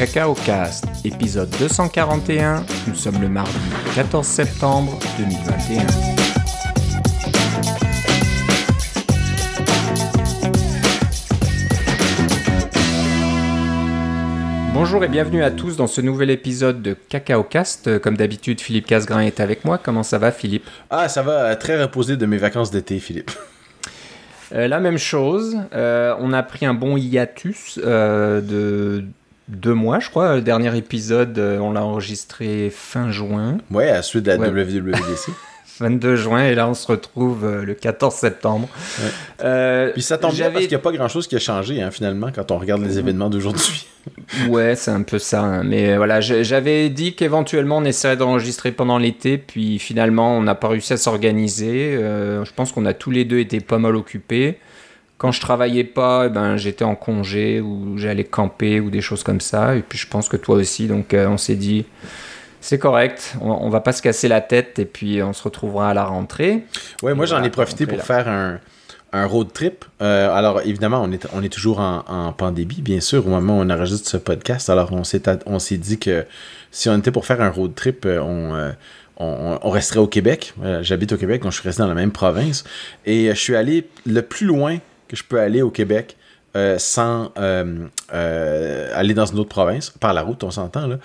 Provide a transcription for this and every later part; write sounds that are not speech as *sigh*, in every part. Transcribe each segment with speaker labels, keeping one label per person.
Speaker 1: Cacao Cast, épisode 241. Nous sommes le mardi 14 septembre 2021. Bonjour et bienvenue à tous dans ce nouvel épisode de Cacao Cast. Comme d'habitude, Philippe Casgrain est avec moi. Comment ça va, Philippe?
Speaker 2: Ah, ça va très reposé de mes vacances d'été, Philippe. *laughs*
Speaker 1: Euh, la même chose, euh, on a pris un bon hiatus euh, de deux mois, je crois. Le dernier épisode, euh, on l'a enregistré fin juin,
Speaker 2: Ouais, à la suite de la
Speaker 1: Ouais.
Speaker 2: WWDC.
Speaker 1: 22 *laughs* juin, et là on se retrouve euh, le 14 septembre.
Speaker 2: Ouais.
Speaker 1: Euh,
Speaker 2: Puis ça tombe bien parce qu'il n'y a pas grand-chose qui a changé, hein, finalement, quand on regarde les événements d'aujourd'hui. *laughs*
Speaker 1: Ouais, c'est un peu ça. hein. Mais voilà, j'avais dit qu'éventuellement on essaierait d'enregistrer pendant l'été, puis finalement on n'a pas réussi à s'organiser. Euh, je pense qu'on a tous les deux été pas mal occupés. Quand je travaillais pas, eh ben, j'étais en congé ou j'allais camper ou des choses comme ça. Et puis je pense que toi aussi. Donc euh, on s'est dit, c'est correct, on, on va pas se casser la tête et puis on se retrouvera à la rentrée.
Speaker 2: Ouais, moi j'en ai profité pour
Speaker 1: là.
Speaker 2: faire un, un road trip. Euh, alors évidemment, on est, on est toujours en, en pandémie, bien sûr, au moment où on enregistre ce podcast. Alors on s'est, on s'est dit que si on était pour faire un road trip, euh, on, euh, on, on resterait au Québec. J'habite au Québec, donc je suis resté dans la même province. Et je suis allé le plus loin que je peux aller au Québec. euh, sans euh, euh, aller dans une autre province, par la route, on s'entend là.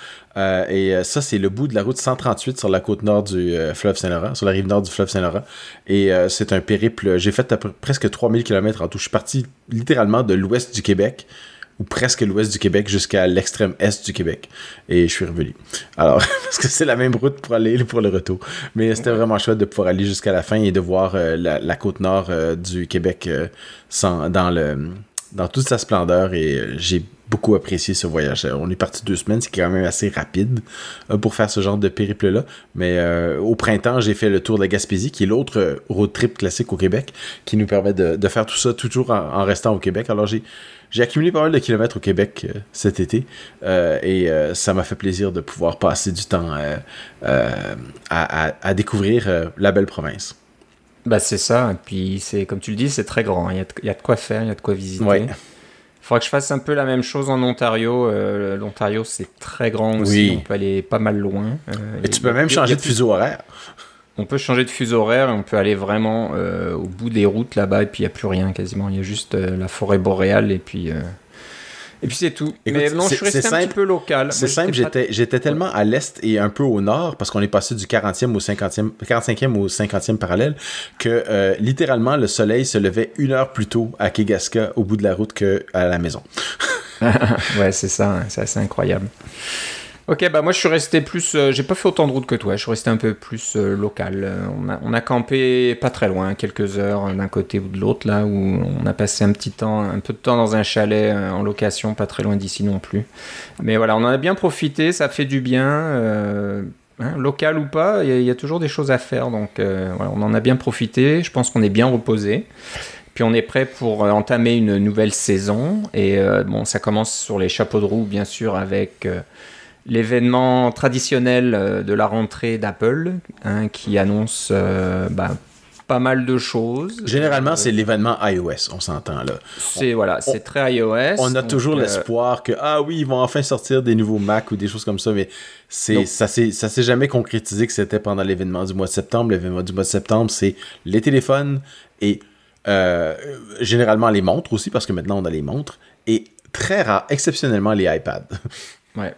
Speaker 2: Et ça, c'est le bout de la route 138 sur la côte nord du fleuve Saint-Laurent, sur la rive nord du fleuve Saint-Laurent. Et c'est un périple. J'ai fait presque 3000 km en tout. Je suis parti littéralement de l'ouest du Québec, ou presque l'ouest du Québec, jusqu'à l'extrême est du Québec. Et je suis revenu. Alors, *laughs* parce que c'est la même route pour aller et pour le retour. Mais c'était vraiment chouette de pouvoir aller jusqu'à la fin et de voir euh, la, la côte nord euh, du Québec euh, sans, dans, le, dans toute sa splendeur. Et j'ai beaucoup apprécié ce voyage. Euh, On est parti deux semaines, c'est quand même assez rapide euh, pour faire ce genre de périple-là. Mais euh, au printemps, j'ai fait le tour de la Gaspésie, qui est l'autre road trip classique au Québec, qui nous permet de, de faire tout ça toujours en, en restant au Québec. Alors j'ai j'ai accumulé pas mal de kilomètres au Québec euh, cet été euh, et euh, ça m'a fait plaisir de pouvoir passer du temps à, à- à découvrir la belle province.
Speaker 1: Bah c'est ça. Et puis c'est comme tu le dis, c'est très grand. hein. Il y, a de, il y a de quoi faire, il y a de quoi visiter.
Speaker 2: Ouais.
Speaker 1: Il faudra que je fasse un peu la même chose en Ontario. Euh, L'Ontario, c'est très grand aussi.
Speaker 2: Oui.
Speaker 1: On peut aller pas mal loin. Euh,
Speaker 2: Et tu peux même changer de fuseau horaire.
Speaker 1: On peut changer de fuseau horaire et on peut aller vraiment euh, au bout des routes là-bas et puis il n'y a plus rien quasiment. Il y a juste euh, la forêt boréale et puis, euh, et puis c'est tout.
Speaker 2: Écoute,
Speaker 1: Mais non, je
Speaker 2: c'est-
Speaker 1: suis resté
Speaker 2: c'est
Speaker 1: un petit
Speaker 2: simple.
Speaker 1: peu local.
Speaker 2: C'est simple, j'étais tellement à l'est et un peu au nord, parce qu'on est passé du 40e au 50e, 45e au 50e parallèle, que euh, littéralement le soleil se levait une heure plus tôt à Kegaska au bout de la route qu'à la maison. *laughs*
Speaker 1: ouais, c'est ça, hein, c'est assez incroyable. Ok, bah moi je suis resté plus. euh, J'ai pas fait autant de route que toi, je suis resté un peu plus euh, local. Euh, on, a, campé pas très loin, quelques heures d'un côté ou de l'autre, là où on a passé un petit temps, un peu de temps dans un chalet en location, pas très loin d'ici non plus. Mais voilà, on en a bien profité, ça fait du bien. hein, local ou pas, il y, a- toujours des choses à faire, donc voilà, on en a bien profité. Je pense qu'on est bien reposé. Puis on est prêt pour entamer une nouvelle saison. Et bon, ça commence sur les chapeaux de roue, bien sûr, avec l'événement traditionnel euh, de la rentrée d'Apple, hein, qui annonce euh, bah, pas mal de choses.
Speaker 2: Généralement,
Speaker 1: Euh,
Speaker 2: c'est l'événement iOS, on s'entend là.
Speaker 1: c'est voilà, c'est très iOS.
Speaker 2: On a toujours l'espoir que ah oui, ils vont enfin sortir des nouveaux Mac ou des choses comme ça, mais c'est ça s'est ça s'est jamais concrétisé que c'était pendant l'événement du mois de septembre. L'événement du mois de septembre, c'est les téléphones et euh, généralement les montres aussi parce que maintenant on a les montres et très rare, exceptionnellement les iPads.
Speaker 1: Ouais.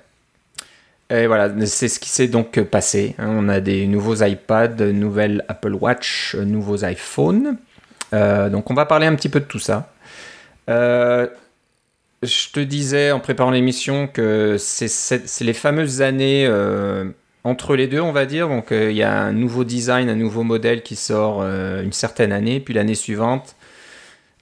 Speaker 1: Et voilà, c'est ce qui s'est donc passé. hein. On a des nouveaux iPads, nouvelles Apple Watch, nouveaux iPhones. Euh, donc on va parler un petit peu de tout ça. Euh, je te disais en préparant l'émission que c'est les fameuses années euh, entre les deux, on va dire. Donc il y a un nouveau design, un nouveau modèle qui sort une certaine année, puis l'année suivante,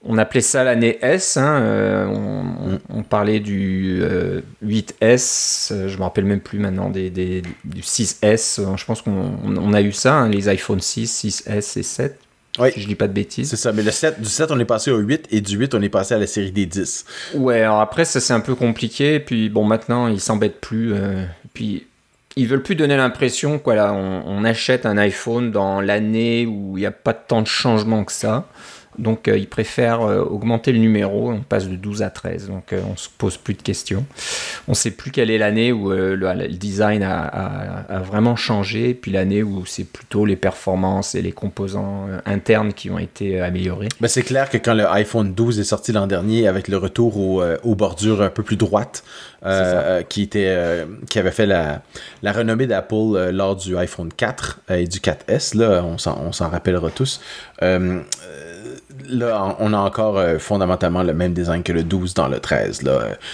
Speaker 1: on appelait ça l'année S. hein, euh, on, on- on parlait du euh, 8S, euh, je me rappelle même plus maintenant des, des- du 6S. euh, Je pense qu'on on- on a eu ça, hein, les iPhone 6, 6S et 7.
Speaker 2: Oui.
Speaker 1: Si je dis pas de bêtises.
Speaker 2: C'est ça, mais le 7, du 7 on est passé au 8 et du 8 on est passé à la série des 10.
Speaker 1: Ouais, alors après, ça c'est un peu compliqué. Puis bon, maintenant, ils s'embêtent plus. euh, puis ils veulent plus donner l'impression qu'on on, on achète un iPhone dans l'année où il n'y a pas tant de changements que ça. Donc ils préfèrent augmenter le numéro, on passe de 12 à 13, donc on se pose plus de questions. On sait plus quelle est l'année où le, design a, vraiment changé, puis l'année où c'est plutôt les performances et les composants internes qui ont été améliorés.
Speaker 2: Ben, c'est clair que quand le iPhone 12 est sorti l'an dernier avec le retour aux bordures un peu plus droites, euh, qui, était, euh, qui avait fait la, la renommée d'Apple euh, lors du iPhone 4 et du 4S. Là, on s'en rappellera tous. Là, on a encore fondamentalement le même design que le 12 dans le 13.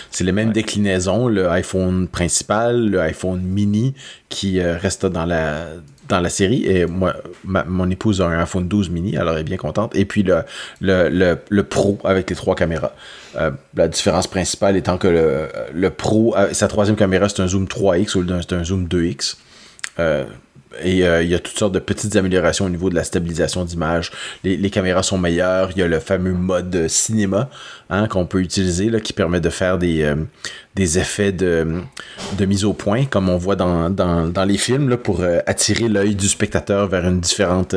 Speaker 2: C'est les mêmes déclinaisons, le iPhone principal, le iPhone mini qui reste dans la dans la série. Et moi, mon épouse a un iPhone 12 mini, alors elle est bien contente. Et puis le, le, le, le Pro avec les trois caméras. Euh, la différence principale étant que le, le Pro, euh, sa troisième caméra, c'est un zoom 3X ou c'est un zoom 2X. Euh, et il y a toutes sortes de petites améliorations au niveau de la stabilisation d'image. Les, caméras sont meilleures. Il y a le fameux mode cinéma hein, qu'on peut utiliser là, qui permet de faire des, des effets de, de, mise au point, comme on voit dans, dans, dans les films, là, pour attirer l'œil du spectateur vers une différente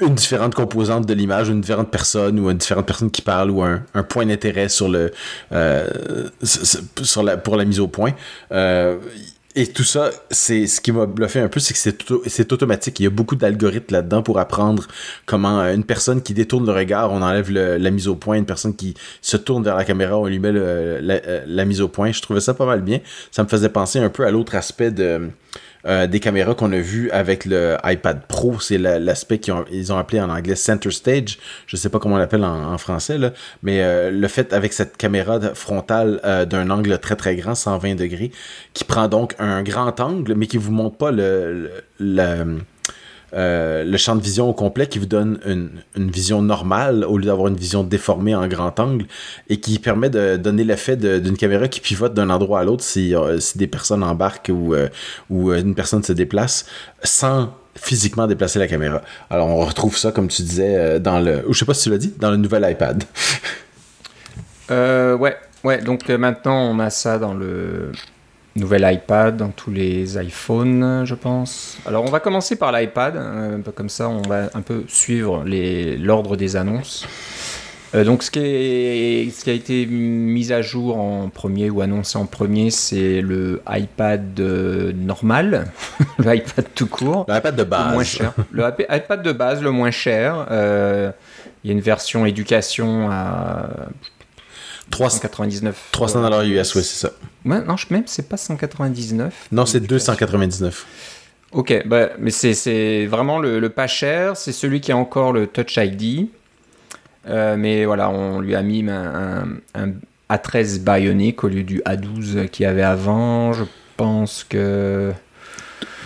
Speaker 2: une différente composante de l'image, une différente personne ou une différente personne qui parle ou un, point d'intérêt sur le euh, sur la, pour la mise au point. Euh, et tout ça, c'est ce qui m'a bluffé un peu, c'est que c'est automatique. Il y a beaucoup d'algorithmes là-dedans pour apprendre comment une personne qui détourne le regard, on enlève la mise au point. Une personne qui se tourne vers la caméra, on lui met la, la, mise au point. Je trouvais ça pas mal bien. Ça me faisait penser un peu à l'autre aspect de euh, des caméras qu'on a vues avec le iPad Pro. C'est l'aspect qu'ils ont, appelé en anglais Center Stage. Je sais pas comment on l'appelle en, français, là. mais euh, le fait avec cette caméra frontale euh, d'un angle très très grand, 120 degrés, qui prend donc un grand angle, mais qui vous montre pas le, le euh, le champ de vision au complet qui vous donne une, vision normale au lieu d'avoir une vision déformée en grand angle et qui permet de donner l'effet d'une caméra qui pivote d'un endroit à l'autre si, euh, des personnes embarquent ou, euh, ou une personne se déplace sans physiquement déplacer la caméra. Alors on retrouve ça, comme tu disais, dans le... Je sais pas si tu l'as dit, dans le nouvel iPad.
Speaker 1: ouais, ouais, donc maintenant on a ça dans le nouvel iPad, dans tous les iPhones, je pense. Alors, on va commencer par l'iPad, euh, comme ça, on va un peu suivre l'ordre des annonces. Euh, donc, ce qui, est, ce qui, a été mis à jour en premier ou annoncé en premier, c'est le iPad euh, normal, *laughs* l'iPad tout court.
Speaker 2: L'iPad de base.
Speaker 1: Le moins cher. Le iPad de base, le moins cher. Il y a une version éducation à 399.
Speaker 2: 300 dollars US, oui, c'est ça.
Speaker 1: Ouais, non, même c'est pas 199.
Speaker 2: Non, c'est 299.
Speaker 1: Ok, bah, mais c'est vraiment le, pas cher. C'est celui qui a encore le Touch ID. Euh, mais voilà, on lui a mis un, A13 Bionic au lieu du A12 qu'il y avait avant. Je pense que.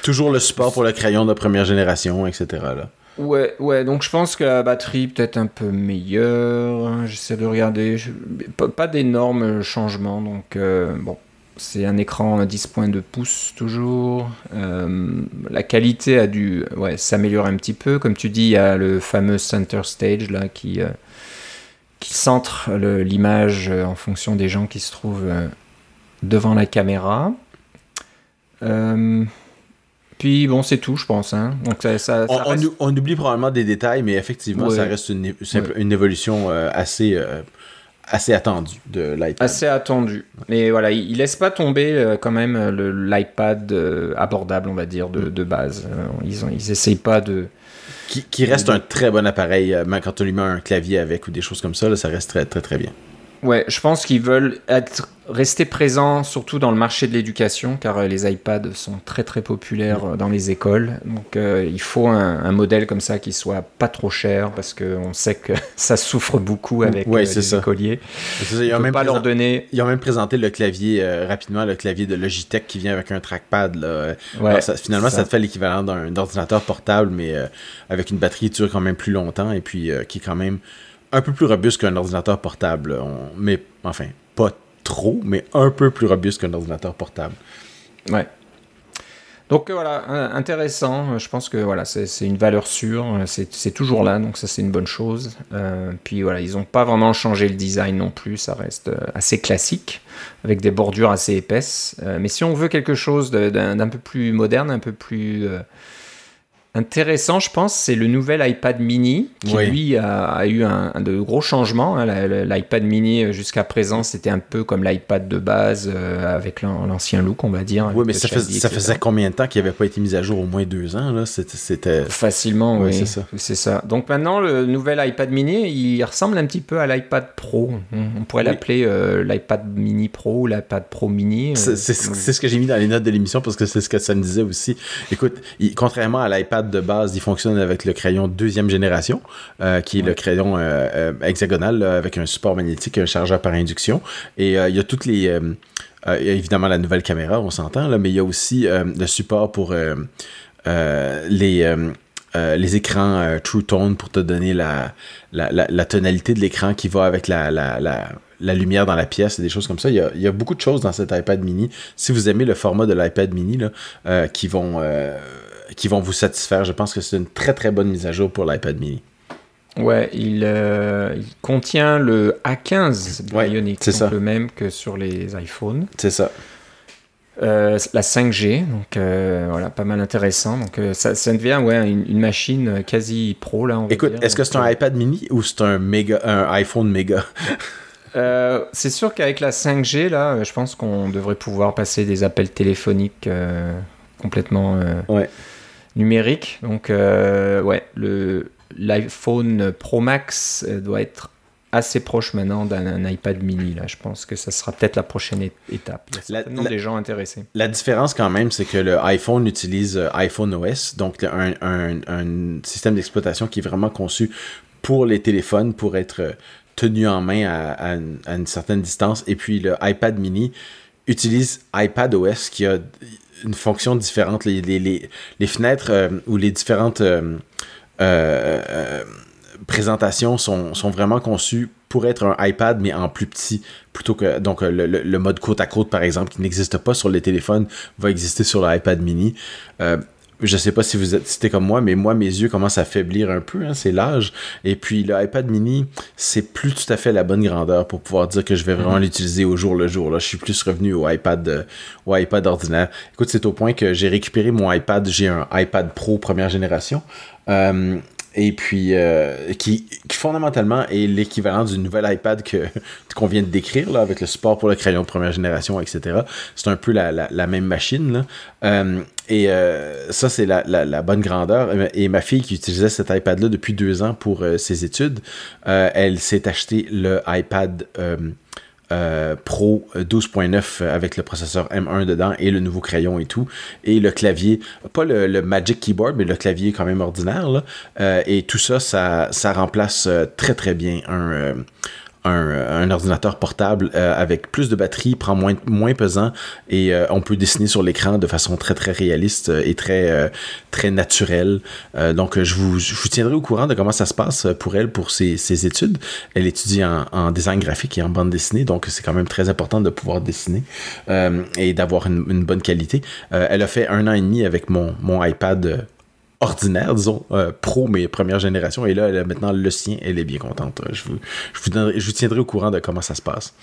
Speaker 2: Toujours le support pour le crayon de première génération, etc. Là.
Speaker 1: Ouais, donc je pense que la batterie peut-être un peu meilleure. J'essaie de regarder. Pas, d'énormes changements, euh. C'est un écran à 10.2 pouces toujours. Euh, la qualité a dû s'améliorer un petit peu. Comme tu dis, il y a le fameux center stage qui, euh, qui centre l'image en fonction des gens qui se trouvent devant la caméra. Puis bon, c'est tout, je pense. Hein. Donc, ça,
Speaker 2: on, oublie probablement des détails, mais effectivement, ça reste une, une évolution euh, assez, euh, assez attendue de l'iPad.
Speaker 1: Assez attendue. Mais voilà, il, laisse pas tomber euh, quand même l'iPad abordable, on va dire, de, de base. ils, ont, ils essayent pas de.
Speaker 2: Qui, qui reste un très bon appareil, quand on lui met un clavier avec ou des choses comme ça, là, ça reste très très très bien.
Speaker 1: Ouais, je pense qu'ils veulent être, rester présents surtout dans le marché de l'éducation, car euh, les iPads sont très très populaires euh, dans les écoles. Donc euh, il faut un, modèle comme ça qui soit pas trop cher, parce qu'on sait que *laughs* ça souffre beaucoup avec les écoliers.
Speaker 2: Ils ont même pas leur donner. Ils ont même présenté le clavier rapidement, le clavier de Logitech qui vient avec un trackpad. Là. finalement, ça. te fait l'équivalent d'un ordinateur portable, mais avec une batterie qui dure quand même plus longtemps et puis qui est quand même un peu plus robuste qu'un ordinateur portable. mais enfin, pas trop, mais un peu plus robuste qu'un ordinateur portable.
Speaker 1: Ouais. Donc euh, voilà, intéressant. Je pense que voilà, c'est une valeur sûre. C'est toujours là, donc ça c'est une bonne chose. Euh, puis voilà, ils n'ont pas vraiment changé le design non plus. Ça reste euh, assez classique, avec des bordures assez épaisses. mais si on veut quelque chose d'un peu plus moderne, un peu plus intéressant, je pense, c'est le nouvel iPad mini qui, lui, a, eu un, de gros changements. Hein. L'iPad mini, euh, jusqu'à présent, c'était un peu comme l'iPad de base euh, avec l'ancien look, on va dire.
Speaker 2: Oui, mais ça, ça faisait combien de temps qu'il n'avait pas été mis à jour Au moins deux ans, là? C'était.
Speaker 1: Facilement, oui. C'est ça. Donc maintenant, le nouvel iPad mini, il ressemble un petit peu à l'iPad Pro. On pourrait l'appeler euh, l'iPad mini Pro ou l'iPad Pro mini.
Speaker 2: C'est ce que j'ai mis dans les notes de l'émission parce que c'est ce que ça me disait aussi. Écoute, contrairement à l'iPad de base, il fonctionne avec le crayon deuxième génération, euh, qui est le crayon euh, euh, hexagonal avec un support magnétique, un chargeur par induction. Et il y a toutes les... évidemment la nouvelle caméra, on s'entend, mais il y a aussi le support pour les... les écrans True Tone pour te donner la, la, tonalité de l'écran qui va avec la, la, lumière dans la pièce et des choses comme ça. Il y, a, beaucoup de choses dans cet iPad mini. Si vous aimez le format de l'iPad mini, là, qui vont qui vont vous satisfaire. Je pense que c'est une très très bonne mise à jour pour l'iPad mini.
Speaker 1: Ouais, il, euh, contient le A15 Bionic, c'est le même que sur les iPhones.
Speaker 2: C'est ça.
Speaker 1: Euh, la 5G, donc euh, voilà, pas mal intéressant. Donc ça, ça, devient ouais, une, machine quasi pro là.
Speaker 2: Écoute, est-ce que c'est un iPad mini ou c'est un méga, un iPhone méga? *laughs*
Speaker 1: C'est sûr qu'avec la 5G là, je pense qu'on devrait pouvoir passer des appels téléphoniques complètement. ouais numérique. Donc, euh, ouais, le, l'iPhone Pro Max euh, doit être assez proche maintenant d'un iPad mini. Là. Je pense que ça sera peut-être la prochaine étape. Il y a certainement des gens intéressés.
Speaker 2: La différence quand même, c'est que le iPhone utilise euh, iPhone OS, donc un, un, système d'exploitation qui est vraiment conçu pour les téléphones, pour être tenu en main à, à, à une certaine distance. Et puis le iPad mini utilise iPad OS qui a une fonction différente. Les, les, les, fenêtres euh, ou les différentes euh, euh, présentations sont, sont, vraiment conçues pour être un iPad, mais en plus petit, plutôt que donc le, le, mode côte à côte, par exemple, qui n'existe pas sur les téléphones, va exister sur l'iPad mini je sais pas si vous êtes c'était comme moi, mais moi, mes yeux commencent à faiblir un peu, hein, c'est l'âge. Et puis le iPad mini, c'est plus tout à fait la bonne grandeur pour pouvoir dire que je vais vraiment mhm. l'utiliser au jour le jour. Là, je suis plus revenu au iPad, euh, au iPad ordinaire. Écoute, c'est au point que j'ai récupéré mon iPad, j'ai un iPad Pro première génération. Euh, et puis euh, qui, fondamentalement est l'équivalent du nouvel iPad que *laughs* qu'on vient de décrire avec le support pour le crayon de première génération, etc. C'est un peu la, même machine. Euh, et euh, ça, c'est la, la, bonne grandeur. Et ma fille qui utilisait cet iPad-là depuis deux ans pour ses études, elle s'est acheté le iPad euh, Pro 12.9 euh, avec le processeur M1 dedans et le nouveau crayon et tout. Et le clavier, pas le, Magic Keyboard, mais le clavier quand même ordinaire. Euh, et tout ça, ça, ça remplace très très bien un, un, ordinateur portable euh, avec plus de batterie, prend moins, moins pesant et euh, on peut dessiner sur l'écran de façon très très réaliste et très, euh, très naturelle. donc je vous, tiendrai au courant de comment ça se passe pour elle pour ses, études. Elle étudie en, design graphique et en bande dessinée, donc c'est quand même très important de pouvoir dessiner et d'avoir une, bonne qualité. elle a fait un an et demi avec mon iPad ordinaire, disons, euh, pro, mais première génération. Et là, maintenant, le sien, elle est bien contente. Je vous, je vous, tiendrai au courant de comment ça se passe.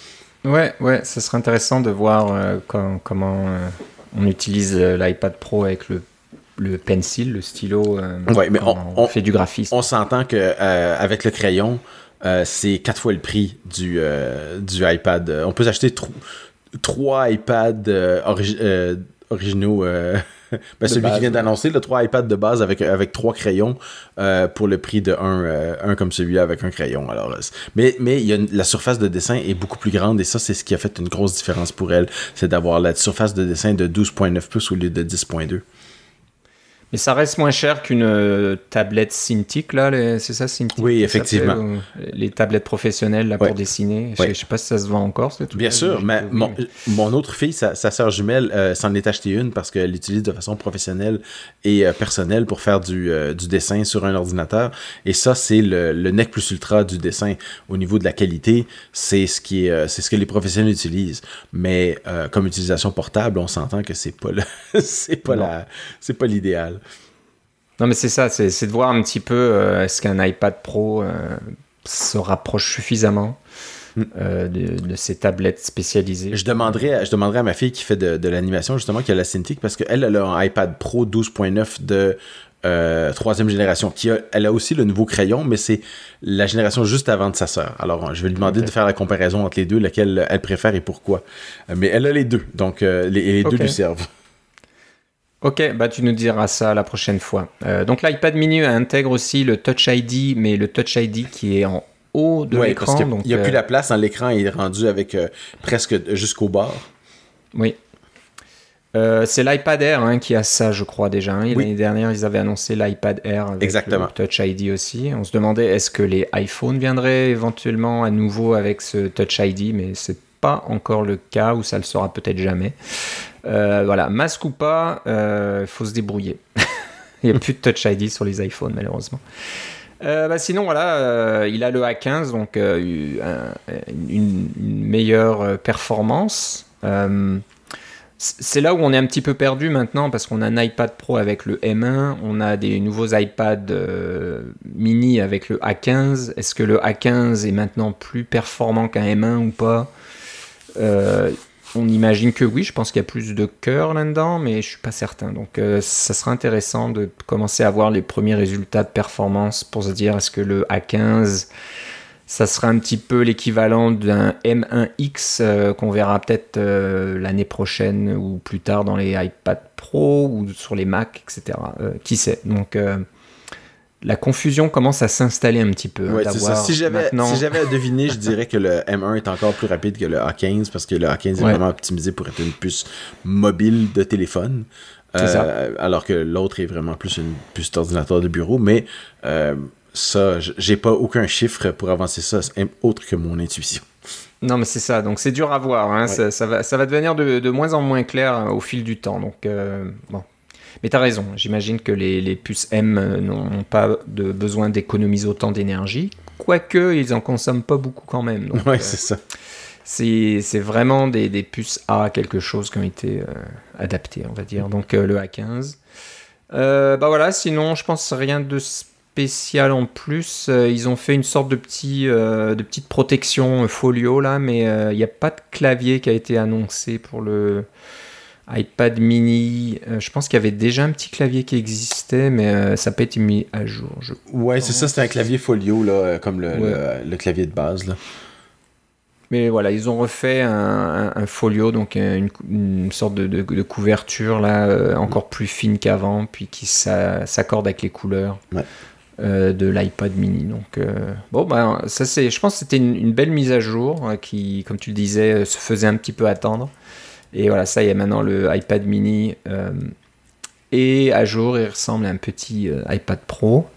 Speaker 1: Ouais, ouais, ce serait intéressant de voir euh, comment euh, on utilise l'iPad Pro avec le, le pencil, le stylo.
Speaker 2: ouais, mais on, fait du graphisme. On s'entend que avec le crayon, c'est quatre fois le prix du, du iPad. On peut acheter trois iPads originaux *laughs* ben, celui qui vient d'annoncer, le 3 iPad de base avec, avec trois crayons euh, pour le prix de un, euh, un comme celui-là avec un crayon. Alors, euh, mais mais il y a la surface de dessin est beaucoup plus grande et ça, c'est ce qui a fait une grosse différence pour elle. C'est d'avoir la surface de dessin de 12.9 pouces au lieu de 10.2.
Speaker 1: Mais ça reste moins cher qu'une euh, tablette Cintiq, là, c'est ça, Cintiq?
Speaker 2: Oui, effectivement.
Speaker 1: les tablettes professionnelles là, pour dessiner. Je, ne sais pas si ça se vend encore,
Speaker 2: Bien sûr, mais mon, autre fille, sa, sa soeur jumelle, euh, s'en est acheté une parce qu'elle l'utilise de façon professionnelle et euh, personnelle pour faire du, du, dessin sur un ordinateur. Et ça, c'est le, le, nec plus ultra du dessin au niveau de la qualité. C'est ce, qui est, c'est ce que les professionnels utilisent. Mais comme utilisation portable, on s'entend que c'est pas, *laughs* c'est pas, la, c'est pas l'idéal.
Speaker 1: Non, mais c'est ça, c'est de voir un petit peu euh, est-ce qu'un iPad Pro euh, se rapproche suffisamment
Speaker 2: Mm.
Speaker 1: euh, de, de ces tablettes spécialisées?
Speaker 2: Je demanderais, à- je demanderais à ma fille qui fait de, de l'animation, justement, qui a la Cintiq, parce qu'elle, elle a un iPad Pro 12.9 de euh, troisième génération. Qui a, elle a aussi le nouveau crayon, mais c'est la génération juste avant de sa sœur. Alors, je vais lui demander de faire la comparaison entre les deux, laquelle elle préfère et pourquoi. Mais elle a les deux, donc euh, les, deux lui servent.
Speaker 1: Ok, bah tu nous diras ça la prochaine fois. Euh, donc l'iPad mini intègre aussi le Touch ID, mais le Touch ID qui est en haut de
Speaker 2: Ouais,
Speaker 1: l'écran. donc,
Speaker 2: n'y a
Speaker 1: euh,
Speaker 2: plus la place dans l'écran, il est rendu avec euh, presque jusqu'au bord.
Speaker 1: Oui. Euh, c'est l'iPad Air hein, qui a ça, je crois déjà. hein.
Speaker 2: Oui.
Speaker 1: L'année dernière, ils avaient annoncé l'iPad Air avec
Speaker 2: Exactement.
Speaker 1: le Touch ID aussi. On se demandait est-ce que les iPhones viendraient éventuellement à nouveau avec ce Touch ID, mais c'est pas encore le cas ou ça le sera peut-être jamais. Euh, voilà, masque ou pas, il faut se débrouiller. *laughs* Il n'y a plus de Touch ID sur les iPhones malheureusement. Euh, bah, sinon, voilà, euh, il a le A15, donc euh, un- une, une meilleure euh, performance. Euh, c'est là où on est un petit peu perdu maintenant parce qu'on a un iPad Pro avec le M1, on a des nouveaux iPad euh, mini avec le A15. Est-ce que le A15 est maintenant plus performant qu'un M1 ou pas? Euh, On imagine que oui, je pense qu'il y a plus de cœur là-dedans, mais je suis pas certain. Donc euh, ça sera intéressant de commencer à voir les premiers résultats de performance pour se dire est-ce que le A15 ça sera un petit peu l'équivalent d'un M1X euh, qu'on verra peut-être euh, l'année prochaine ou plus tard dans les iPad Pro ou sur les Mac, etc. Qui sait Donc la confusion commence à s'installer un petit peu. hein,
Speaker 2: Ouais, ça. Si j'avais,
Speaker 1: maintenant-
Speaker 2: si à deviner, je dirais que le M1 est encore plus rapide que le A15 parce que le A15 est
Speaker 1: Ouais.
Speaker 2: vraiment optimisé pour être une puce mobile de téléphone.
Speaker 1: Ça.
Speaker 2: Euh, alors que l'autre est vraiment plus une puce d'ordinateur de bureau. Mais euh, ça, j'ai pas aucun chiffre pour avancer ça autre que mon intuition.
Speaker 1: Non, mais c'est ça. Donc c'est dur à voir. hein.
Speaker 2: Ouais.
Speaker 1: Ça, ça va, ça va devenir de, de moins en moins clair euh, au fil du temps. Donc euh, bon. Mais t'as raison. J'imagine que les, les puces M euh, n'ont pas de besoin d'économiser autant d'énergie. Quoique, ils en consomment pas beaucoup quand même. Donc,
Speaker 2: Ouais,
Speaker 1: euh,
Speaker 2: c'est ça.
Speaker 1: c'est c'est vraiment des, des puces A quelque chose qui ont été euh, adaptées, on va dire. Donc euh, le A15. Euh, bah voilà, sinon je pense rien de spécial en plus. Euh, ils ont fait une sorte de, petit, euh, de petite protection euh, folio là, mais euh, il n'y a pas de clavier qui a été annoncé pour le iPad mini. Euh, je pense qu'il y avait déjà un petit clavier qui existait, mais euh, ça n'a pas été mis à jour. Je
Speaker 2: Ouais, c'est ça, c'est un clavier folio, là, euh, comme le,
Speaker 1: Ouais.
Speaker 2: le- le clavier de base. Là.
Speaker 1: Mais voilà, ils ont refait un, un- un folio, donc euh, une, sorte de, de- de couverture là, euh, encore plus fine qu'avant, puis qui s'a- s'accorde avec les couleurs
Speaker 2: Ouais.
Speaker 1: euh, de l'iPad mini. Donc euh, bon, ben ça c'est, je pense que c'était une, une belle mise à jour euh, qui, comme tu le disais, se faisait un petit peu attendre. Et voilà, ça il y a maintenant le iPad mini euh, et à jour, il ressemble à un petit euh, iPad Pro.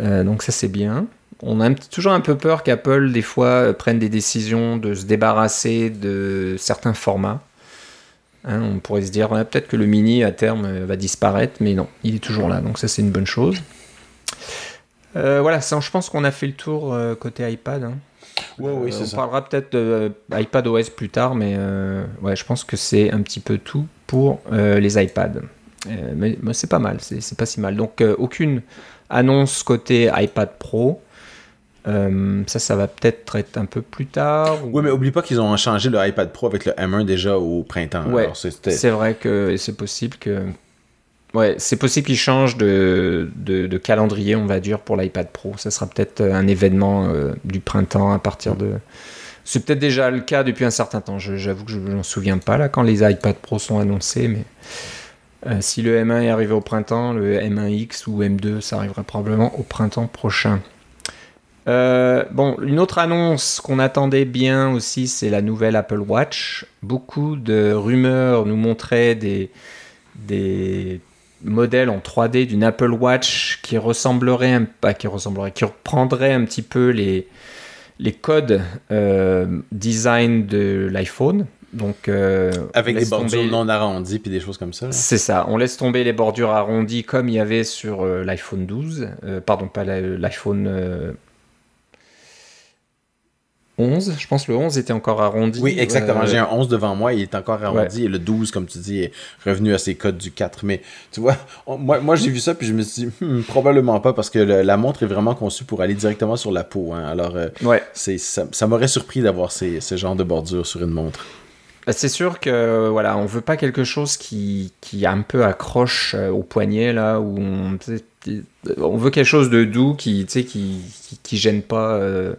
Speaker 1: Euh, donc ça c'est bien. On a toujours un peu peur qu'Apple, des fois, prenne des décisions de se débarrasser de certains formats. Hein, on pourrait se dire, peut-être que le mini, à terme, va disparaître, mais non, il est toujours là, donc ça, c'est une bonne chose. Voilà, je pense qu'on a fait le tour côté iPad. hein.
Speaker 2: Ouais, oui,
Speaker 1: Euh, on
Speaker 2: ça.
Speaker 1: parlera peut-être de euh, iPad OS plus tard, mais euh, ouais, je pense que c'est un petit peu tout pour les iPads. Mais, mais c'est pas mal, c'est pas si mal. Donc aucune annonce côté iPad Pro. Euh, ça, ça va peut-être être un peu plus tard. ou-
Speaker 2: Oui, mais oublie pas qu'ils ont changé le iPad Pro avec le M1 déjà au printemps.
Speaker 1: Ouais, C'est vrai que c'est possible que. Ouais, c'est possible qu'ils changent de, calendrier, on va dire, pour l'iPad Pro. Ça sera peut-être un événement euh, du printemps à partir de. C'est peut-être déjà le cas depuis un certain temps. J'avoue que je ne m'en souviens pas là quand les iPad Pro sont annoncés, mais euh, si le M1 est arrivé au printemps, le M1X ou M2, ça arrivera probablement au printemps prochain. Euh, bon, une autre annonce qu'on attendait bien aussi, c'est la nouvelle Apple Watch. Beaucoup de rumeurs nous montraient des, des modèles en 3D d'une Apple Watch qui ressemblerait, un, pas qui ressemblerait, qui reprendrait un petit peu les, les codes euh, design de l'iPhone. Donc, euh,
Speaker 2: Avec des bordures
Speaker 1: tomber-
Speaker 2: non arrondies puis des choses comme ça.
Speaker 1: c'est ça, on laisse tomber les bordures arrondies comme il y avait sur euh, l'iPhone 12. Euh, pardon, pas l'iPhone. Euh, 11. Je pense que le 11 était encore arrondi.
Speaker 2: Oui, exactement.
Speaker 1: Euh,
Speaker 2: J'ai un 11 devant moi, il est encore arrondi. Et le 12, comme tu dis, est revenu à ses codes du 4. Mais tu vois, on- moi, moi j'ai vu ça, puis je me suis dit, Hmm, probablement pas, parce que le- la montre est vraiment conçue pour aller directement sur la peau. hein. Alors, euh,
Speaker 1: Ouais.
Speaker 2: c'est ça, ça m'aurait surpris d'avoir ces- ce genre de bordure sur une montre.
Speaker 1: Bah, C'est sûr que voilà, on veut pas quelque chose qui, qui un peu accroche euh, au poignet là, où on, on veut quelque chose de doux qui, tu sais, qui, qui, qui gêne pas euh,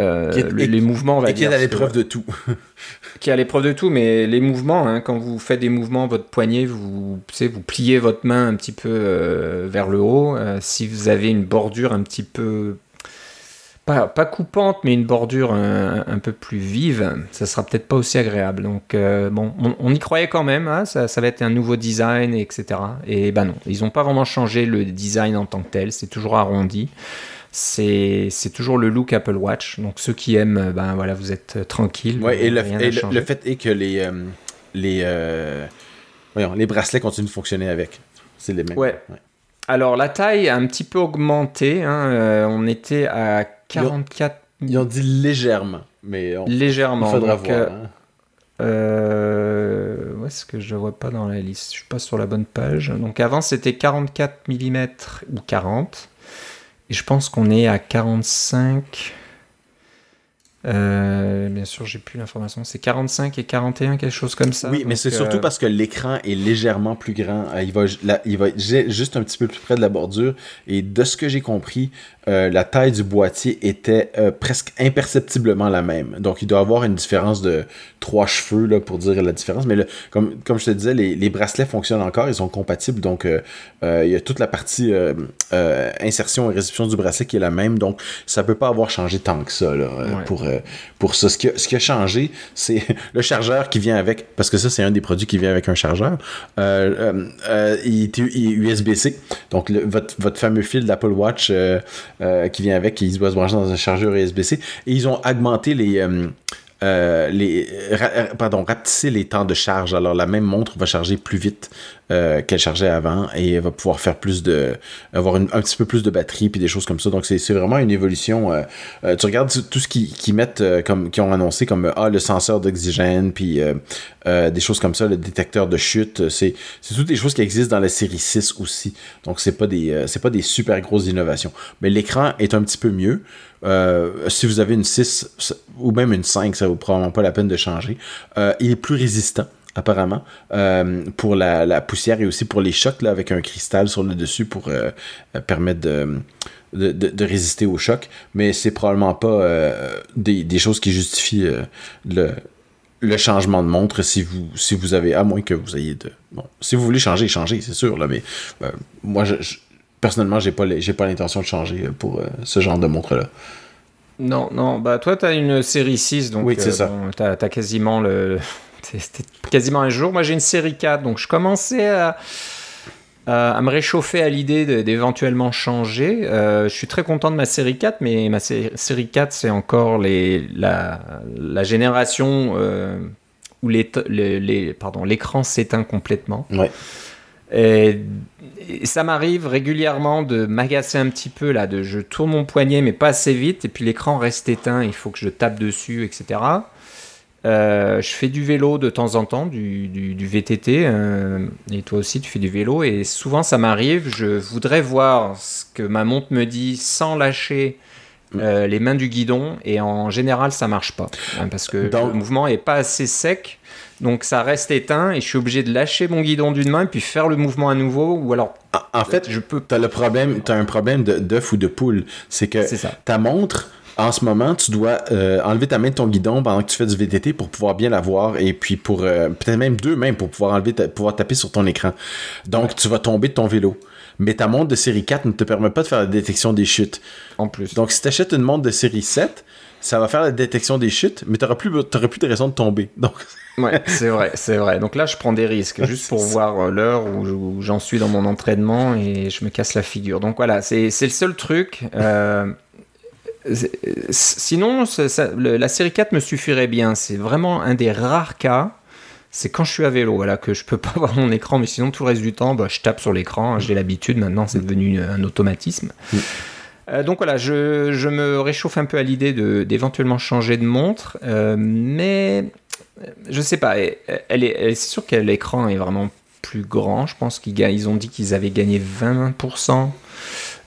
Speaker 1: euh,
Speaker 2: Qui est-
Speaker 1: le-
Speaker 2: et-
Speaker 1: les mouvements, on va
Speaker 2: Et qui est
Speaker 1: dire.
Speaker 2: à l'épreuve de tout. *laughs*
Speaker 1: qui est à l'épreuve de tout, mais les mouvements, hein, quand vous faites des mouvements, votre poignet, vous, sais, vous pliez votre main un petit peu euh, vers le haut. Euh, si vous avez une bordure un petit peu, pas, pas coupante, mais une bordure un, un peu plus vive, ça sera peut-être pas aussi agréable. Donc, euh, bon, on, on y croyait quand même, hein, ça, ça va être un nouveau design, etc. Et ben non, ils n'ont pas vraiment changé le design en tant que tel, c'est toujours arrondi. C'est toujours le look Apple Watch. Donc ceux qui aiment, euh, ben voilà, vous êtes euh, tranquille.
Speaker 2: Ouais, et le, et le- fait est que les, euh, les, euh, voyons, les bracelets continuent de fonctionner avec. C'est les mêmes.
Speaker 1: Ouais. Alors la taille a un petit peu augmenté. hein, euh, on était à 44
Speaker 2: Ils ont dit légèrement, mais on, il
Speaker 1: légèrement.
Speaker 2: faudra
Speaker 1: donc,
Speaker 2: voir. hein.
Speaker 1: euh, où est-ce que je ne vois pas dans la liste? Je suis pas sur la bonne page. Donc avant c'était 44 mm ou 40. Et je pense qu'on est à 45. Euh, bien sûr, j'ai plus l'information. C'est 45 et 41, quelque chose comme ça.
Speaker 2: Oui, mais c'est surtout
Speaker 1: euh,
Speaker 2: parce que l'écran est légèrement plus grand. Euh, Il va, là, il va être ju- juste un petit peu plus près de la bordure. Et de ce que j'ai compris, euh, la taille du boîtier était euh, presque imperceptiblement la même. Donc, il doit y avoir une différence de trois cheveux là, pour dire la différence. Mais le- comme, comme je te disais, les, les bracelets fonctionnent encore. Ils sont compatibles. Donc, euh, il y a toute la partie insertion et réception du bracelet qui est la même. Donc, ça peut pas avoir changé tant que ça là,
Speaker 1: Ouais.
Speaker 2: pour, pour ça. Ce qui a, ce qui a changé, c'est *laughs* le chargeur qui vient avec, parce que ça, c'est un des produits qui vient avec un chargeur. Il est il est USB-C, donc le- votre, votre fameux fil d'Apple Watch euh, qui vient avec, il doit se brancher dans un chargeur USB-C. Et ils ont augmenté les. euh, euh, pardon, rapetisser les temps de charge. Alors, la même montre va charger plus vite euh, qu'elle chargeait avant et va pouvoir faire plus de. avoir un petit peu plus de batterie puis des choses comme ça. Donc, c'est vraiment une évolution. euh, euh, tu regardes tout ce qu'ils qu'ils mettent, comme, qu'ils ont annoncé, comme ah, le senseur d'oxygène, puis des choses comme ça, le détecteur de chute. C'est toutes des choses qui existent dans la série 6 aussi. Donc, c'est pas, des, pas des super grosses innovations. Mais l'écran est un petit peu mieux. Si vous avez une 6 ça- ou même une 5, ça vaut probablement pas la peine de changer. Il est plus résistant apparemment, euh, pour la, la poussière et aussi pour les chocs, là, avec un cristal sur le dessus pour euh, permettre de, de, de- de résister aux chocs. Mais c'est probablement pas euh, des, des choses qui justifient le, le changement de montre si vous, si vous avez, à moins que vous ayez de... Bon, si vous voulez changer, changez, c'est sûr, là, mais moi, je, je- personnellement, j'ai pas, les- j'ai pas l'intention de changer pour ce genre de montre-là.
Speaker 1: Non, non, bah toi t'as une série 6, donc
Speaker 2: Oui, c'est ça.
Speaker 1: bon, t'as, t'as quasiment le. T'es quasiment un jour. Moi j'ai une série 4, donc je commençais à, me réchauffer à l'idée d'éventuellement changer. Euh, je suis très content de ma série 4, mais ma sé- série 4 c'est encore les, la, la génération euh, où les, les- l'écran s'éteint complètement.
Speaker 2: Ouais.
Speaker 1: Et, et ça m'arrive régulièrement de m'agacer un petit peu là, de je tourne mon poignet mais pas assez vite et puis l'écran reste éteint, il faut que je tape dessus, etc. Euh, je fais du vélo de temps en temps, du, du- du VTT, euh, et toi aussi tu fais du vélo, et souvent ça m'arrive, je voudrais voir ce que ma montre me dit sans lâcher euh, les mains du guidon, et en général ça marche pas, hein, parce que
Speaker 2: Dans-
Speaker 1: le mouvement est pas assez sec, donc ça reste éteint, et je suis obligé de lâcher mon guidon d'une main, puis faire le mouvement à nouveau, ou alors
Speaker 2: En, en fait,
Speaker 1: je peux...
Speaker 2: t'as le problème, t'as un problème de- d'œuf ou de poule. C'est que ta montre, en ce moment, tu dois euh, enlever ta main de ton guidon pendant que tu fais du VTT pour pouvoir bien la voir et puis pour euh, peut-être même deux mains pour pouvoir enlever ta- pouvoir taper sur ton écran. Donc tu vas tomber de ton vélo. Mais ta montre de série 4 ne te permet pas de faire la détection des chutes.
Speaker 1: En plus.
Speaker 2: Donc si tu achètes une montre de série 7, ça va faire la détection des chutes, mais tu n'auras plus, de raison de tomber. *laughs* Donc
Speaker 1: Ouais, c'est vrai, c'est vrai. Donc là, je prends des risques juste pour *laughs* voir euh, l'heure où, j'en suis dans mon entraînement et je me casse la figure. Donc voilà, c'est le seul truc. Euh, sinon, ça- ça- le- la série 4 me suffirait bien. C'est vraiment un des rares cas. C'est quand je suis à vélo, voilà, que je peux pas *laughs* voir mon écran, mais sinon tout le reste du temps, bah, je tape sur l'écran. hein, J'ai l'habitude maintenant, c'est devenu un automatisme. Euh, donc voilà, je, je, me réchauffe un peu à l'idée d'éventuellement changer de montre, euh, mais je sais pas, elle, est, c'est sûr que l'écran est vraiment plus grand. Je pense qu'ils ils ont dit qu'ils avaient gagné 20%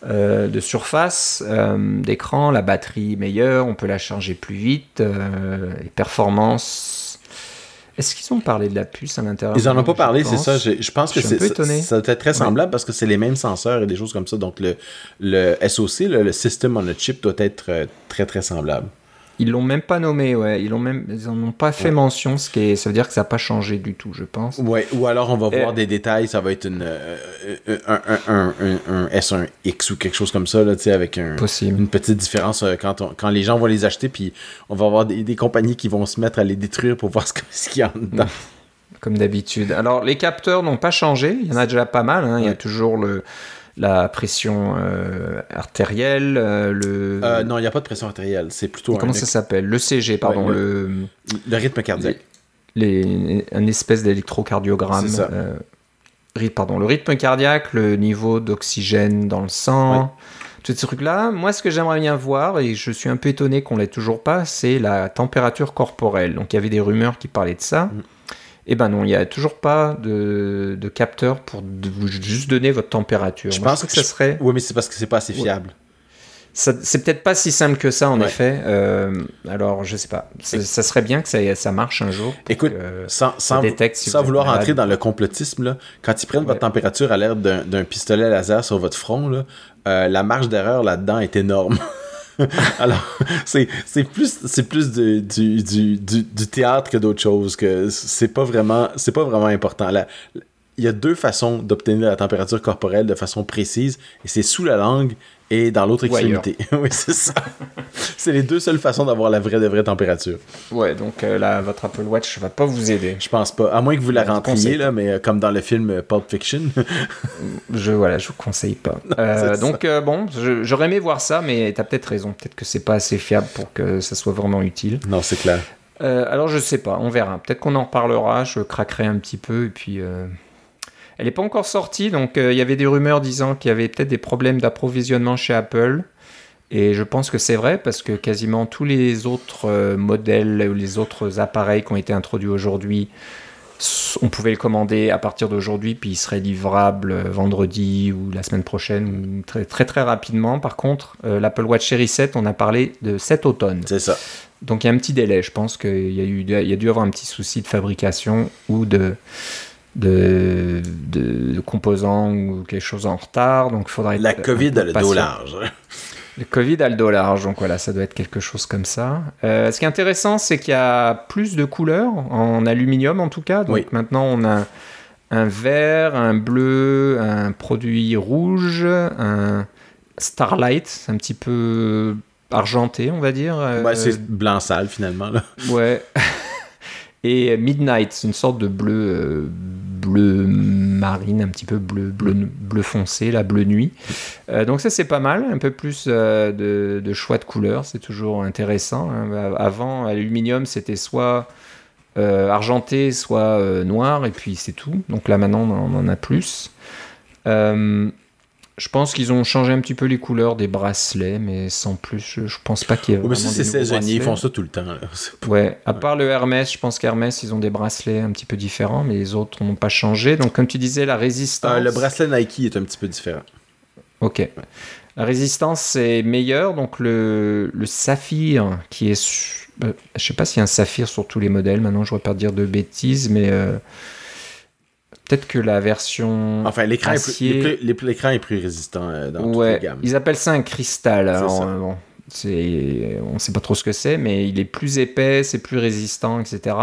Speaker 1: euh, de surface d'écran, la batterie meilleure, on peut la charger plus vite, les performances est-ce qu'ils ont parlé de la puce à l'intérieur?
Speaker 2: Ils en ont pas parlé, c'est ça. Je, pense que c'est ça doit être très semblable parce que c'est les mêmes senseurs et des choses comme ça. Donc le, le SOC, le, System on a Chip, doit être euh, très très semblable.
Speaker 1: Ils l'ont même pas nommé, ouais. Ils l'ont même, ils en ont pas fait mention, ce qui est, ça veut dire que ça n'a pas changé du tout, je pense.
Speaker 2: Ouais. Ou alors on va voir des détails, ça va être une, euh, euh, un, un, un, un, S1X ou quelque chose comme ça, là, tu sais, avec un, une petite différence euh, quand, on, quand les gens vont les acheter, puis on va avoir des, des, compagnies qui vont se mettre à les détruire pour voir *laughs* ce, qu'il y a dedans.
Speaker 1: Comme d'habitude. Alors les capteurs n'ont pas changé, il y en a déjà pas mal. Hein. Il y a toujours le la pression euh, artérielle, euh, le...
Speaker 2: Euh, non, il n'y a pas de pression artérielle, c'est plutôt...
Speaker 1: Comment ça s'appelle? Le CG, pardon. le...
Speaker 2: le... rythme cardiaque.
Speaker 1: Les... Un espèce d'électrocardiogramme. Pardon, le rythme cardiaque, le niveau d'oxygène dans le sang, tous ces trucs-là. Moi, ce que j'aimerais bien voir, et je suis un peu étonné qu'on l'ait toujours pas, c'est la température corporelle. Donc, il y avait des rumeurs qui parlaient de ça. Mm. Eh ben non, il n'y a toujours pas de, capteur pour vous juste donner votre température.
Speaker 2: Je pense que, ça serait. Oui, mais c'est parce que c'est pas assez fiable.
Speaker 1: C'est peut-être pas si simple que ça en effet. Euh, alors je sais pas. Ça serait bien que ça, ça marche un jour.
Speaker 2: Écoute, sans, sans, vouloir entrer dans le complotisme, là, quand ils prennent votre température à l'air d'un pistolet laser sur votre front, là, euh, la marge d'erreur là-dedans est énorme. *laughs* *laughs* Alors, c'est plus, c'est plus du, du, du, du, théâtre que d'autres choses. Que c'est pas vraiment, c'est pas vraiment important. Là, il y a deux façons d'obtenir la température corporelle de façon précise, et c'est sous la langue et dans l'autre extrémité. *laughs* oui, c'est ça. c'est les deux seules façons d'avoir la vraie de vraie température.
Speaker 1: Ouais, donc euh, là, votre Apple Watch va pas vous aider.
Speaker 2: Je pense pas. À moins que vous la rentriez, là, mais euh, comme dans le film euh, Pulp Fiction. *laughs*
Speaker 1: je voilà, je vous conseille pas. *laughs* donc bon, j'aurais aimé voir ça, mais tu as peut-être raison. Peut-être que c'est pas assez fiable pour que ça soit vraiment utile.
Speaker 2: Non, c'est clair.
Speaker 1: alors je sais pas, on verra. Peut-être qu'on en reparlera. Je craquerai un petit peu et puis. Elle n'est pas encore sortie, donc euh, il y avait des rumeurs disant qu'il y avait peut-être des problèmes d'approvisionnement chez Apple. Et je pense que c'est vrai parce que quasiment tous les autres euh, modèles ou les autres appareils qui ont été introduits aujourd'hui, on pouvait le commander à partir d'aujourd'hui, puis il serait livrable euh, vendredi ou la semaine prochaine, très très, très rapidement. Par contre, l'Apple Watch Series 7, on a parlé de cet automne.
Speaker 2: C'est ça.
Speaker 1: Donc il y a un petit délai. Je pense qu'il y, a eu, il y a dû avoir un petit souci de fabrication ou de, de, de, composants ou quelque chose en retard. Donc faudrait
Speaker 2: La Covid a le dos large.
Speaker 1: Le Covid a le dos large, donc voilà, ça doit être quelque chose comme ça. Euh, ce qui est intéressant, c'est qu'il y a plus de couleurs, en aluminium en tout cas. Donc maintenant, on a un vert, un bleu, un produit rouge, un Starlight, un petit peu argenté, on va dire.
Speaker 2: Ouais, c'est blanc sale finalement. Là.
Speaker 1: Ouais. *laughs* Et Midnight, c'est une sorte de bleu, euh, bleu marine, un petit peu bleu, bleu, bleu foncé, la bleu nuit. Euh, donc ça c'est pas mal, un peu plus euh, de, choix de couleurs, c'est toujours intéressant. Hein. Avant, aluminium c'était soit argenté, soit noir, et puis c'est tout. Donc là maintenant on en a plus. Je pense qu'ils ont changé un petit peu les couleurs des bracelets, mais sans plus. Je, pense pas qu'il y ait.
Speaker 2: mais si c'est saisonnier, ils font ça tout le temps.
Speaker 1: Ouais, à part le Hermès, je pense qu'Hermès, ils ont des bracelets un petit peu différents, mais les autres n'ont pas changé. Donc, comme tu disais, la résistance.
Speaker 2: Euh, le bracelet Nike est un petit peu différent.
Speaker 1: Ok. La résistance est meilleure. Donc, le, le saphir, qui est. Je euh, je sais pas s'il y a un saphir sur tous les modèles. Maintenant, je ne pas dire de bêtises, mais. Euh, Peut-être que la version.
Speaker 2: Enfin, l'écran est, plus, est plus résistant euh, dans toutes les gammes.
Speaker 1: Ils appellent ça un cristal. Euh, bon, on ne sait pas trop ce que c'est, mais il est plus épais, c'est plus résistant, etc.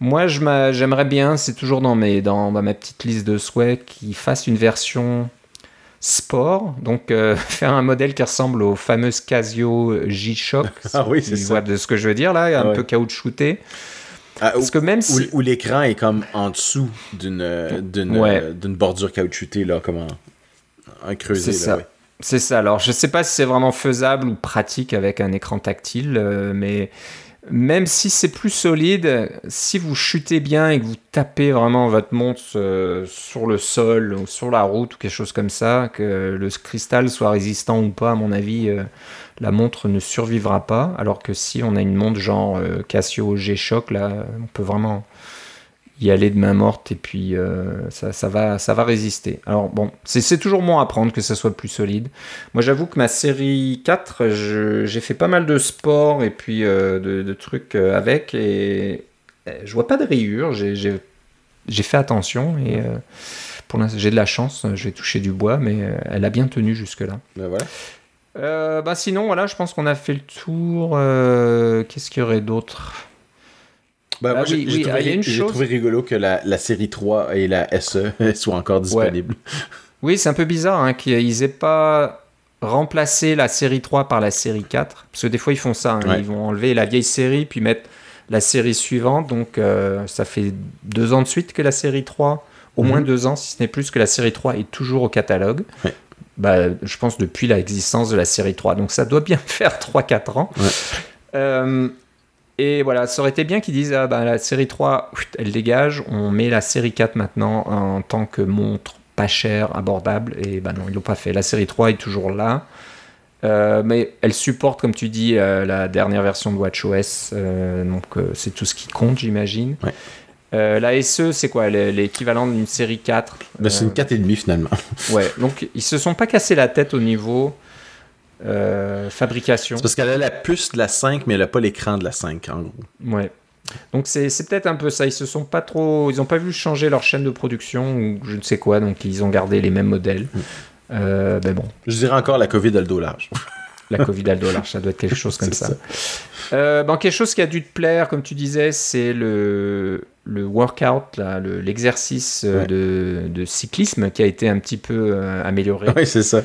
Speaker 1: Moi, j'aimerais bien, c'est toujours dans, mes, dans, ma petite liste de souhaits, qu'ils fassent une version sport, donc euh, *laughs* faire un modèle qui ressemble au fameux Casio G-Shock.
Speaker 2: ah oui, c'est ça.
Speaker 1: de ce que je veux dire là, un peu caoutchouté.
Speaker 2: Ah, Parce que même si... Où, l'écran est comme en dessous d'une d'une bordure caoutchoutée, là, comme un creusé.
Speaker 1: C'est ça. C'est ça. Alors, je sais pas si c'est vraiment faisable ou pratique avec un écran tactile, euh, mais même si c'est plus solide, si vous chutez bien et que vous tapez vraiment votre montre euh, sur le sol ou sur la route ou quelque chose comme ça, que le cristal soit résistant ou pas, à mon avis, euh, la montre ne survivra pas. Alors que si on a une montre genre euh, Casio G-Shock, là, on peut vraiment y aller de main morte et puis euh, ça, va résister. Alors bon, c'est toujours bon à prendre que ça soit plus solide. Moi j'avoue que ma série 4, j'ai fait pas mal de sport et puis euh, de, trucs euh, avec et je vois pas de rayures, j'ai fait attention et pour l'instant j'ai de la chance, je vais toucher du bois mais elle a bien tenu jusque là.
Speaker 2: Ben voilà.
Speaker 1: Bah sinon voilà, je pense qu'on a fait le tour. Qu'est-ce qu'il y aurait d'autre?
Speaker 2: Bah, ah j'ai trouvé, rigolo que la, série 3 et la SE *laughs* soient encore disponibles.
Speaker 1: Oui, c'est un peu bizarre hein, qu'ils aient pas remplacé la série 3 par la série 4. Parce que des fois, ils font ça. Hein. Ils vont enlever la vieille série puis mettre la série suivante. Donc, euh, ça fait deux ans de suite que la série 3, au moins mhm. deux ans, si ce n'est plus, que la série 3 est toujours au catalogue. Bah, je pense depuis l'existence de la série 3. Donc, ça doit bien *laughs* faire 3-4 ans. Euh, et voilà, ça aurait été bien qu'ils disent ah, bah, la série 3, elle dégage, on met la série 4 maintenant en tant que montre pas chère, abordable. Et bah non, ils l'ont pas fait. La série 3 est toujours là. Euh, mais elle supporte, comme tu dis, euh, la dernière version de WatchOS. Euh, donc c'est tout ce qui compte, j'imagine. La SE, c'est quoi L'équivalent d'une série 4
Speaker 2: bah, C'est une 4,5 finalement.
Speaker 1: ouais, donc ils se sont pas cassés la tête au niveau euh, fabrication.
Speaker 2: C'est parce qu'elle a la puce de la 5, mais elle n'a pas l'écran de la 5, en gros.
Speaker 1: Ouais. Donc c'est peut-être un peu ça. Ils se sont pas trop, ils n'ont pas vu changer leur chaîne de production ou je ne sais quoi. Donc ils ont gardé les mêmes modèles. Mm. Euh, ben bon.
Speaker 2: Je dirais encore la Covid a le dos large.
Speaker 1: la Covid a le ça doit être quelque *laughs* chose comme ça. Euh, bon, quelque chose qui a dû te plaire, comme tu disais, c'est le, le workout, l'exercice de, de, cyclisme qui a été un petit peu amélioré.
Speaker 2: Oui, c'est ça.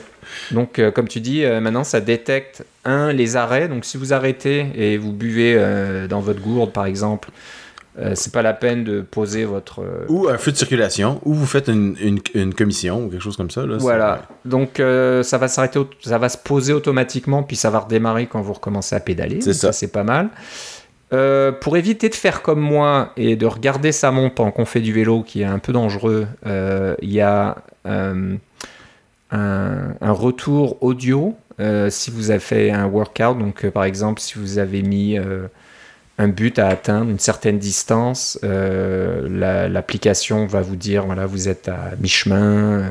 Speaker 1: Donc, euh, comme tu dis, euh, maintenant, ça détecte, un, les arrêts. Donc, si vous arrêtez et vous buvez euh, dans votre gourde, par exemple, c'est pas la peine de poser votre.
Speaker 2: Ou un feu de circulation, ou vous faites une, une, commission ou quelque chose comme ça. Là,
Speaker 1: voilà. Donc, ça va s'arrêter, ça va se poser automatiquement, puis ça va redémarrer quand vous recommencez à pédaler. C'est ça. c'est pas mal. Pour éviter de faire comme moi et de regarder sa montre pendant qu'on fait du vélo, qui est un peu dangereux, il y a un, retour audio euh, si vous avez fait un workout. Donc, euh, par exemple, si vous avez mis euh, un but à atteindre, une certaine distance, l'application va vous dire voilà, vous êtes à mi-chemin,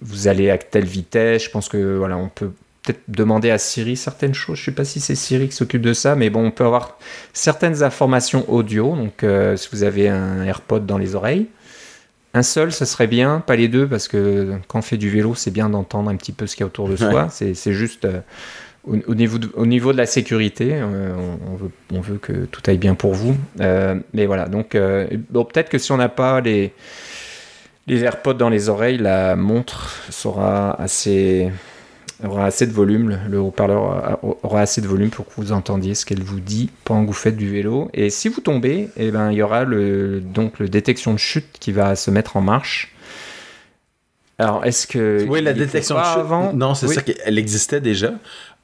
Speaker 1: vous allez à telle vitesse. Je pense que voilà, on peut peut-être demander à Siri certaines choses. Je ne sais pas si c'est Siri qui s'occupe de ça, mais bon, on peut avoir certaines informations audio. Donc, si vous avez un AirPod dans les oreilles, un seul, ça serait bien, pas les deux, parce que quand on fait du vélo, c'est bien d'entendre un petit peu ce qu'il y a autour de soi. C'est juste euh, au, niveau de, au niveau de la sécurité, euh, on, veut, on, veut, que tout aille bien pour vous. Euh, mais voilà, donc bon, peut-être que si on n'a pas les, les AirPods dans les oreilles, la montre sera assez aura assez de volume, le haut-parleur aura assez de volume pour que vous entendiez ce qu'elle vous dit pendant que vous faites du vélo. Et si vous tombez, eh ben, il y aura le, donc le détection de chute qui va se mettre en marche. Alors, est-ce que.
Speaker 2: Oui, la détection de chute. Avant... Non, c'est ça qu'elle existait déjà.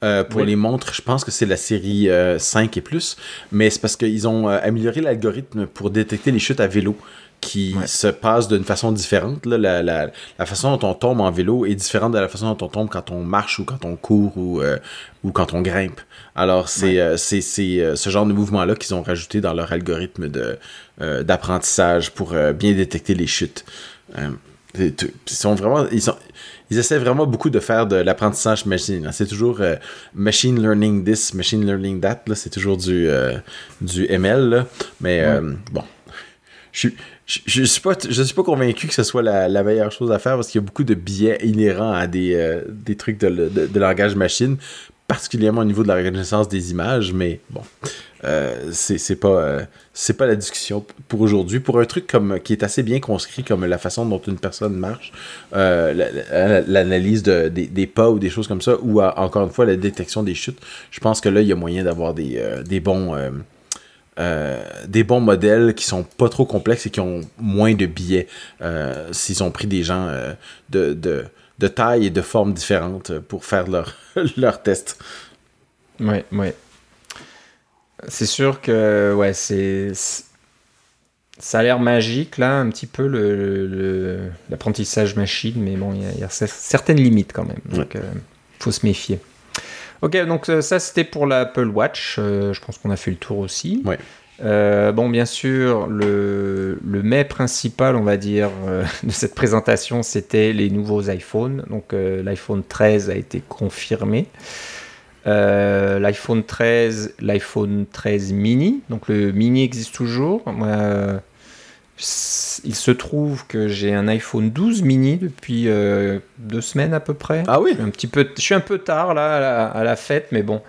Speaker 2: Euh, pour les montres, je pense que c'est la série 5 euh, et plus. Mais c'est parce qu'ils ont euh, amélioré l'algorithme pour détecter les chutes à vélo qui se passe d'une façon différente. La, la, la, façon dont on tombe en vélo est différente de la façon dont on tombe quand on marche ou quand on court ou, euh, ou quand on grimpe. Alors, c'est euh, c'est euh, ce genre de mouvement-là qu'ils ont rajouté dans leur algorithme d'apprentissage pour bien détecter les chutes. ils sont vraiment... Ils sont, ils essaient vraiment beaucoup de faire de l'apprentissage machine. C'est toujours machine learning this, machine learning that. C'est toujours du, du ML. Là. Mais bon, je, je, ne suis pas, je suis pas convaincu que ce soit la, meilleure chose à faire parce qu'il y a beaucoup de biais inhérents à des, euh, des trucs de, de, langage machine, particulièrement au niveau de la reconnaissance des images, mais bon, euh, c'est pas, euh, pas la discussion pour aujourd'hui. Pour un truc comme qui est assez bien conscrit comme la façon dont une personne marche, l'analyse de, des, pas ou des choses comme ça, ou encore une fois la détection des chutes, je pense que là, il y a moyen d'avoir des, des bons euh, des bons modèles qui sont pas trop complexes et qui ont moins de billets euh, s'ils ont pris des gens euh, de, de, de, taille et de forme différentes pour faire leur, *laughs* leur test.
Speaker 1: Ouais, ouais. C'est sûr que ouais, c'est ça a l'air magique là, un petit peu l'apprentissage le, machine, mais bon, il y, a certaines limites quand même. Donc, il faut se méfier. Ok, donc ça c'était pour l'Apple Watch. je pense qu'on a fait le tour aussi.
Speaker 2: Ouais.
Speaker 1: Euh, bon, bien sûr, le, le mai principal, on va dire, euh, *laughs* de cette présentation, c'était les nouveaux iPhones. Donc, euh, l'iPhone 13 a été confirmé. L'iPhone 13, l'iPhone 13 mini. Donc, le mini existe toujours. Il se trouve que j'ai un iPhone 12 mini depuis deux semaines à peu près.
Speaker 2: Ah oui.
Speaker 1: Un petit peu, je suis un peu tard là à la, à la fête, mais bon.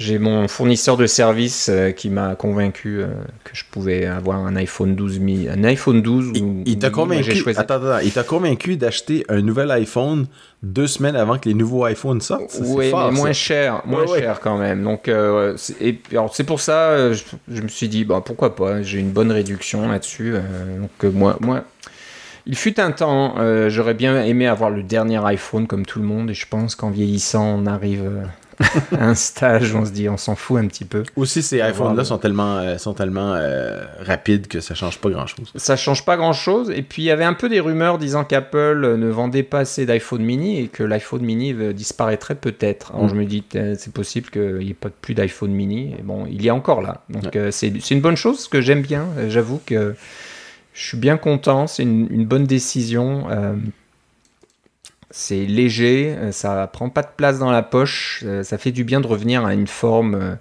Speaker 1: J'ai mon fournisseur de service euh, qui m'a convaincu euh, que je pouvais avoir un iPhone 12 un iPhone 12
Speaker 2: il, t'a convaincu il t'a convaincu d'acheter un nouvel iPhone deux semaines avant que les nouveaux iPhones sortent?
Speaker 1: Oui mais moins cher moins cher quand même. Donc euh, c'est pour ça je, me suis dit bah pourquoi pas j'ai une bonne réduction là-dessus donc moi moi il fut un temps, j'aurais bien aimé avoir le dernier iPhone comme tout le monde, et je pense qu'en vieillissant, on arrive *laughs* un stage, on se dit, on s'en fout un petit peu.
Speaker 2: Aussi, ces iPhones-là sont tellement, euh, sont tellement euh, rapides que ça change pas grand-chose.
Speaker 1: Ça change pas grand-chose. Et puis, il y avait un peu des rumeurs disant qu'Apple ne vendait pas assez d'iPhone mini et que l'iPhone mini disparaîtrait peut-être. Alors, mm. je me dis, c'est possible qu'il n'y ait pas plus d'iPhone mini. Et bon, il y a encore là. Donc, euh, c'est une bonne chose, que j'aime bien. J'avoue que je suis bien content. C'est une, une, bonne décision. C'est léger, euh, ça prend pas de place dans la poche, euh, ça fait du bien de revenir à une forme euh,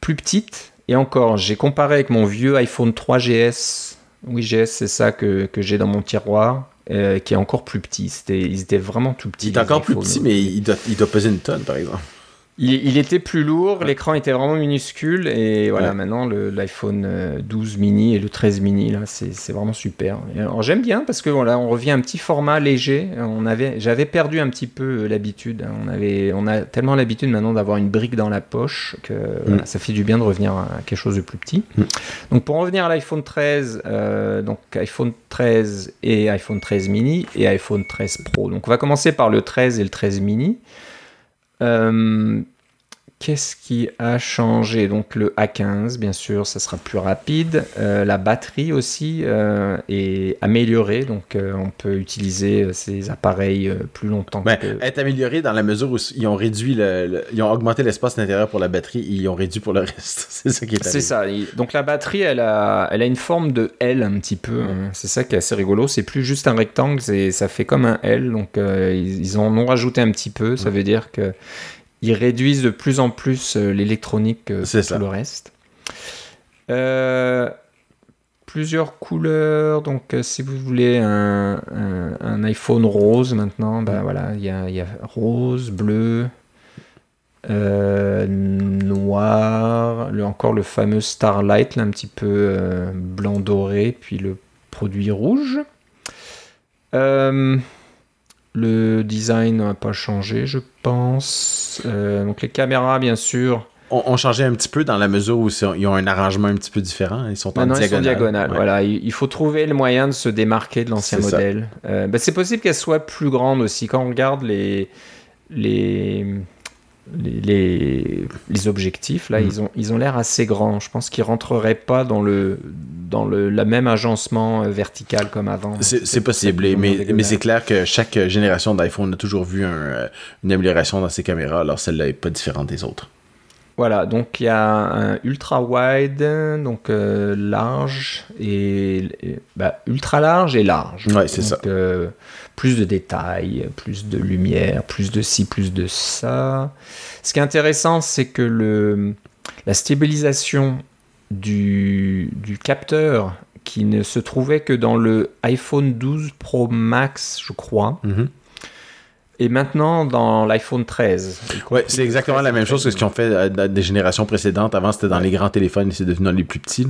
Speaker 1: plus petite. Et encore, j'ai comparé avec mon vieux iPhone 3GS. Oui, GS, c'est ça que, que j'ai dans mon tiroir, qui est encore plus petit. C'était, ils étaient vraiment tout petits.
Speaker 2: Il est encore plus petit, mais il doit, il doit peser une tonne, par exemple.
Speaker 1: Il, était plus lourd, l'écran était vraiment minuscule et voilà, maintenant l'iPhone 12 euh, mini et le 13 mini, là, c'est vraiment super. Alors j'aime bien parce que voilà, on revient à un petit format léger. On avait, J'avais perdu un petit peu euh, l'habitude. On, avait, on a tellement l'habitude maintenant d'avoir une brique dans la poche que mm. ça fait du bien de revenir à quelque chose de plus petit. Mm. Donc pour revenir à l'iPhone 13, euh, donc iPhone 13 et iPhone 13 mini et iPhone 13 Pro. Donc on va commencer par le 13 et le 13 mini. Euh, Qu'est-ce qui a changé? Donc le A15, bien sûr, ça sera plus rapide. Euh, la batterie aussi euh, est améliorée, donc euh, on peut utiliser ces appareils plus longtemps.
Speaker 2: Ben, Être améliorée dans la mesure où ils ont réduit, le, ils ont augmenté l'espace intérieur pour la batterie, et ils ont réduit pour le *laughs* reste. C'est ça qui est
Speaker 1: C'est ça. Donc la batterie, elle a, elle a une forme de L un petit peu. Hein. C'est ça qui est assez rigolo. C'est plus juste un rectangle, ça fait comme un L. Donc ils, ils en ont rajouté un petit peu. Ça veut dire que ils réduisent de plus en plus euh, l'électronique euh, que tout le reste. Euh, plusieurs couleurs. Donc, si vous voulez un, iPhone rose maintenant, ben voilà, il y a, rose, bleu, noir, encore le fameux Starlight, un petit peu blanc doré, puis le produit rouge. Le design n'a pas changé, je pense. Euh, donc les caméras, bien sûr.
Speaker 2: On, changé un petit peu dans la mesure où ils ont un arrangement un petit peu différent. Ils sont en diagonale. Ils sont
Speaker 1: diagonales. Voilà, il, faut trouver le moyen de se démarquer de l'ancien modèle. Euh, ben, c'est possible qu'elle soit plus grande aussi. Quand on regarde les les les, les, objectifs, là, mm. ils ont ils ont l'air assez grands. Je pense qu'ils rentreraient pas dans le dans le la même agencement euh, vertical comme avant.
Speaker 2: C'est possible, mais, mais c'est clair que chaque génération d'iPhone a toujours vu euh, une amélioration dans ses caméras, alors celle-là n'est pas différente des autres.
Speaker 1: Voilà, donc il y a un ultra wide, donc euh, large et, bah, ultra large et large.
Speaker 2: Ouais, c'est ça.
Speaker 1: plus de détails, plus de lumière, plus de ci, plus de ça. Ce qui est intéressant, c'est que le, la stabilisation du, du, capteur qui ne se trouvait que dans le iPhone 12 Pro Max, je crois. Mhm. Et maintenant, dans l'iPhone 13.
Speaker 2: Ouais, c'est exactement la même chose que ce qu'ils ont fait euh, des générations précédentes. Avant, c'était dans les grands téléphones et c'est devenu dans les plus petits.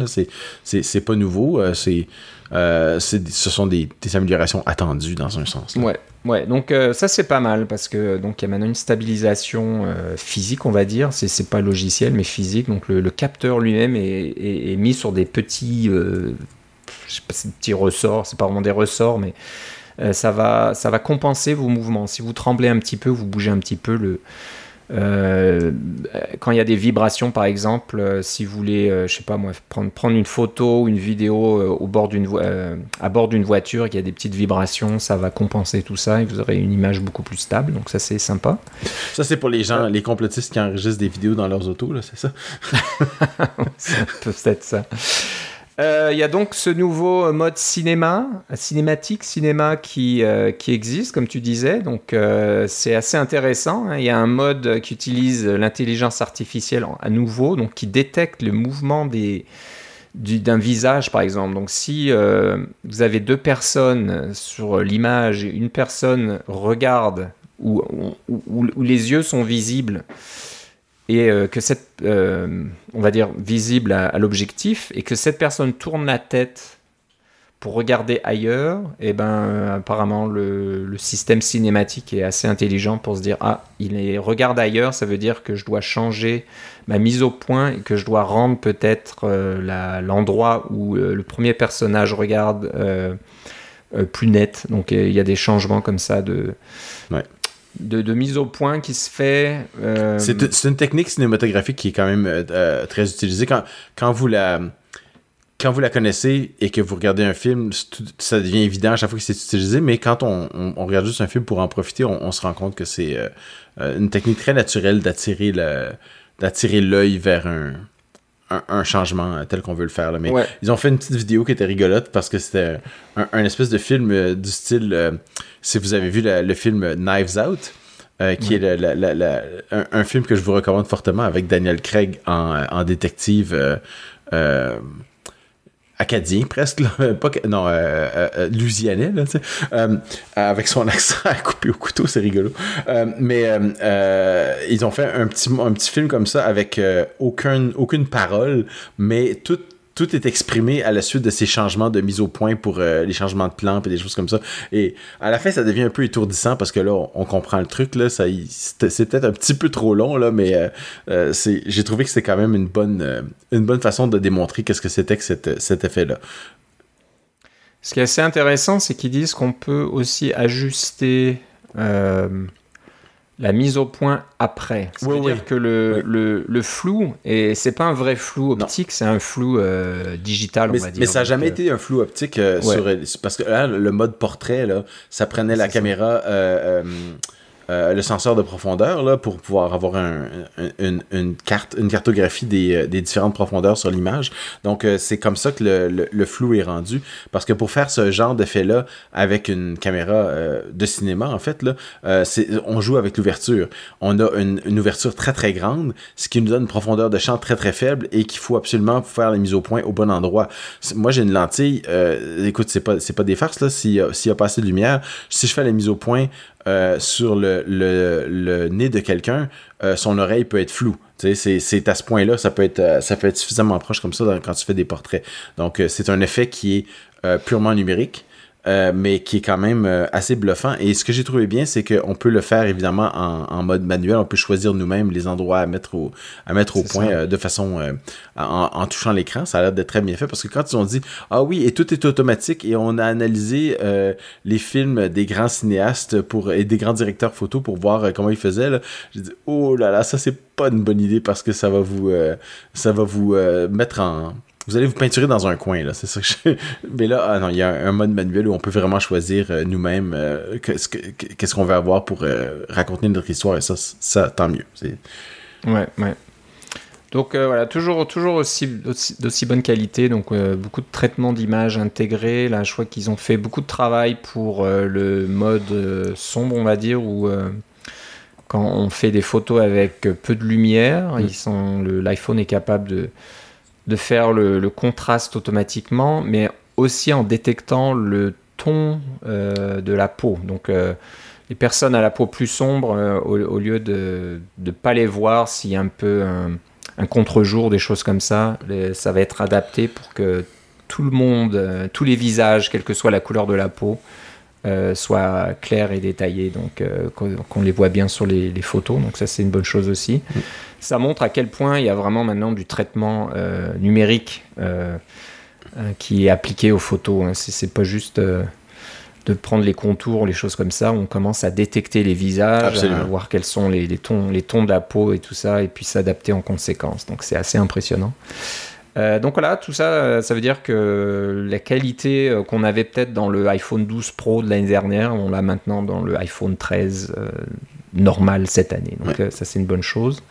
Speaker 2: C'est pas nouveau. Euh, c'est euh, ce sont des, des, améliorations attendues dans un sens.
Speaker 1: Ouais, ouais. Donc ça, c'est pas mal parce que donc il y a maintenant une stabilisation physique, on va dire. C'est pas logiciel, mais physique. Donc le, capteur lui-même est, est, mis sur des petits, je sais pas, des petits ressorts. C'est pas vraiment des ressorts, mais euh, ça, va, ça va compenser vos mouvements. Si vous tremblez un petit peu, vous bougez un petit peu, le, euh, quand il y a des vibrations, par exemple, euh, si vous voulez, euh, je sais pas moi, prendre, prendre une photo ou une vidéo au bord d'une à bord d'une voiture, qu'il y a des petites vibrations, ça va compenser tout ça et vous aurez une image beaucoup plus stable. Donc ça, c'est sympa.
Speaker 2: Ça, c'est pour les gens, les complotistes qui enregistrent des vidéos dans leurs autos, là, c'est ça?
Speaker 1: Peut-être *laughs* ça. Euh, il y a donc ce nouveau mode cinéma, cinématique, cinéma qui, euh, qui existe, comme tu disais. Donc euh, c'est assez intéressant. Hein. Il y a un mode qui utilise l'intelligence artificielle à nouveau, donc qui détecte le mouvement des, d'un visage, par exemple. Donc si vous avez deux personnes sur l'image, une personne regarde où les yeux sont visibles et euh, que cette, euh, on va dire, visible à, l'objectif, et que cette personne tourne la tête pour regarder ailleurs, et eh ben euh, apparemment le, système cinématique est assez intelligent pour se dire ah il regarde ailleurs, ça veut dire que je dois changer ma mise au point et que je dois rendre peut-être l'endroit où le premier personnage regarde plus net. Donc il y a des changements comme ça de de, mise au point qui se fait.
Speaker 2: Euh, c'est une technique cinématographique qui est quand même euh, euh, très utilisée. Quand, vous la connaissez et que vous regardez un film, ça devient évident à chaque fois que c'est utilisé, mais quand on, on, regarde juste un film pour en profiter, on, se rend compte que c'est une technique très naturelle d'attirer l'œil vers un, un, changement tel qu'on veut le faire. Là. Mais ils ont fait une petite vidéo qui était rigolote parce que c'était un, espèce de film du style si vous avez vu le film Knives Out, euh, qui est un, film que je vous recommande fortement avec Daniel Craig en, détective euh, euh, acadien presque, pas, non, louisianais, avec son *laughs* accent à couper au couteau, c'est rigolo. mais ils ont fait un petit, un petit film comme ça avec aucun, aucune parole, mais tout tout est exprimé à la suite de ces changements de mise au point pour euh, les changements de plan et des choses comme ça. Et à la fin, ça devient un peu étourdissant parce que là, on, comprend le truc. Là, ça, c'est peut-être un petit peu trop long, là, mais euh, euh, j'ai trouvé que c'était quand même une bonne, une bonne façon de démontrer qu'est-ce que c'était que cet effet-là.
Speaker 1: Ce qui est assez intéressant, c'est qu'ils disent qu'on peut aussi ajuster la mise au point après. C'est-à-dire que le, le, le, flou, et c'est pas un vrai flou optique, c'est un flou euh, digital,
Speaker 2: on
Speaker 1: va dire.
Speaker 2: Mais ça n'a jamais euh, été un flou optique euh, sur, parce que là, le mode portrait, là, ça prenait la caméra euh, le senseur de profondeur là, pour pouvoir avoir une, carte, une cartographie euh, des, différentes profondeurs sur l'image. Donc, euh, c'est comme ça que le, flou est rendu. Parce que pour faire ce genre d'effet-là avec une caméra de cinéma, en fait, là, on joue avec l'ouverture. On a une, ouverture très très grande, ce qui nous donne une profondeur de champ très très faible et qu'il faut absolument faire la mise au point au bon endroit. Moi, j'ai une lentille, écoute, c'est pas, pas des farces, s'il y, a pas assez de lumière, si je fais la mise au point euh, sur le, nez de quelqu'un, euh, son oreille peut être floue. C'est à ce point-là, ça, peut être, euh, ça peut être suffisamment proche comme ça quand tu fais des portraits. Donc, c'est un effet qui est purement numérique. Euh, mais qui est quand même euh, assez bluffant. Et ce que j'ai trouvé bien, c'est qu'on peut le faire évidemment en, mode manuel. On peut choisir nous-mêmes les endroits à mettre au, à mettre au point euh, de façon en, touchant l'écran. Ça a l'air d'être très bien fait parce que quand ils ont dit ah oui et tout est automatique et on a analysé les films des grands cinéastes pour et des grands directeurs photo pour voir comment ils faisaient, j'ai dit oh là là ça c'est pas une bonne idée parce que ça va vous ça va vous mettre en vous allez vous peinturer dans un coin, là, c'est ça que je... *laughs* Mais là, ah non, il y a un, mode manuel où on peut vraiment choisir euh, nous-mêmes euh, qu'est-ce qu'on veut avoir pour euh, raconter notre histoire, et ça, ça tant mieux.
Speaker 1: Ouais, ouais. Donc voilà, toujours, toujours aussi, d'aussi bonne qualité, donc beaucoup de traitement d'images intégrés. Là, je crois qu'ils ont fait beaucoup de travail pour le mode sombre, on va dire, où quand on fait des photos avec peu de lumière, mm. l'iPhone est capable de de faire le, contraste automatiquement, mais aussi en détectant le ton euh, de la peau. Donc euh, les personnes à la peau plus sombre, euh, au, lieu de ne pas les voir s'il y a un peu un, contre-jour, des choses comme ça, ça va être adapté pour que tout le monde, tous les visages, quelle que soit la couleur de la peau, soient clairs et détaillés, donc qu'on les voit bien sur les, photos. Donc ça c'est une bonne chose aussi. Ça montre à quel point il y a vraiment maintenant du traitement euh, numérique euh, euh, qui est appliqué aux photos. Hein. C'est pas juste de prendre les contours, les choses comme ça. On commence à détecter les visages,
Speaker 2: Absolument.
Speaker 1: à voir quels sont les, les tons, les tons de la peau et tout ça, et puis s'adapter en conséquence. Donc c'est assez impressionnant. Euh, donc voilà, tout ça, ça veut dire que la qualité qu'on avait peut-être dans le iPhone 12 Pro de l'année dernière, on l'a maintenant dans le iPhone 13 euh, normal cette année. Donc
Speaker 2: Ouais.
Speaker 1: ça c'est une bonne chose.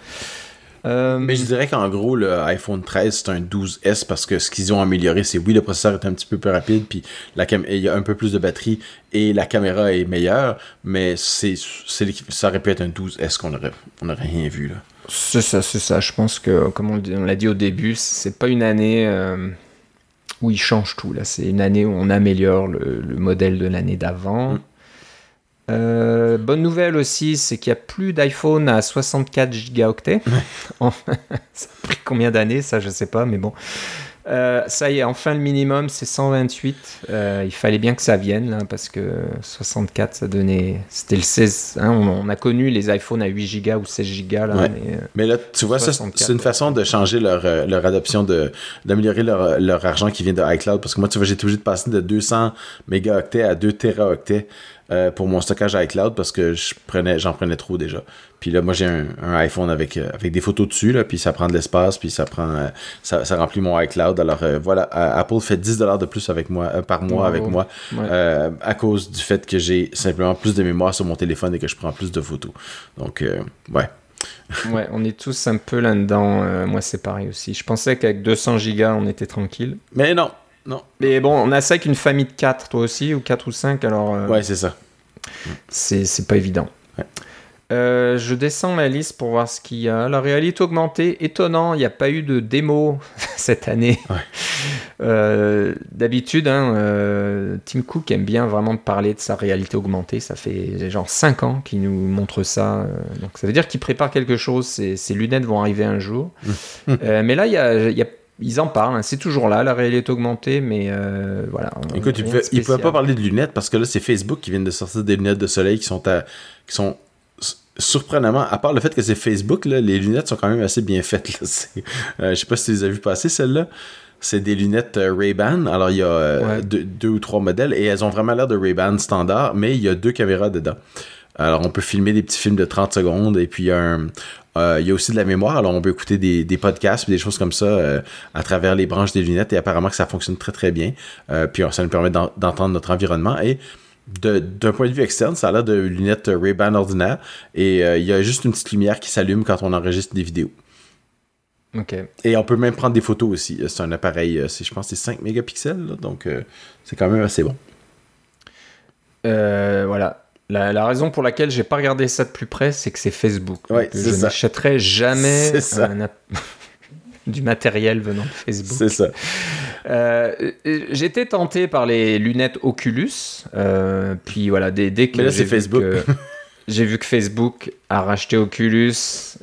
Speaker 1: Euh,
Speaker 2: Mais je dirais qu'en gros, le iPhone 13, c'est un 12S parce que ce qu'ils ont amélioré, c'est oui, le processeur est un petit peu plus rapide, puis la cam- il y a un peu plus de batterie et la caméra est meilleure, mais c'est, ça aurait pu être un 12S qu'on aurait, on aurait rien vu là.
Speaker 1: C'est ça, c'est ça. Je pense que, comme on, l'a dit au début, c'est pas une année euh, où il change tout. Là, c'est une année où on améliore le, le modèle de l'année d'avant.
Speaker 2: Mm.
Speaker 1: Euh, bonne nouvelle aussi, c'est qu'il n'y a plus d'iPhone à 64 gigaoctets. *laughs* Ça a pris combien d'années, ça je sais pas, mais bon. Euh, ça y est, enfin le minimum c'est 128. Euh, il fallait bien que ça vienne là, parce que 64 ça donnait. C'était le 16. hein, on, a connu les iPhones à 8 Go ou 16 Go là,
Speaker 2: Ouais.
Speaker 1: mais,
Speaker 2: Mais là, tu vois, ça,
Speaker 1: 64,
Speaker 2: c'est une façon de changer leur, leur adoption, d'améliorer leur, leur argent qui vient de iCloud. Parce que moi, tu vois, j'ai été obligé de passer de 200 mégaoctets à 2 téraoctets euh, pour mon stockage iCloud parce que je prenais, j'en prenais trop déjà. Puis là, moi, j'ai un, un iPhone avec, euh, avec des photos dessus, là, puis ça prend de l'espace, puis ça prend, euh, ça, ça remplit mon iCloud. Alors voilà, Apple fait 10$ de plus avec moi, par mois avec moi
Speaker 1: Ouais.
Speaker 2: à cause du fait que j'ai simplement plus de mémoire sur mon téléphone et que je prends plus de photos. Donc, ouais. *laughs*
Speaker 1: Ouais, on est tous un peu là-dedans. moi, c'est pareil aussi. Je pensais qu'avec 200 gigas, on était tranquille.
Speaker 2: Mais non, non.
Speaker 1: Mais bon, on a ça avec une famille de 4, toi aussi, ou 4 ou 5, alors euh,
Speaker 2: Ouais, c'est ça.
Speaker 1: c'est pas évident.
Speaker 2: Ouais.
Speaker 1: Euh, je descends la liste pour voir ce qu'il y a. La réalité augmentée, étonnant, il n'y a pas eu de démo *laughs* cette année.
Speaker 2: Ouais. *laughs*
Speaker 1: Euh, D'habitude, hein, euh, Tim Cook aime bien vraiment parler de sa réalité augmentée. Ça fait genre 5 ans qu'il nous montre ça. donc ça veut dire qu'il prépare quelque chose. Ses, ses lunettes vont arriver un jour. *laughs* Mais là, il y a, y a- ils en parlent. hein. C'est toujours là, la réalité augmentée. Mais euh, voilà.
Speaker 2: Écoute, il ne pouvait pas parler de lunettes parce que là, c'est Facebook qui vient de sortir des lunettes de soleil qui sont, à, qui sont surprenamment, à part le fait que c'est Facebook, là, les lunettes sont quand même assez bien faites. *laughs* Euh, je sais pas si tu les as vues passer, celles-là. C'est des lunettes euh, Ray-Ban. Alors, il y a euh,
Speaker 1: Ouais.
Speaker 2: deux, deux ou trois modèles et elles ont vraiment l'air de Ray-Ban standard, mais il y a deux caméras dedans. Alors, on peut filmer des petits films de 30 secondes et puis il y a un, il y a aussi de la mémoire, alors on peut écouter des, des podcasts et des choses comme ça euh, à travers les branches des lunettes et apparemment que ça fonctionne très très bien. Euh, puis ça nous permet d'en- d'entendre notre environnement et d'un point de vue externe, ça a l'air de lunettes Ray-Ban ordinaires et euh, il y a juste une petite lumière qui s'allume quand on enregistre des vidéos.
Speaker 1: Ok.
Speaker 2: Et on peut même prendre des photos aussi. C'est un appareil, euh, je pense c'est 5 mégapixels, là, donc euh, c'est quand même assez bon.
Speaker 1: Euh, voilà. La, la raison pour laquelle j'ai pas regardé ça de plus près, c'est que c'est Facebook.
Speaker 2: Ouais,
Speaker 1: je n'achèterai jamais un app- *laughs* du matériel venant de Facebook.
Speaker 2: C'est ça.
Speaker 1: Euh, euh, J'étais tenté par les lunettes Oculus. euh, puis voilà, dès, dès que
Speaker 2: Mais là,
Speaker 1: j'ai
Speaker 2: Facebook.
Speaker 1: que- *laughs* J'ai vu que Facebook a racheté Oculus.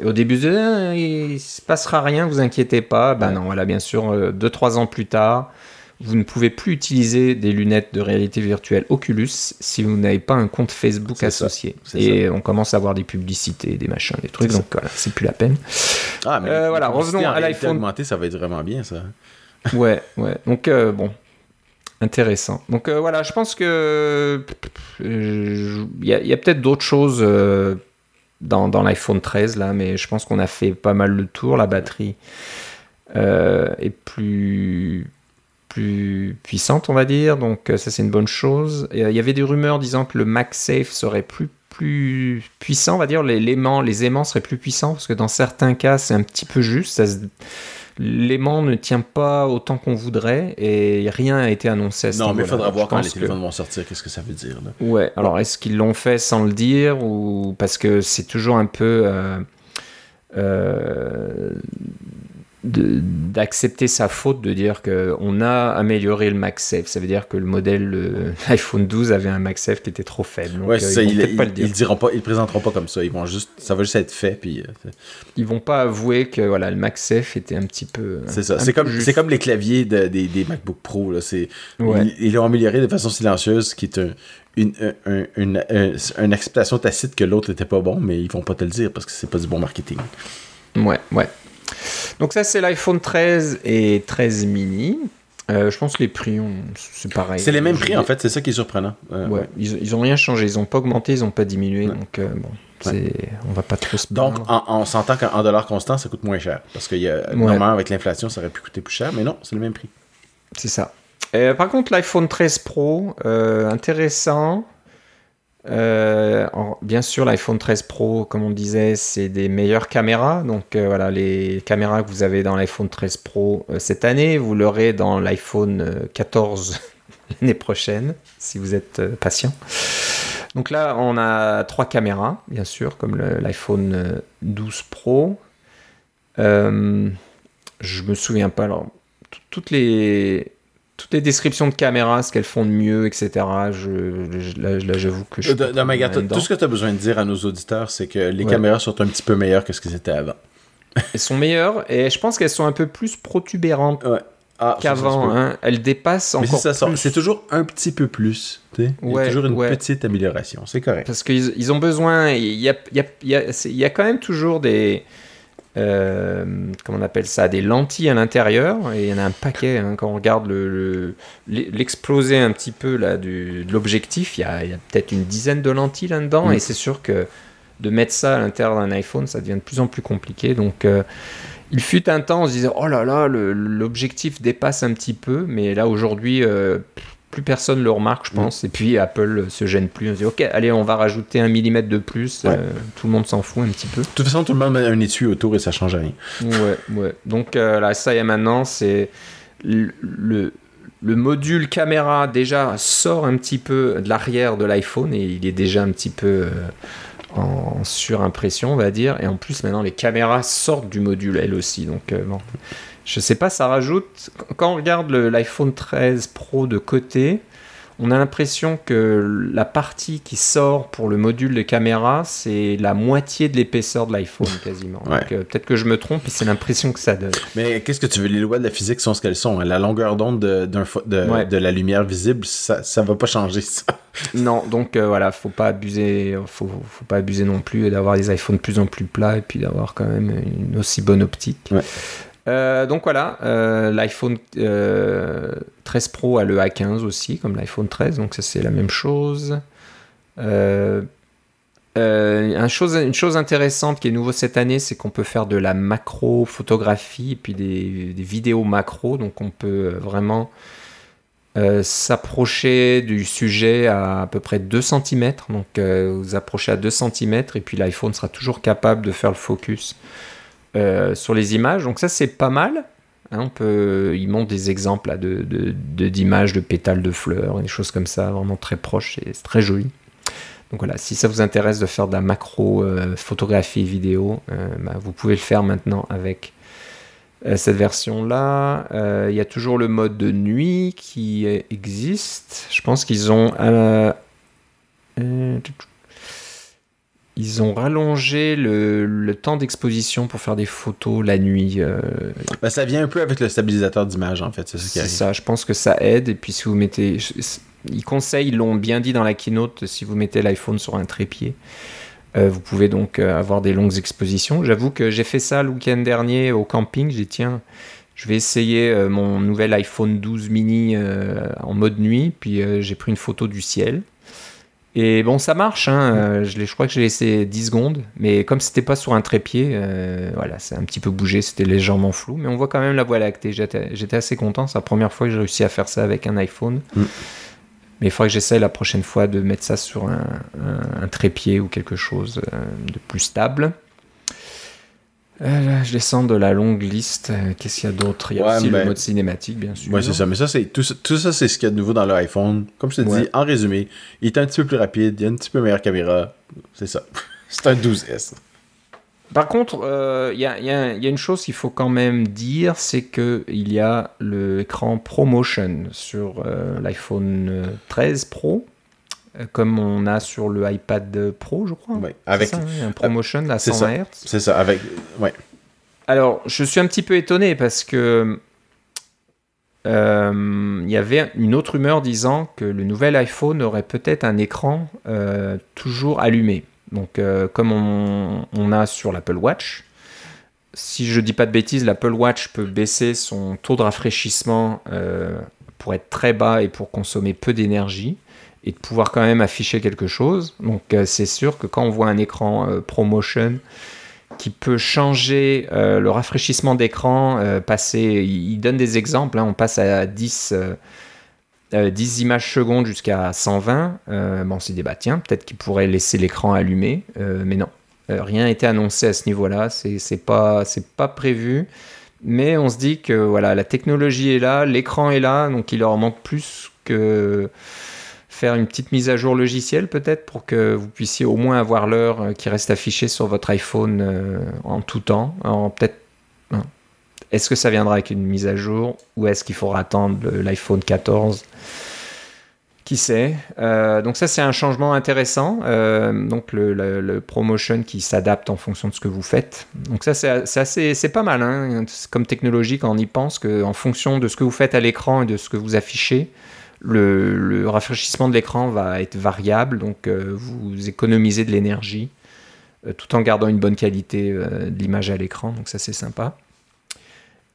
Speaker 1: Au début, je disais, Ah, il se passera rien, vous inquiétez pas. Ben non, voilà, bien sûr, 2-3 ans plus tard, vous ne pouvez plus utiliser des lunettes de réalité virtuelle Oculus si vous n'avez pas un compte Facebook
Speaker 2: ça,
Speaker 1: associé. Et on commence à avoir des publicités, des machins, des trucs. Donc voilà, c'est plus la peine.
Speaker 2: Ah, mais
Speaker 1: Euh, voilà, revenons
Speaker 2: en
Speaker 1: à l'iPhone.
Speaker 2: ça va être vraiment bien, ça. *laughs*
Speaker 1: Ouais, ouais. Donc, euh, bon. Intéressant. Donc, euh, voilà, je pense que. euh, Il y a, peut-être d'autres choses euh, dans, dans l'iPhone 13, là, mais je pense qu'on a fait pas mal le tour. La batterie est plus plus puissante, on va dire. Donc, euh, ça, c'est une bonne chose. Euh, Il y avait des rumeurs disant que le MagSafe serait plus plus puissant, on va dire, les, l'aimant- les aimants seraient plus puissants, parce que dans certains cas, c'est un petit peu juste. Ça se- L'aimant ne tient pas autant qu'on voudrait, et rien n'a été annoncé à ce
Speaker 2: Non, mais il faudra voir quand les
Speaker 1: pense que-
Speaker 2: téléphones vont sortir, qu'est-ce que ça veut dire. Là.
Speaker 1: Ouais, alors est-ce qu'ils l'ont fait sans le dire ou parce que c'est toujours un peu euh, euh, d'accepter sa faute de dire que on a amélioré le MagSafe. Ça veut dire que le modèle euh, *laughs* iPhone 12 avait un MagSafe qui était trop faible. Donc,
Speaker 2: ouais,
Speaker 1: euh, ils
Speaker 2: ils,
Speaker 1: pas le dire.
Speaker 2: ils diront pas, ils présenteront pas comme ça. Ils vont juste, ça va juste être fait, puis euh,
Speaker 1: Ils vont pas avouer que voilà le MagSafe était un petit peu.
Speaker 2: c'est ça. C'est comme, c'est comme les claviers de- des, des MacBook Pro. Là. C'est,
Speaker 1: Ouais.
Speaker 2: ils, l'ont amélioré de façon silencieuse, ce qui est un- une, un- un- une, un- une acceptation tacite que l'autre n'était pas bon, mais ils vont pas te le dire parce que c'est pas du bon marketing.
Speaker 1: Ouais, ouais. Donc ça, c'est l'iPhone 13 et 13 mini. Euh, je pense que les prix, ont- c'est pareil.
Speaker 2: C'est les mêmes prix, en fait, c'est ça qui est surprenant. Euh,
Speaker 1: Ouais, ils, ils ont rien changé, ils ont pas augmenté, ils ont pas diminué,
Speaker 2: Ouais.
Speaker 1: donc euh, bon, on va pas trop se
Speaker 2: Donc, en- on s'entend qu'en dollars constants, ça coûte moins cher. Parce que y a, normalement, avec l'inflation, ça aurait pu coûter plus cher, mais non, c'est le même prix.
Speaker 1: C'est ça. Euh, par contre, l'iPhone 13 Pro, euh, intéressant. Euh, en- bien sûr, l'iPhone 13 Pro, comme on disait, c'est des meilleures caméras. Donc euh, voilà, les caméras que vous avez dans l'iPhone 13 Pro euh, cette année, vous l'aurez dans l'iPhone euh, 14 *laughs* l'année prochaine, si vous êtes patient. Donc là, on a trois caméras, bien sûr, comme l'iPhone euh, 12 Pro. Je me souviens pas. Alors, toutes les toutes les descriptions de caméras, ce qu'elles font de mieux, etc. Je, je- là, j'avoue que je. suis
Speaker 2: Euh,
Speaker 1: pas
Speaker 2: non, mais regarde, tout ce que tu as besoin de dire à nos auditeurs, c'est que les
Speaker 1: Ouais.
Speaker 2: caméras sont un petit peu meilleures que ce que c'était avant. *laughs*
Speaker 1: Elles sont meilleures et je pense qu'elles sont un peu plus protubérantes
Speaker 2: Ouais. Ah,
Speaker 1: qu'avant. hein. Elles dépassent
Speaker 2: Mais
Speaker 1: encore
Speaker 2: c'est ça,
Speaker 1: plus.
Speaker 2: c'est toujours un petit peu plus. tu sais. Il y a
Speaker 1: Ouais,
Speaker 2: toujours une
Speaker 1: ouais.
Speaker 2: petite amélioration. C'est correct.
Speaker 1: Parce qu'ils ils ont besoin. Il y a, y, a, y, a, y a quand même toujours des. Euh, comment on appelle ça Des lentilles à l'intérieur. Et il y en a un paquet. hein, quand on regarde le- le- l'explosé un petit peu là, du, de l'objectif, il y a, peut-être une dizaine de lentilles là-dedans.
Speaker 2: Mm.
Speaker 1: Et c'est sûr que de mettre ça à l'intérieur d'un iPhone, ça devient de plus en plus compliqué. Donc. euh, il fut un temps, on se disait, oh là là, l'objectif dépasse un petit peu, mais là aujourd'hui, euh, plus personne le remarque, je
Speaker 2: Mm.
Speaker 1: pense. Et puis Apple se gêne plus. On se dit, ok, allez, on va rajouter un millimètre de plus.
Speaker 2: Ouais.
Speaker 1: euh, tout le monde s'en fout un petit peu.
Speaker 2: De toute façon, tout le monde met un étui autour et ça change rien.
Speaker 1: Ouais, ouais. Donc euh, là, ça y est maintenant, c'est le, le, le module caméra déjà sort un petit peu de l'arrière de l'iPhone et il est déjà un petit peu euh, en surimpression, on va dire. Et en plus, maintenant, les caméras sortent du module elles aussi. Donc euh, bon, je sais pas, ça rajoute. Quand on regarde l'iPhone 13 Pro de côté. On a l'impression que la partie qui sort pour le module de caméra, c'est la moitié de l'épaisseur de l'iPhone quasiment.
Speaker 2: Ouais.
Speaker 1: Euh, peut-être que je me trompe, mais c'est l'impression que ça donne.
Speaker 2: Mais qu'est-ce que tu veux? Les lois de la physique sont ce qu'elles sont. La longueur d'onde de, d'un fo- de,
Speaker 1: Ouais.
Speaker 2: de la lumière visible, ça, ça va pas changer ça. *laughs*
Speaker 1: Non, donc euh, voilà, faut pas abuser, faut, faut pas abuser non plus d'avoir des iPhones de plus en plus plats et puis d'avoir quand même une aussi bonne optique.
Speaker 2: Ouais.
Speaker 1: Euh, donc voilà, euh, l'iPhone euh, 13 Pro a le A15 aussi, comme l'iPhone 13, donc ça c'est la même chose. Euh, euh, un chose, une chose intéressante qui est nouveau cette année, c'est qu'on peut faire de la macro photographie et puis des, des vidéos macro, donc on peut euh, vraiment euh, s'approcher du sujet à à peu près 2 cm. Donc euh, vous approchez à 2 cm et puis l'iPhone sera toujours capable de faire le focus euh, sur les images. Donc ça c'est pas mal. Hein, on peut, il montre des exemples de, d'images de pétales de fleurs, des choses comme ça, vraiment très proches et c'est très joli. Donc voilà, si ça vous intéresse de faire de la macro euh, photographie vidéo, euh, bah, vous pouvez le faire maintenant avec cette version-là. Il y a toujours le mode de nuit qui existe. Je pense qu'ils ont ils ont rallongé le, le temps d'exposition pour faire des photos la nuit. euh,
Speaker 2: Ben, ça vient un peu avec le stabilisateur d'image, en fait. C'est ça
Speaker 1: je pense que ça aide. Et puis si vous mettez... Ils conseillent, ils l'ont bien dit dans la keynote, si vous mettez l'iPhone sur un trépied, euh, vous pouvez donc euh, avoir des longues expositions. J'avoue que j'ai fait ça le week-end dernier au camping. J'ai dit, tiens, je vais essayer euh, mon nouvel iPhone 12 mini en mode nuit. Puis j'ai pris une photo du ciel. Et bon, ça marche. Hein. euh, Je, crois que j'ai laissé 10 secondes. Mais comme c'était pas sur un trépied, euh, voilà, c'est un petit peu bougé. C'était légèrement flou. Mais on voit quand même la Voie lactée. J'étais assez content. C'est la première fois que j'ai réussi à faire ça avec un iPhone.
Speaker 2: Mm.
Speaker 1: Mais il faudrait que j'essaye la prochaine fois de mettre ça sur un, un- un trépied ou quelque chose euh, de plus stable. Euh, là, je descends de la longue liste. Euh, Qu'est-ce qu'il y a d'autre? Il y a
Speaker 2: Ouais,
Speaker 1: aussi
Speaker 2: mais-
Speaker 1: le mode cinématique, bien sûr.
Speaker 2: Ouais, c'est ça. Mais ça, c'est tout, ça- tout ça, c'est ce qu'il y a de nouveau dans l'iPhone. Comme je te
Speaker 1: Ouais.
Speaker 2: dis, en résumé, il est un petit peu plus rapide, il y a une petit peu meilleure caméra. C'est ça. *laughs* C'est un 12S.
Speaker 1: Par contre, euh, il y, a, y y une chose qu'il faut quand même dire, c'est qu'il y a l'écran ProMotion sur euh, l'iPhone euh, 13 Pro, comme on a sur le iPad Pro, je crois.
Speaker 2: Ouais, avec,
Speaker 1: ça, hein, un ProMotion à
Speaker 2: c'est
Speaker 1: 120
Speaker 2: ça.
Speaker 1: Hz.
Speaker 2: c'est ça. Avec, ouais.
Speaker 1: Alors, je suis un petit peu étonné parce que euh, il y avait une autre rumeur disant que le nouvel iPhone aurait peut-être un écran euh, toujours allumé. Donc, euh, comme on, on a sur l'Apple Watch, si je dis pas de bêtises, l'Apple Watch peut baisser son taux de rafraîchissement pour être très bas et pour consommer peu d'énergie et de pouvoir quand même afficher quelque chose. Donc c'est sûr que quand on voit un écran ProMotion qui peut changer le rafraîchissement d'écran, passer, il, donne des exemples, hein. on passe à 10, 10 euh, images secondes jusqu'à 120, euh, bon, on s'est dit, bah tiens, peut-être qu'il pourrait laisser l'écran allumé, euh, mais non. rien été annoncé à ce niveau-là, c'est pas, pas prévu. Mais on se dit que voilà, la technologie est là, l'écran est là, donc il leur manque plus que faire une petite mise à jour logicielle peut-être pour que vous puissiez au moins avoir l'heure qui reste affichée sur votre iPhone en tout temps, en peut-être est-ce que ça viendra avec une mise à jour ou est-ce qu'il faudra attendre l'iPhone 14 qui sait? Euh, Donc ça c'est un changement intéressant. Euh, donc le, promotion qui s'adapte en fonction de ce que vous faites. Donc ça c'est c'est pas mal hein, comme technologie quand on y pense qu'en fonction de ce que vous faites à l'écran et de ce que vous affichez, le, rafraîchissement de l'écran va être variable. Donc euh, vous économisez de l'énergie tout en gardant une bonne qualité de l'image à l'écran. Donc ça c'est sympa.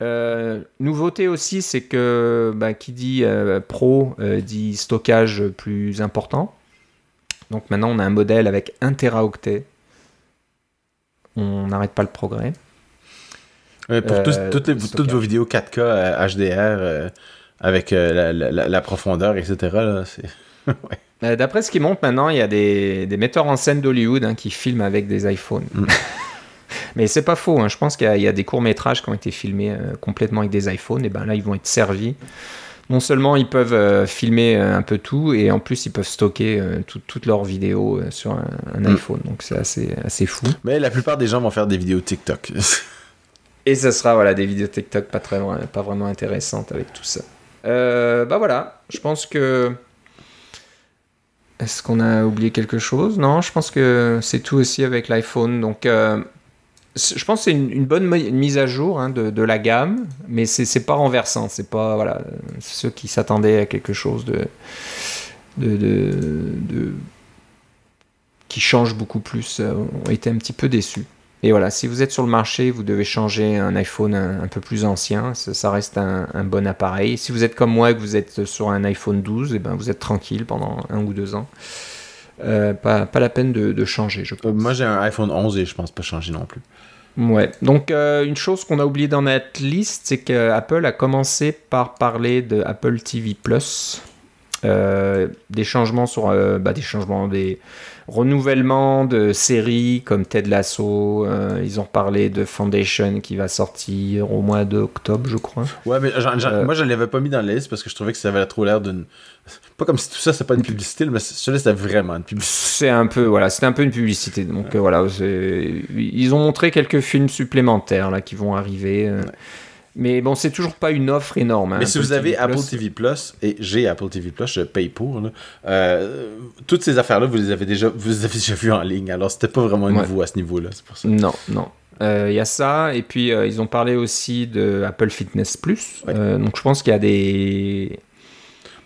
Speaker 1: Euh, nouveauté aussi, c'est que bah, qui dit euh, pro euh, dit stockage plus important. Donc maintenant, on a un modèle avec 1 teraoctet. On n'arrête pas le progrès.
Speaker 2: pour toutes, les, toutes, vos vidéos 4K HDR avec la, profondeur, etc. *laughs*
Speaker 1: D'après ce qui montre maintenant, il y a des, metteurs en scène d'Hollywood hein, qui filment avec des iPhones. Mm. *laughs* Mais c'est pas faux. Hein. Je pense qu'il y, a des courts métrages qui ont été filmés euh, complètement avec des iPhones. Et ben là, ils vont être servis. Non seulement ils peuvent euh, filmer euh, un peu tout, et en plus ils peuvent stocker toutes leurs vidéos sur un, mm. iPhone. Donc c'est assez, assez fou.
Speaker 2: Mais la plupart des gens vont faire des vidéos TikTok. *laughs*
Speaker 1: et ce sera voilà, des vidéos TikTok pas, très, pas vraiment intéressantes avec tout ça. Bah voilà, je pense que. Est-ce qu'on a oublié quelque chose? Non, je pense que c'est tout aussi avec l'iPhone. Donc, je pense que c'est une, bonne mise à jour hein, de, la gamme, mais c'est pas renversant. C'est pas voilà ceux qui s'attendaient à quelque chose de, de, qui change beaucoup plus euh, ont été un petit peu déçus. Et voilà, si vous êtes sur le marché, vous devez changer un iPhone un, peu plus ancien, ça, reste un, bon appareil. Si vous êtes comme moi, que vous êtes sur un iPhone 12, et eh ben vous êtes tranquille pendant un ou deux ans. Euh, pas, pas, la peine de, changer, je pense.
Speaker 2: moi, j'ai un iPhone 11 et je pense pas changer non plus.
Speaker 1: Ouais. Donc, euh, une chose qu'on a oublié dans notre liste, c'est qu'Apple a commencé par parler de Apple TV Plus. Euh, des changements sur bah, des changements des renouvellement de séries comme Ted Lasso. Euh, ils ont parlé de Foundation qui va sortir au mois d'octobre, je crois.
Speaker 2: Ouais, mais euh, moi, je ne l'avais pas mis dans la liste parce que je trouvais que ça avait trop l'air d'une. Pas comme si tout ça, c'est pas une publicité, mais celui-là, c'était vraiment une publicité.
Speaker 1: C'est un peu, voilà, c'était un peu une publicité. Donc euh, voilà, ils ont montré quelques films supplémentaires là qui vont arriver. Mais bon, c'est toujours pas une offre énorme. Hein,
Speaker 2: mais si vous avez Apple TV Plus, et j'ai Apple TV Plus, je paye pour, euh, toutes ces affaires-là, vous les avez déjà, vous les avez déjà vues en ligne. Alors, c'était pas vraiment nouveau à ce niveau-là, c'est pour ça.
Speaker 1: Non, non. Il euh, y a ça, et puis euh, ils ont parlé aussi de Apple Fitness Plus. donc, je pense qu'il y a des.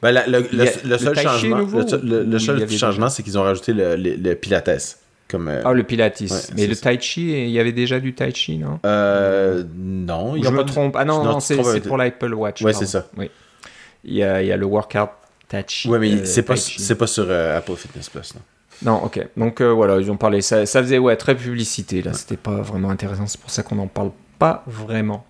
Speaker 2: Ben, le, seul changement, le, seul changement, c'est qu'ils ont rajouté le, Pilates.
Speaker 1: Euh, ah, le Pilates. mais le Tai Chi, il y avait déjà du Tai Chi, non?
Speaker 2: Euh, Non.
Speaker 1: Je me trompe. Ah non, non c'est pour l'Apple Watch.
Speaker 2: Ouais, c'est ça.
Speaker 1: Oui. Il y, a, il y a le workout Tai Chi.
Speaker 2: Ouais, mais euh, c'est pas, pas sur euh, Apple Fitness Plus, non.
Speaker 1: Non, ok. Donc voilà, ils ont parlé. Ça, ça faisait ouais, très publicité, là. C'était pas vraiment intéressant. C'est pour ça qu'on n'en parle pas vraiment.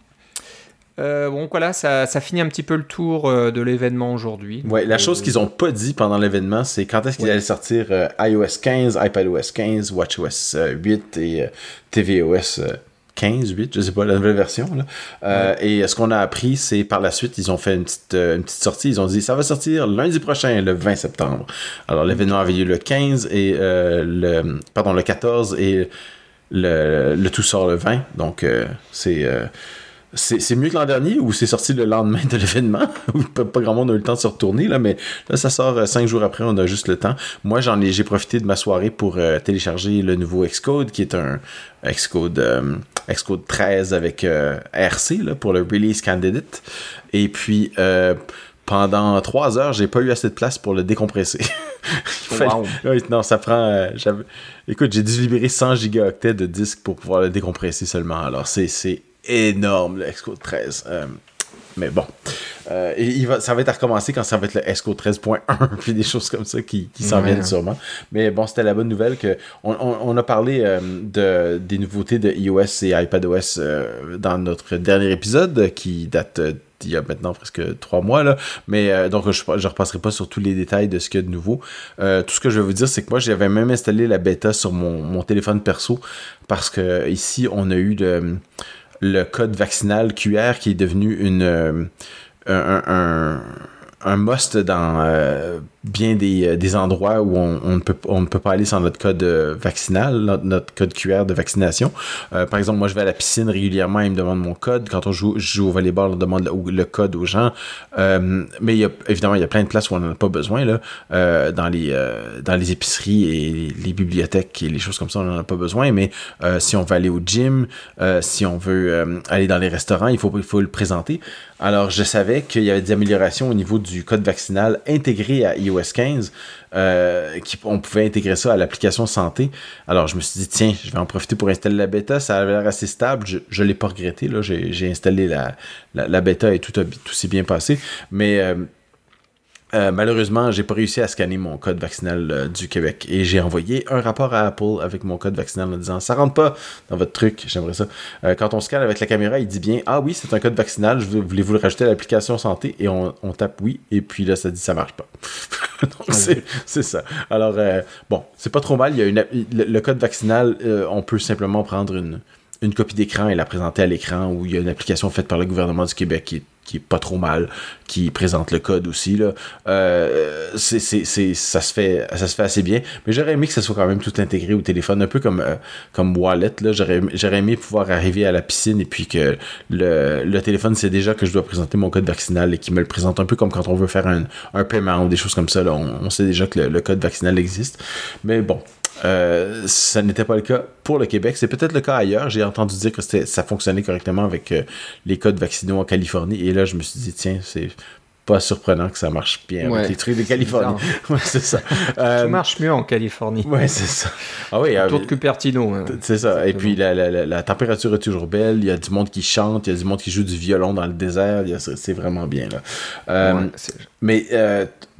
Speaker 1: Euh, bon, voilà, ça, ça, finit un petit peu le tour euh, de l'événement aujourd'hui.
Speaker 2: Ouais, la chose qu'ils n'ont pas dit pendant l'événement, c'est quand est-ce qu'ils allaient sortir euh, iOS 15, iPadOS 15, WatchOS 8 et tvOS 15, 8, je sais pas, la nouvelle version. Là. Et ce qu'on a appris, c'est par la suite, ils ont fait une petite, une petite sortie. Ils ont dit ça va sortir lundi prochain, le 20 septembre. Alors l'événement avait lieu le 15 et le pardon le 14 et le, le tout sort le 20. Donc c'est c'est mieux que l'an dernier ou c'est sorti le lendemain de *laughs* l'événement? Pas, pas, grand monde a eu le temps de se retourner là mais là ça sort euh, cinq jours après on a juste le temps moi j'en ai j'ai profité de ma soirée pour euh, télécharger le nouveau Xcode qui est un Xcode euh, Xcode 13 avec RC là, pour le release candidate et puis pendant trois heures, j'ai pas eu assez de place pour le décompresser. *laughs* wow. non, ça prend. Euh, écoute, j'ai dû libérer 100 gigaoctets de disques pour pouvoir le décompresser seulement. Alors, c'est énorme, le Xcode 13. Euh, mais bon. Euh, il va, ça va être à recommencer quand ça va être le ESCO 13.1, *laughs* puis des choses comme ça qui, qui s'en viennent sûrement. Mais bon, c'était la bonne nouvelle que on, on, a parlé de, des nouveautés de iOS et iPadOS dans notre dernier épisode qui date il y a maintenant presque trois mois. Là. Mais euh, donc, je ne repasserai pas sur tous les détails de ce qu'il y a de nouveau. Euh, tout ce que je vais vous dire, c'est que moi, j'avais même installé la bêta sur mon, mon, téléphone perso parce que ici, on a eu le, le code vaccinal QR qui est devenu une, euh, un, un, un must dans bien des, euh, des endroits où on, on, ne peut, on ne peut pas aller sans notre code euh, vaccinal, notre, code QR de vaccination. Euh, par exemple, moi, je vais à la piscine régulièrement, ils me demandent mon code. Quand on joue, je joue au volleyball, on demande le, code aux gens. mais il y a, évidemment, il y a plein de places où on n'en a pas besoin. Là. dans, les, dans les épiceries et les bibliothèques et les choses comme ça, on n'en a pas besoin. Mais si on veut aller au gym, si on veut aller dans les restaurants, il faut, il faut le présenter. Alors, je savais qu'il y avait des améliorations au niveau du code vaccinal intégré à iOS 15, euh, on pouvait intégrer ça à l'application santé. Alors je me suis dit, tiens, je vais en profiter pour installer la bêta. Ça avait l'air assez stable. Je ne l'ai pas regretté. J'ai installé la, bêta et tout, tout s'est bien passé. Mais euh, euh, malheureusement, j'ai pas réussi à scanner mon code vaccinal euh, du Québec et j'ai envoyé un rapport à Apple avec mon code vaccinal en disant ça rentre pas dans votre truc, j'aimerais ça. Euh, quand on scanne avec la caméra, il dit bien ah oui c'est un code vaccinal, voulez-vous le rajouter à l'application santé? Et on, tape oui et puis là ça dit ça marche pas. *laughs* Donc c'est ça. Alors bon c'est pas trop mal, il y a une le, code vaccinal, on peut simplement prendre une une copie d'écran et la présenter à l'écran où il y a une application faite par le gouvernement du Québec qui est qui est pas trop mal, qui présente le code aussi. Euh, c'est, ça, se fait, assez bien. Mais j'aurais aimé que ça soit quand même tout intégré au téléphone, un peu comme, euh, comme Wallet. J'aurais, aimé pouvoir arriver à la piscine et puis que le, téléphone sait déjà que je dois présenter mon code vaccinal et qu'il me le présente un peu comme quand on veut faire un, un paiement ou des choses comme ça. On, sait déjà que le code vaccinal existe. Mais bon, euh, ça n'était pas le cas pour le Québec. C'est peut-être le cas ailleurs. J'ai entendu dire que ça fonctionnait correctement avec euh, les codes vaccinaux en Californie. Et là, je me suis dit, tiens, c'est pas surprenant que ça marche bien avec les trucs de Californie. c'est ça. *laughs*
Speaker 1: ça euh, marche mieux en Californie.
Speaker 2: Ouais, c'est ça. Ah oui,
Speaker 1: Autour de Cupertino. Hein.
Speaker 2: C'est ça. Et puis la, la, la, température est toujours belle. Il y a du monde qui chante, il y a du monde qui joue du violon dans le désert. C'est vraiment bien là. mais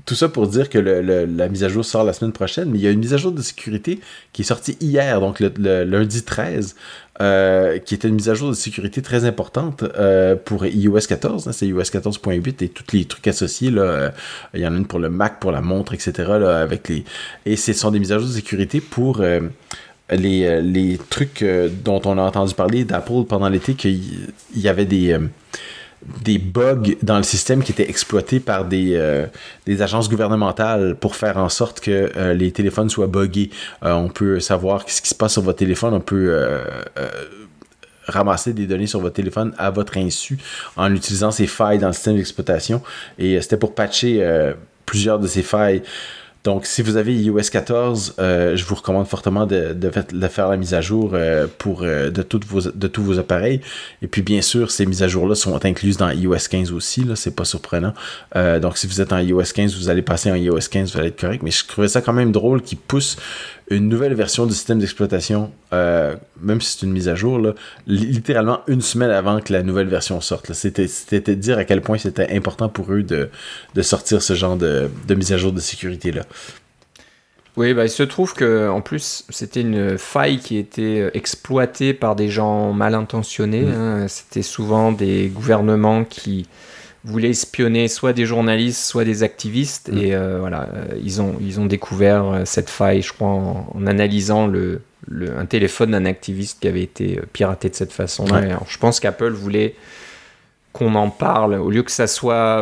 Speaker 2: tout ça pour dire que la mise à jour sort la semaine prochaine, mais il y a une mise à jour de sécurité qui est sortie hier, donc le, lundi 13, euh, qui était une mise à jour de sécurité très importante euh, pour iOS 14. Hein, c'est iOS 14.8 et tous les trucs associés. Là, il y en a une pour le Mac, pour la montre, etc. Et ce sont des mises à jour de sécurité pour... Euh, les, trucs dont on a entendu parler d'Apple pendant l'été, qu'il y avait des, des bugs dans le système qui étaient exploités par des, euh, agences gouvernementales pour faire en sorte que euh, les téléphones soient buggés. Euh, on peut savoir ce qui se passe sur votre téléphone, on peut ramasser des données sur votre téléphone à votre insu en utilisant ces failles dans le système d'exploitation. Et c'était pour patcher plusieurs de ces failles. Donc, si vous avez iOS 14, euh, je vous recommande fortement de, faire la mise à jour euh, pour, euh, de, tous vos appareils. Et puis, bien sûr, ces mises à jour-là sont incluses dans iOS 15 aussi. Là, c'est pas surprenant. donc, si vous êtes en iOS 15, vous allez passer en iOS 15, vous allez être correct. Mais je trouvais ça quand même drôle qu'ils poussent une nouvelle version du système d'exploitation, euh, même si c'est une mise à jour, là, littéralement une semaine avant que la nouvelle version sorte. C'était dire à quel point c'était important pour eux de, de, sortir ce genre de, de mise à jour de sécurité-là.
Speaker 1: Oui, bah, il se trouve que en plus c'était une faille qui était euh, exploitée par des gens mal intentionnés. Mmh. Hein. C'était souvent des gouvernements qui voulaient espionner soit des journalistes, soit des activistes. Mm. Et euh, voilà, euh, ils, ont, ils ont découvert euh, cette faille, je crois, en, analysant le, un téléphone d'un activiste qui avait été piraté de cette façon-là. Je pense qu'Apple voulait qu'on en parle, au lieu que ça soit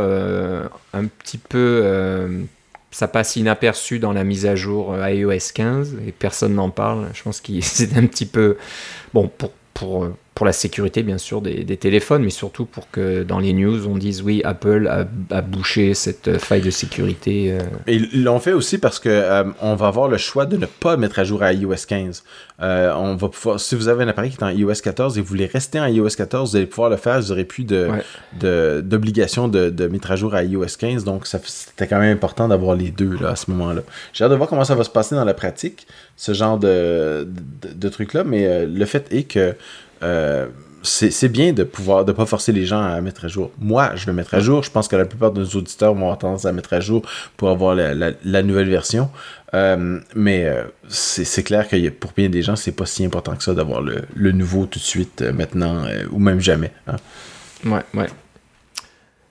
Speaker 1: un petit peu... ça passe inaperçu dans la mise à jour iOS 15 et personne n'en parle. Je pense que *laughs* c'est un petit peu... Bon, pour, pour pour la sécurité bien sûr des, téléphones, mais surtout pour que dans les news on dise oui, Apple a, bouché cette faille de sécurité. Euh.
Speaker 2: Et ils l'ont fait aussi parce que euh, on va avoir le choix de ne pas mettre à jour à iOS 15. Euh, on va pouvoir, si vous avez un appareil qui est en iOS 14 et vous voulez rester en iOS 14, vous allez pouvoir le faire. Vous n'aurez plus de, d'obligation de, de, mettre à jour à iOS 15. Donc c'était quand même important d'avoir les deux là, à ce moment-là. J'ai hâte de voir comment ça va se passer dans la pratique, ce genre de, de, truc-là, mais le fait est que euh, c'est bien de pouvoir de pas forcer les gens à mettre à jour. Moi, je vais mettre à jour. Je pense que la plupart de nos auditeurs vont avoir tendance à mettre à jour pour avoir la, nouvelle version. Euh, mais euh, c'est clair que pour bien des gens, c'est pas si important que ça d'avoir le, nouveau tout de suite, maintenant, ou même jamais. Hein.
Speaker 1: Ouais, ouais.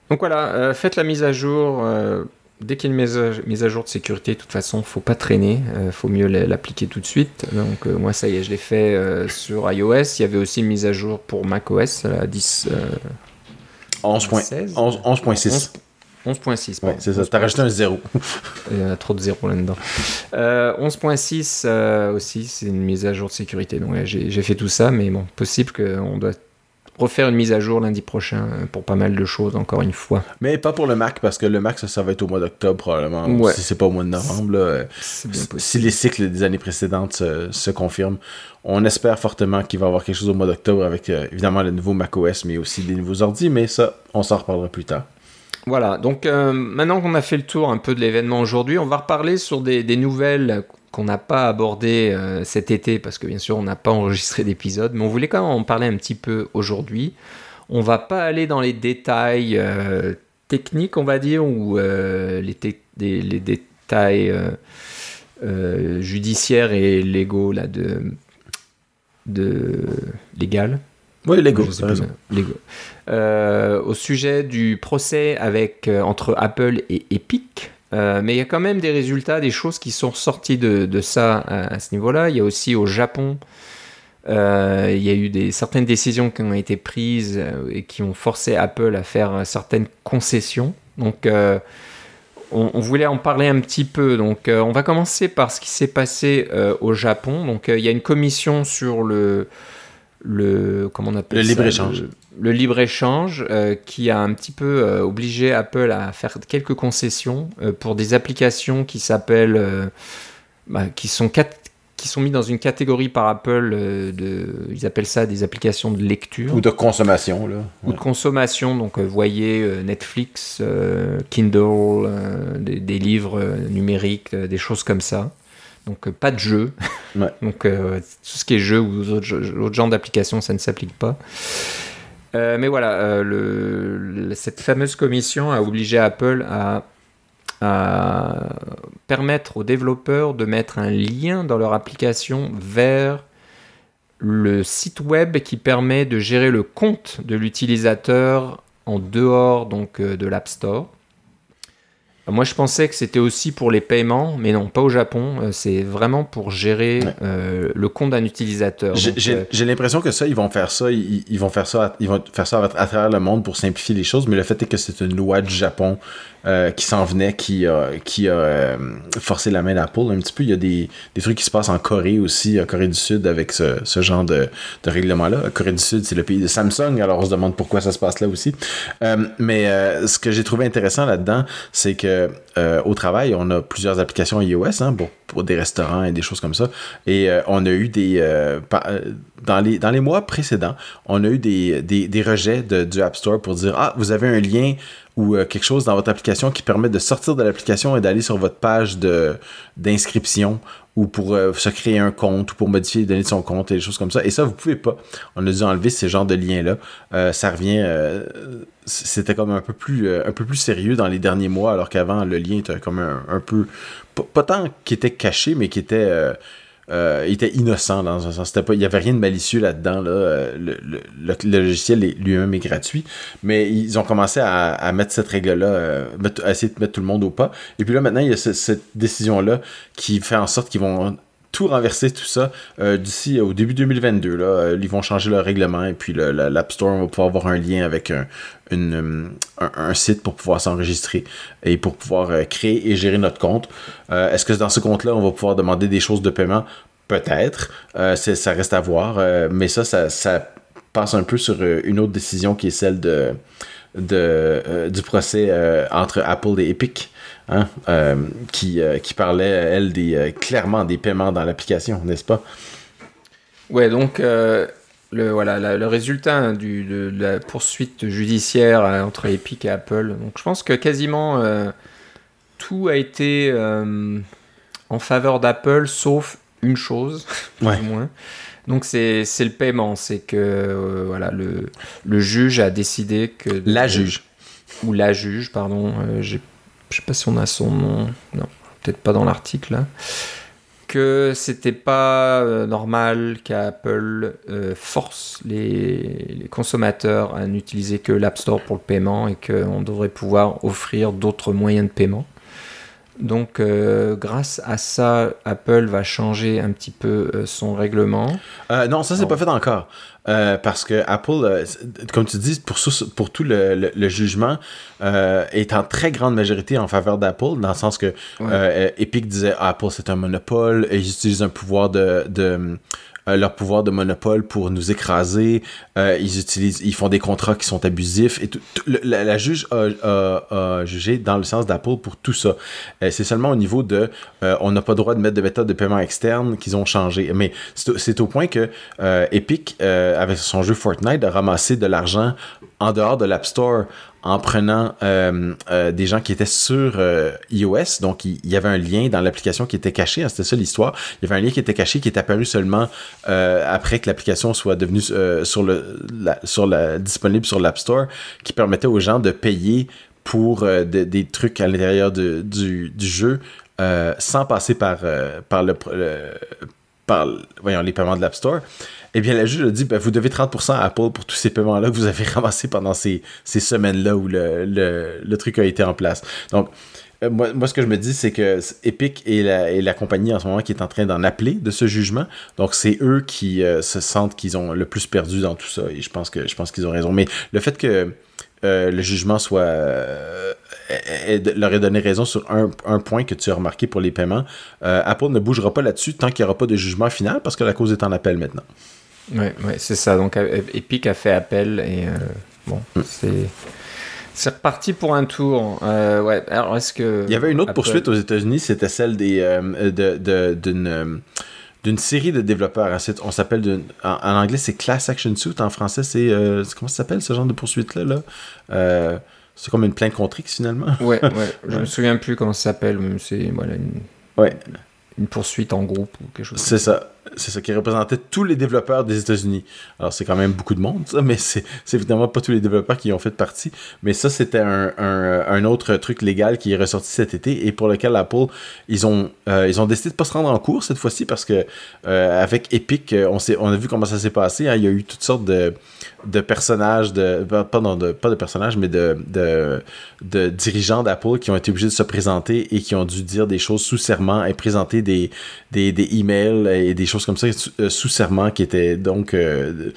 Speaker 1: Donc voilà, faites la mise à jour dès qu'il y a une mise à, jour de sécurité, de toute façon, faut pas traîner, il euh, faut mieux l'appliquer tout de suite. Donc euh, moi, ça y est, je l'ai fait euh, sur iOS. Il y avait aussi une mise à jour pour macOS, la 10.
Speaker 2: 11.6. 11.6.
Speaker 1: 11.6.
Speaker 2: Ouais, c'est ça, t'as rajouté un 0. *laughs*
Speaker 1: Il y a trop de 0 là-dedans. 11.6 aussi, c'est une mise à jour de sécurité. Donc j'ai fait tout ça, mais bon, possible qu'on doit refaire une mise à jour lundi prochain euh, pour pas mal de choses, encore une fois.
Speaker 2: Mais pas pour le Mac, parce que le Mac, ça, va être au mois d'octobre probablement. Si c'est pas au mois de novembre. Euh, si les cycles des années précédentes se, confirment, on espère fortement qu'il va y avoir quelque chose au mois d'octobre avec euh, évidemment le nouveau macOS, mais aussi des nouveaux ordi, mais ça, on s'en reparlera plus tard.
Speaker 1: Voilà, donc maintenant qu'on a fait le tour un peu de l'événement aujourd'hui, on va reparler sur des, des nouvelles qu'on n'a pas abordé euh, cet été, parce que bien sûr on n'a pas enregistré d'épisode, mais on voulait quand même en parler un petit peu aujourd'hui. On va pas aller dans les détails euh, techniques, on va dire, ou euh, les, les, détails judiciaires et légaux là, de, de légal.
Speaker 2: Oui, légaux,
Speaker 1: au sujet du procès avec, entre Apple et Epic, euh, mais il y a quand même des résultats, des choses qui sont sorties de, ça à, ce niveau-là. Il y a aussi au Japon, euh, il y a eu des, certaines décisions qui ont été prises euh, et qui ont forcé Apple à faire certaines concessions. Donc, on, voulait en parler un petit peu. Donc, on va commencer par ce qui s'est passé au Japon. Donc, il y a une commission sur le le comment on appelle
Speaker 2: le libre échange
Speaker 1: le, libre échange euh, qui a un petit peu euh, obligé Apple à faire quelques concessions euh, pour des applications qui s'appellent bah, qui sont qui sont mis dans une catégorie par Apple de ils appellent ça des applications de lecture.
Speaker 2: Ou de consommation là.
Speaker 1: Ou de consommation donc voyez Netflix Kindle des, des, livres numériques des choses comme ça donc euh, pas de jeu. *laughs* Donc euh, tout ce qui est jeu ou autre genre d'application, ça ne s'applique pas. Euh, mais voilà, cette fameuse commission a obligé Apple à, permettre aux développeurs de mettre un lien dans leur application vers le site web qui permet de gérer le compte de l'utilisateur en dehors donc de l'App Store. Moi, je pensais que c'était aussi pour les paiements, mais non, pas au Japon. Euh, c'est vraiment pour gérer euh, le compte d'un utilisateur.
Speaker 2: Euh, j'ai l'impression que ça, ils vont faire ça, ils, vont faire ça, ils vont faire ça à, travers le monde pour simplifier les choses. Mais le fait est que c'est une loi du Japon euh, qui s'en venait, qui a, qui a euh, forcé la main d'Apple un petit peu. Il y a des, des, trucs qui se passent en Corée aussi, en Corée du Sud, avec ce, ce genre de, de règlement-là. Corée du Sud, c'est le pays de Samsung, alors on se demande pourquoi ça se passe là aussi. Euh, mais ce que j'ai trouvé intéressant là-dedans, c'est que au travail, on a plusieurs applications iOS hein, pour, pour, des restaurants et des choses comme ça. Et on a eu des... dans, les, dans les mois précédents, on a eu des, des, des rejets de, du App Store pour dire, ah, vous avez un lien ou euh, quelque chose dans votre application qui permet de sortir de l'application et d'aller sur votre page d'inscription ou pour euh, se créer un compte ou pour modifier les données de son compte et des choses comme ça. Et ça, vous pouvez pas. On a dû enlever ces genres de liens-là. Euh, ça revient... C'était comme un peu, plus, un peu plus sérieux dans les derniers mois, alors qu'avant, le lien était comme un, un peu... Pas, pas tant qui était caché, mais qui était euh, était innocent dans un sens. Il n'y avait rien de malicieux là-dedans. Là. Euh, le, le, logiciel lui-même est gratuit. Mais ils ont commencé à, mettre cette règle-là, euh, à essayer de mettre tout le monde au pas. Et puis là, maintenant, il y a cette décision-là qui fait en sorte qu'ils vont tout renverser tout ça euh, d'ici au début 2022. Là, ils vont changer leur règlement et puis l'App Store va pouvoir avoir un lien avec un, une, un, site pour pouvoir s'enregistrer et pour pouvoir créer et gérer notre compte. Est-ce que dans ce compte-là, on va pouvoir demander des choses de paiement? Peut-être. ça reste à voir. mais ça, ça, passe un peu sur une autre décision qui est celle de, de du procès entre Apple et Epic. Hein, qui, qui parlait, elle, des, clairement des paiements dans l'application, n'est-ce pas?
Speaker 1: Ouais, donc le, voilà, le résultat du, de, la poursuite judiciaire euh, entre Epic et Apple. Donc je pense que quasiment euh, tout a été euh, en faveur d'Apple, sauf une chose, *laughs* plus ou moins. Donc c'est le paiement, c'est que voilà, le, le juge a décidé que...
Speaker 2: La juge.
Speaker 1: Ou la juge, pardon. je sais pas si on a son nom. Non, peut-être pas dans l'article. que c'était pas euh, normal qu'Apple euh, force les, les, consommateurs à n'utiliser que l'App Store pour le paiement et qu'on devrait pouvoir offrir d'autres moyens de paiement. Donc, euh, grâce à ça, Apple va changer un petit peu euh, son règlement.
Speaker 2: Euh, non, ça, c'est pas fait encore. parce que Apple, comme tu dis, pour, pour tout le, le, jugement, est en très grande majorité en faveur d'Apple, dans le sens que Epic disait Apple, c'est un monopole, et ils utilisent un pouvoir de, de euh, leur pouvoir de monopole pour nous écraser. Euh, ils utilisent, ils font des contrats qui sont abusifs. Et tout, la, juge a, jugé dans le sens d'Apple pour tout ça. Euh, c'est seulement au niveau de, on n'a pas le droit de mettre de méthode de paiement externe qu'ils ont changé. Mais c'est au point que Epic, avec son jeu Fortnite, a ramassé de l'argent en dehors de l'App Store en prenant euh, euh, des gens qui étaient sur euh, iOS. Donc, il, y avait un lien dans l'application qui était caché. Hein, c'était ça l'histoire. Il y avait un lien qui était caché qui est apparu seulement après que l'application soit devenue disponible sur l'App Store, qui permettait aux gens de payer pour des trucs à l'intérieur du, jeu sans passer par, par les paiements de l'App Store. Eh bien, la juge a dit, ben, vous devez 30% à Apple pour tous ces paiements-là que vous avez *laughs* ramassés pendant ces, semaines-là où le, truc a été en place. Donc, euh, moi, ce que je me dis, c'est que Epic est la, compagnie en ce moment qui est en train d'en appeler de ce jugement. Donc, c'est eux qui euh, se sentent qu'ils ont le plus perdu dans tout ça. Et je pense qu'ils ont raison. Mais le fait que euh, le jugement soit leur ait donné raison sur un, point que tu as remarqué pour les paiements. Apple ne bougera pas là-dessus tant qu'il n'y aura pas de jugement final parce que la cause est en appel maintenant.
Speaker 1: Oui, ouais, c'est ça. Donc Epic a fait appel et euh, bon, mm. c'est. C'est reparti pour un tour. Euh, ouais. Alors, est-ce que.
Speaker 2: Il y avait une autre poursuite aux États-Unis, c'était celle des, euh, de, d'une, d'une série de développeurs. On s'appelle. En, en, anglais, c'est Class Action Suit. En français, c'est. comment ça s'appelle ce genre de poursuite-là là? C'est comme une plainte contre X finalement.
Speaker 1: ouais, ouais. *laughs* Je me souviens plus comment ça s'appelle. C'est voilà, une,
Speaker 2: ouais.
Speaker 1: une poursuite en groupe ou quelque chose.
Speaker 2: C'est ça c'est ça qui représentait tous les développeurs des États-Unis. Alors, c'est quand même beaucoup de monde, mais c'est évidemment pas tous les développeurs qui ont fait partie. Mais ça, c'était un, un, autre truc légal qui est ressorti cet été et pour lequel Apple, ils ont, euh, ils ont décidé de pas se rendre en cours cette fois-ci parce que euh, avec Epic, euh, on, on a vu comment ça s'est passé. Hein. il y a eu toutes sortes de, de personnages, de, pas, de, pas de personnages, mais de, de, de dirigeants d'Apple qui ont été obligés de se présenter et qui ont dû dire des choses sous serment et présenter des, des, des emails et des choses comme ça euh, sous serment qui était donc euh,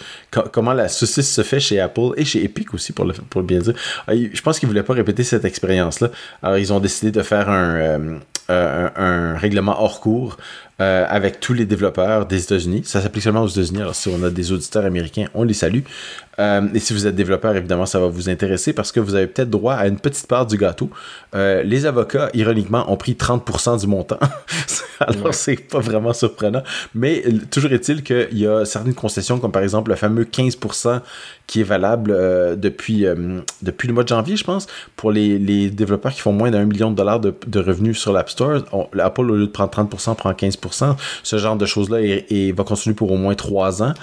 Speaker 2: comment la saucisse se fait chez Apple et chez Epic aussi pour le, pour bien dire. Ah, je pense qu'ils voulaient pas répéter cette expérience là. Alors ils ont décidé de faire un, euh, un, règlement hors cours avec tous les développeurs des États-Unis. Ça s'applique seulement aux États-Unis. Alors, si on a des auditeurs américains, on les salue. Euh, et si vous êtes développeur, évidemment, ça va vous intéresser parce que vous avez peut-être droit à une petite part du gâteau. Euh, les avocats, ironiquement, ont pris 30% du montant. *laughs* Alors, c'est pas vraiment surprenant. Mais toujours est-il qu'il y a certaines concessions, comme par exemple le fameux 15% qui est valable euh, depuis, depuis le mois de janvier, je pense, pour les, les développeurs qui font moins d'un million de dollars de, de revenus sur l'App Store. Apple, au lieu de prendre 30%, prend 15%. Ce genre de choses-là et, va continuer pour au moins trois ans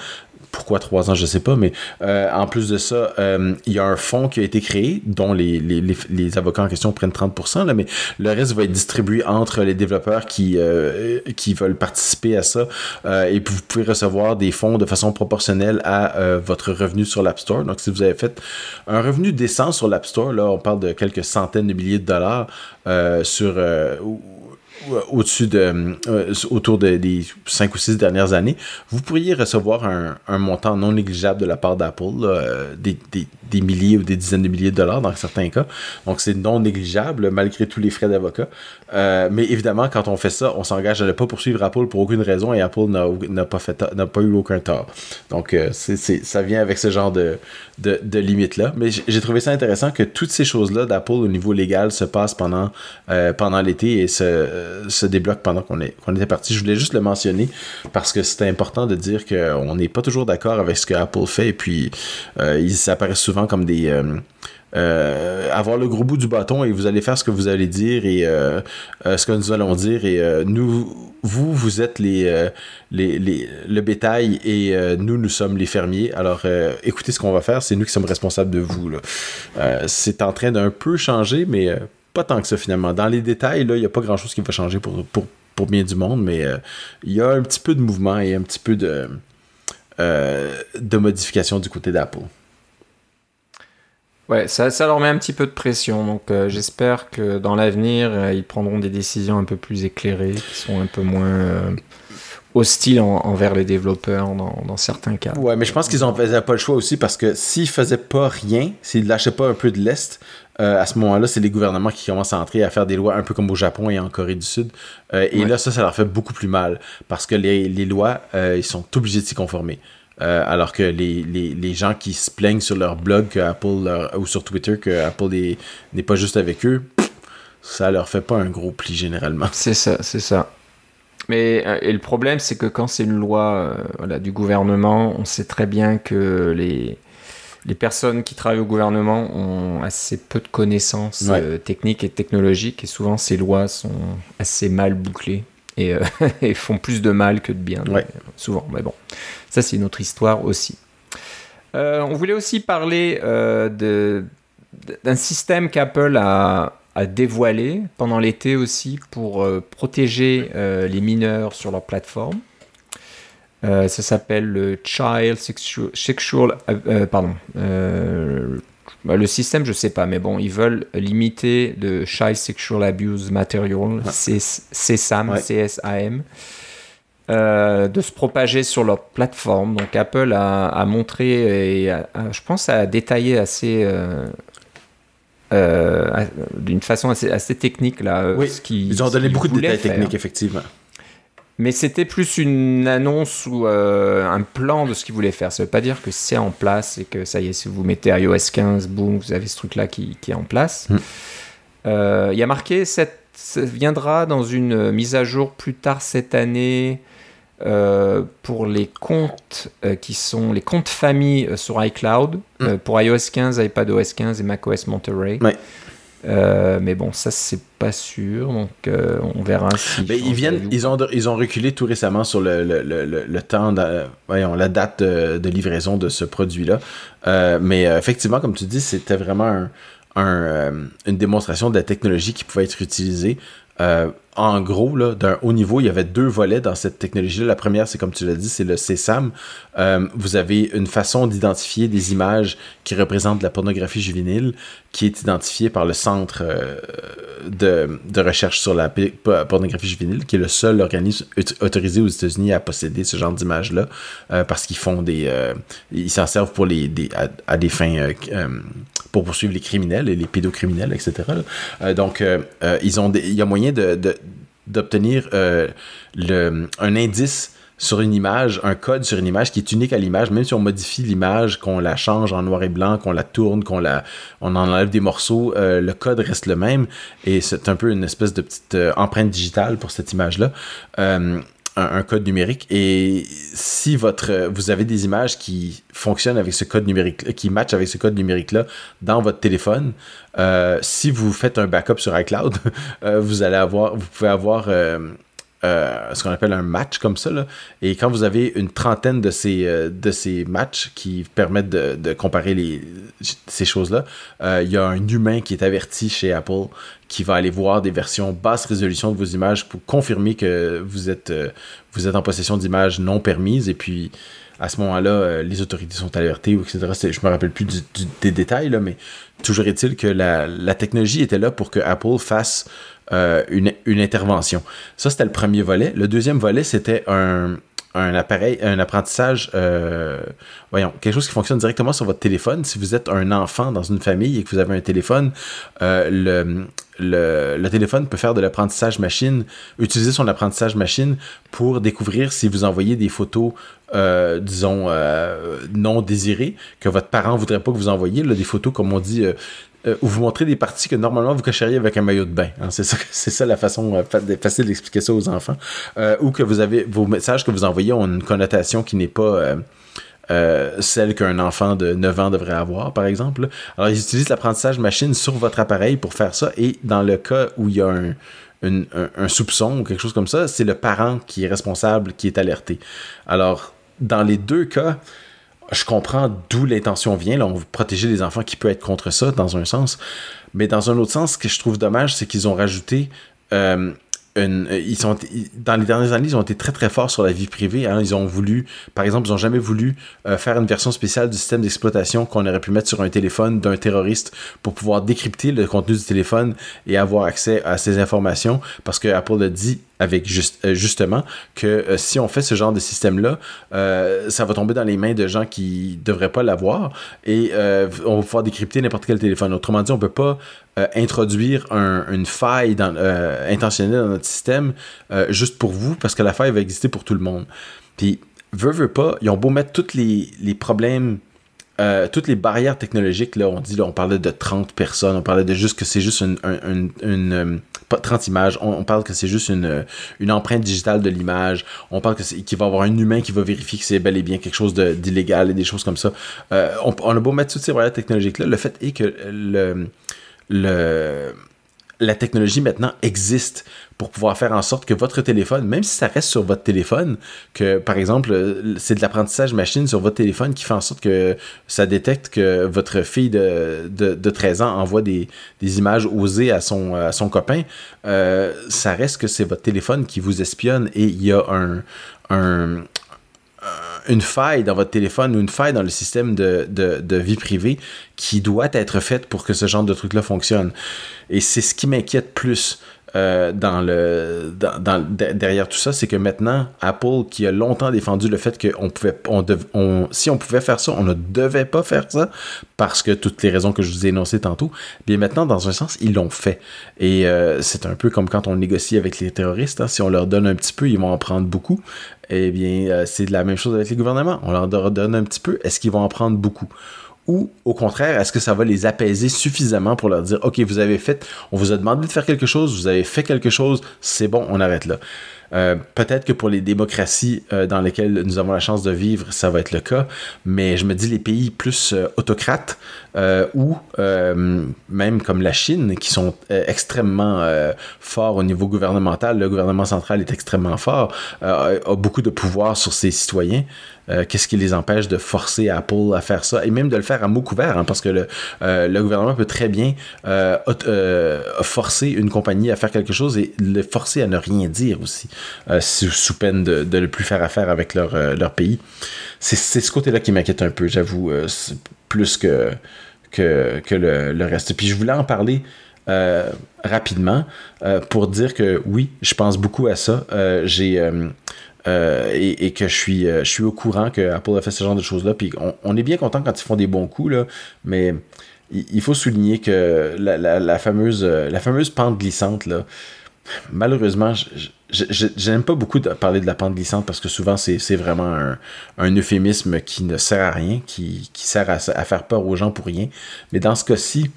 Speaker 2: pourquoi trois ans, je sais pas, mais euh, en plus de ça, euh, il y a un fonds qui a été créé dont les, avocats en question prennent 30%, là, mais le reste va être distribué entre les développeurs qui, euh, qui veulent participer à ça et vous pouvez recevoir des fonds de façon proportionnelle à votre revenu sur l'App Store. Donc, si vous avez fait un revenu décent sur l'App Store, là, on parle de quelques centaines de milliers de dollars sur au-dessus de autour des 5 ou 6 dernières années, vous pourriez recevoir un, montant non négligeable de la part d'Apple, des, des, milliers ou des dizaines de milliers de dollars dans certains cas. Donc c'est non négligeable malgré tous les frais d'avocat. Mais évidemment, quand on fait ça, on s'engage à ne pas poursuivre Apple pour aucune raison et Apple n'a pas, pas eu aucun tort. Donc c'est, ça vient avec ce genre de, de, de limites-là. Mais j'ai trouvé ça intéressant que toutes ces choses-là d'Apple au niveau légal se passent pendant, euh, pendant l'été et se, se débloquent pendant qu'on qu'on était parti. Je voulais juste le mentionner parce que c'est important de dire qu'on n'est pas toujours d'accord avec ce que Apple fait et puis euh, ils apparaissent souvent comme des... Euh, avoir le gros bout du bâton et vous allez faire ce que vous allez dire et euh, euh, ce que nous allons dire et nous vous vous êtes les, les, le bétail et nous nous sommes les fermiers. Alors écoutez ce qu'on va faire. C'est nous qui sommes responsables de vous c'est en train d'un peu changer mais pas tant que ça finalement. Dans les détails il n'y a pas grand chose qui va changer pour, pour, pour bien du monde mais il y a un petit peu de mouvement et un petit peu de de modification du côté d'Apple
Speaker 1: Ouais, ça, ça leur met un petit peu de pression. Donc euh, j'espère que dans l'avenir, euh, ils prendront des décisions un peu plus éclairées, qui sont un peu moins euh, hostiles envers les développeurs dans, dans, certains cas.
Speaker 2: Ouais, mais je pense qu'ils n'en faisaient pas le choix aussi parce que s'ils faisaient pas rien, s'ils lâchaient pas un peu de l'Est, à ce moment-là, c'est les gouvernements qui commencent à entrer à faire des lois un peu comme au Japon et en Corée du Sud. et là, ça, ça leur fait beaucoup plus mal parce que les, les lois, ils sont obligés de s'y conformer. Euh, alors que les, les, les, gens qui se plaignent sur leur blog que Apple ou sur Twitter que Apple n'est pas juste avec eux, ça leur fait pas un gros pli généralement.
Speaker 1: C'est ça, c'est ça. Mais euh, et le problème, c'est que quand c'est une loi euh, voilà, du gouvernement, on sait très bien que les, les personnes qui travaillent au gouvernement ont assez peu de connaissances techniques et technologiques, et souvent ces lois sont assez mal bouclées et, *laughs* et font plus de mal que de bien, souvent. Mais bon, ça, c'est une autre histoire aussi. Euh, on voulait aussi parler euh, d'un système qu'Apple a, dévoilé pendant l'été aussi pour euh, protéger les mineurs sur leur plateforme. ça s'appelle le Child Sexual, pardon, le système, je sais pas, mais bon, ils veulent limiter le Child Sexual Abuse Material, CSAM, CSAM. Euh, de se propager sur leur plateforme. Donc Apple a, montré et je pense a détaillé assez euh, euh, d'une façon assez, technique là.
Speaker 2: Oui, ils ont donné beaucoup de détails techniques effectivement.
Speaker 1: Mais c'était plus une annonce ou un plan de ce qu'ils voulaient faire. Ça veut pas dire que c'est en place et que ça y est, si vous mettez iOS 15, boum, vous avez ce truc-là qui, qui, est en place. Hmm. Il y a marqué, cette, ça viendra dans une mise à jour plus tard cette année. Euh, pour les comptes euh, qui sont les comptes famille euh, sur iCloud, mm. pour iOS 15, iPadOS 15 et macOS Monterey. mais bon, ça c'est pas sûr, donc on verra si.
Speaker 2: ils viennent, ils ont, ils ont reculé tout récemment sur le, le, le, le temps, de, voyons, la date de, livraison de ce produit-là. mais effectivement, comme tu dis, c'était vraiment un, un, une démonstration de la technologie qui pouvait être utilisée en gros, d'un haut niveau, il y avait deux volets dans cette technologie-là. La première, c'est comme tu l'as dit, c'est le CSAM. Euh, vous avez une façon d'identifier des images qui représentent la pornographie juvénile, qui est identifiée par le Centre euh, de, de, recherche sur la pornographie juvénile, qui est le seul organisme autorisé aux États-Unis à posséder ce genre d'images-là, euh, parce qu'ils font des... ils s'en servent pour les, des, à, des fins... pour poursuivre les criminels et les pédocriminels, etc. donc, ils ont il y a moyen de d'obtenir euh, un indice sur une image, un code sur une image qui est unique à l'image, même si on modifie l'image, qu'on la change en noir et blanc, qu'on la tourne, qu'on la, enlève des morceaux, euh, le code reste le même. Et c'est un peu une espèce de petite euh, empreinte digitale pour cette image-là un, code numérique. Et si votre, vous avez des images qui fonctionnent avec ce code numérique, qui matchent avec ce code numérique-là dans votre téléphone, euh, si vous faites un backup sur iCloud, *laughs* euh, vous allez avoir, vous pouvez avoir euh, ce qu'on appelle un match comme ça. Là. Et quand vous avez une trentaine de ces, euh, de ces matchs qui permettent de, comparer les, ces choses-là, euh, il y a un humain qui est averti chez Apple qui va aller voir des versions basse résolution de vos images pour confirmer que vous êtes, vous êtes en possession d'images non permises. Et puis, à ce moment-là, les autorités sont alertées, etc. Je me rappelle plus des détails, là, mais toujours est-il que la, la, technologie était là pour que Apple fasse une, une intervention. Ça, c'était le premier volet. Le deuxième volet, c'était un, un appareil, un apprentissage, euh, voyons, quelque chose qui fonctionne directement sur votre téléphone. Si vous êtes un enfant dans une famille et que vous avez un téléphone, euh, le, le, téléphone peut faire de l'apprentissage machine, utiliser son apprentissage machine pour découvrir si vous envoyez des photos, euh, disons, non désirées, que votre parent voudrait pas que vous envoyiez, des photos, comme on dit, euh, où vous montrez des parties que normalement vous cacheriez avec un maillot de bain. Hein. C'est ça, *laughs* la façon euh, facile d'expliquer ça aux enfants. Euh, ou que vous avez vos messages que vous envoyez ont une connotation qui n'est pas celle qu'un enfant de 9 ans devrait avoir, par exemple. Alors, ils utilisent l'apprentissage machine sur votre appareil pour faire ça. Et dans le cas où il y a un soupçon ou quelque chose comme ça, c'est le parent qui est responsable, qui est alerté. Alors, dans les deux cas, je comprends d'où l'intention vient. On veut protéger les enfants qui peut être contre ça, dans un sens. Mais dans un autre sens, ce que je trouve dommage, c'est qu'ils ont rajouté euh, euh, ils sont, dans les dernières années, ils ont été très très forts sur la vie privée. Hein. Ils ont voulu, par exemple, ils n'ont jamais voulu euh, faire une version spéciale du système d'exploitation qu'on aurait pu mettre sur un téléphone d'un terroriste pour pouvoir décrypter le contenu du téléphone et avoir accès à ces informations. Parce que Apple a dit avec juste, euh, justement que si on fait ce genre de système-là, ça va tomber dans les mains de gens qui devraient pas l'avoir et on va pouvoir décrypter n'importe quel téléphone. Autrement dit, on peut pas euh, introduire une faille euh, intentionnelle dans notre système euh, juste pour vous, parce que la faille va exister pour tout le monde. Puis, veut, veut pas, ils ont beau mettre tous les, problèmes toutes les barrières technologiques, là, on dit, là, on parlait de 30 personnes, on parlait de juste que c'est juste une, pas 30 images, on, parle que c'est juste une, empreinte digitale de l'image, on parle qu'il va y avoir un humain qui va vérifier que c'est bel et bien quelque chose d'illégal et des choses comme ça. on, on, a beau mettre toutes ces barrières technologiques-là, le fait est que le, la technologie maintenant existe pour pouvoir faire en sorte que votre téléphone, même si ça reste sur votre téléphone, que par exemple, c'est de l'apprentissage machine sur votre téléphone qui fait en sorte que ça détecte que votre fille de, de, 13 ans envoie des, images osées à son, copain, euh, ça reste que c'est votre téléphone qui vous espionne et il y a un, une faille dans votre téléphone ou une faille dans le système de, de, vie privée qui doit être faite pour que ce genre de truc-là fonctionne. Et c'est ce qui m'inquiète plus. Euh, derrière tout ça, c'est que maintenant Apple qui a longtemps défendu le fait que si on pouvait faire ça, on ne devait pas faire ça parce que toutes les raisons que je vous ai énoncées tantôt, bien maintenant dans un sens ils l'ont fait et euh, c'est un peu comme quand on négocie avec les terroristes, hein. si on leur donne un petit peu, ils vont en prendre beaucoup. Eh bien, euh, c'est la même chose avec les gouvernements. On leur donne un petit peu, est-ce qu'ils vont en prendre beaucoup? Ou au contraire, est-ce que ça va les apaiser suffisamment pour leur dire, OK, vous avez fait, on vous a demandé de faire quelque chose, vous avez fait quelque chose, c'est bon, on arrête là. Euh, peut-être que pour les démocraties euh, dans lesquelles nous avons la chance de vivre, ça va être le cas, mais je me dis les pays plus euh, autocrates ou même comme la Chine, qui sont extrêmement forts au niveau gouvernemental, le gouvernement central est extrêmement fort, a beaucoup de pouvoir sur ses citoyens. qu'est-ce qui les empêche de forcer Apple à faire ça? Et même de le faire à mot couvert hein, parce que le, le, gouvernement peut très bien forcer une compagnie à faire quelque chose et le forcer à ne rien dire aussi euh, sous, peine de, ne plus faire affaire avec leur, euh, pays. C'est ce côté-là qui m'inquiète un peu, j'avoue, euh, plus que, le, reste. Puis je voulais en parler rapidement pour dire que oui, je pense beaucoup à ça. Et, que je suis, au courant que Apple a fait ce genre de choses-là. Puis on, est bien content quand ils font des bons coups, mais il, faut souligner que la, fameuse, pente glissante, malheureusement, j'aime pas beaucoup de parler de la pente glissante parce que souvent c'est vraiment un, euphémisme qui ne sert à rien, qui, sert à, faire peur aux gens pour rien. Mais dans ce cas-ci,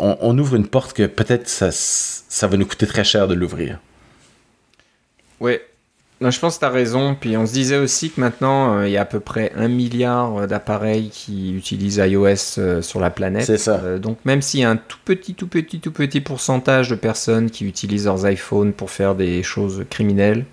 Speaker 2: on, ouvre une porte que peut-être ça, ça va nous coûter très cher de l'ouvrir.
Speaker 1: Oui, non, je pense que tu as raison. Puis on se disait aussi que maintenant, euh, il y a à peu près un milliard euh, d'appareils qui utilisent iOS euh, sur la planète.
Speaker 2: C'est ça.
Speaker 1: donc même s'il y a un tout petit, tout petit, tout petit pourcentage de personnes qui utilisent leurs iPhones pour faire des choses criminelles,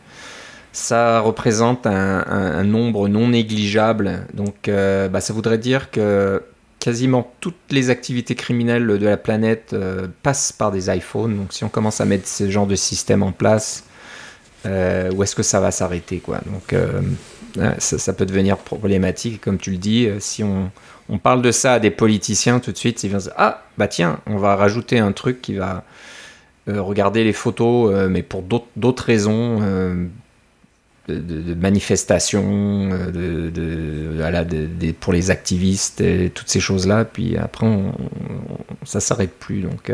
Speaker 1: ça représente un, nombre non négligeable. Donc bah, ça voudrait dire que quasiment toutes les activités criminelles de la planète passent par des iPhones. Donc si on commence à mettre ce genre de système en place euh, où est-ce que ça va s'arrêter quoi donc euh, ça, peut devenir problématique comme tu le dis euh, si on, on, parle de ça à des politiciens tout de suite ils vont se dire ah bah tiens on va rajouter un truc qui va regarder les photos, mais pour d'autres raisons. De, manifestations, de, pour les activistes, toutes ces choses-là. Puis après, on, ça s'arrête plus. Donc,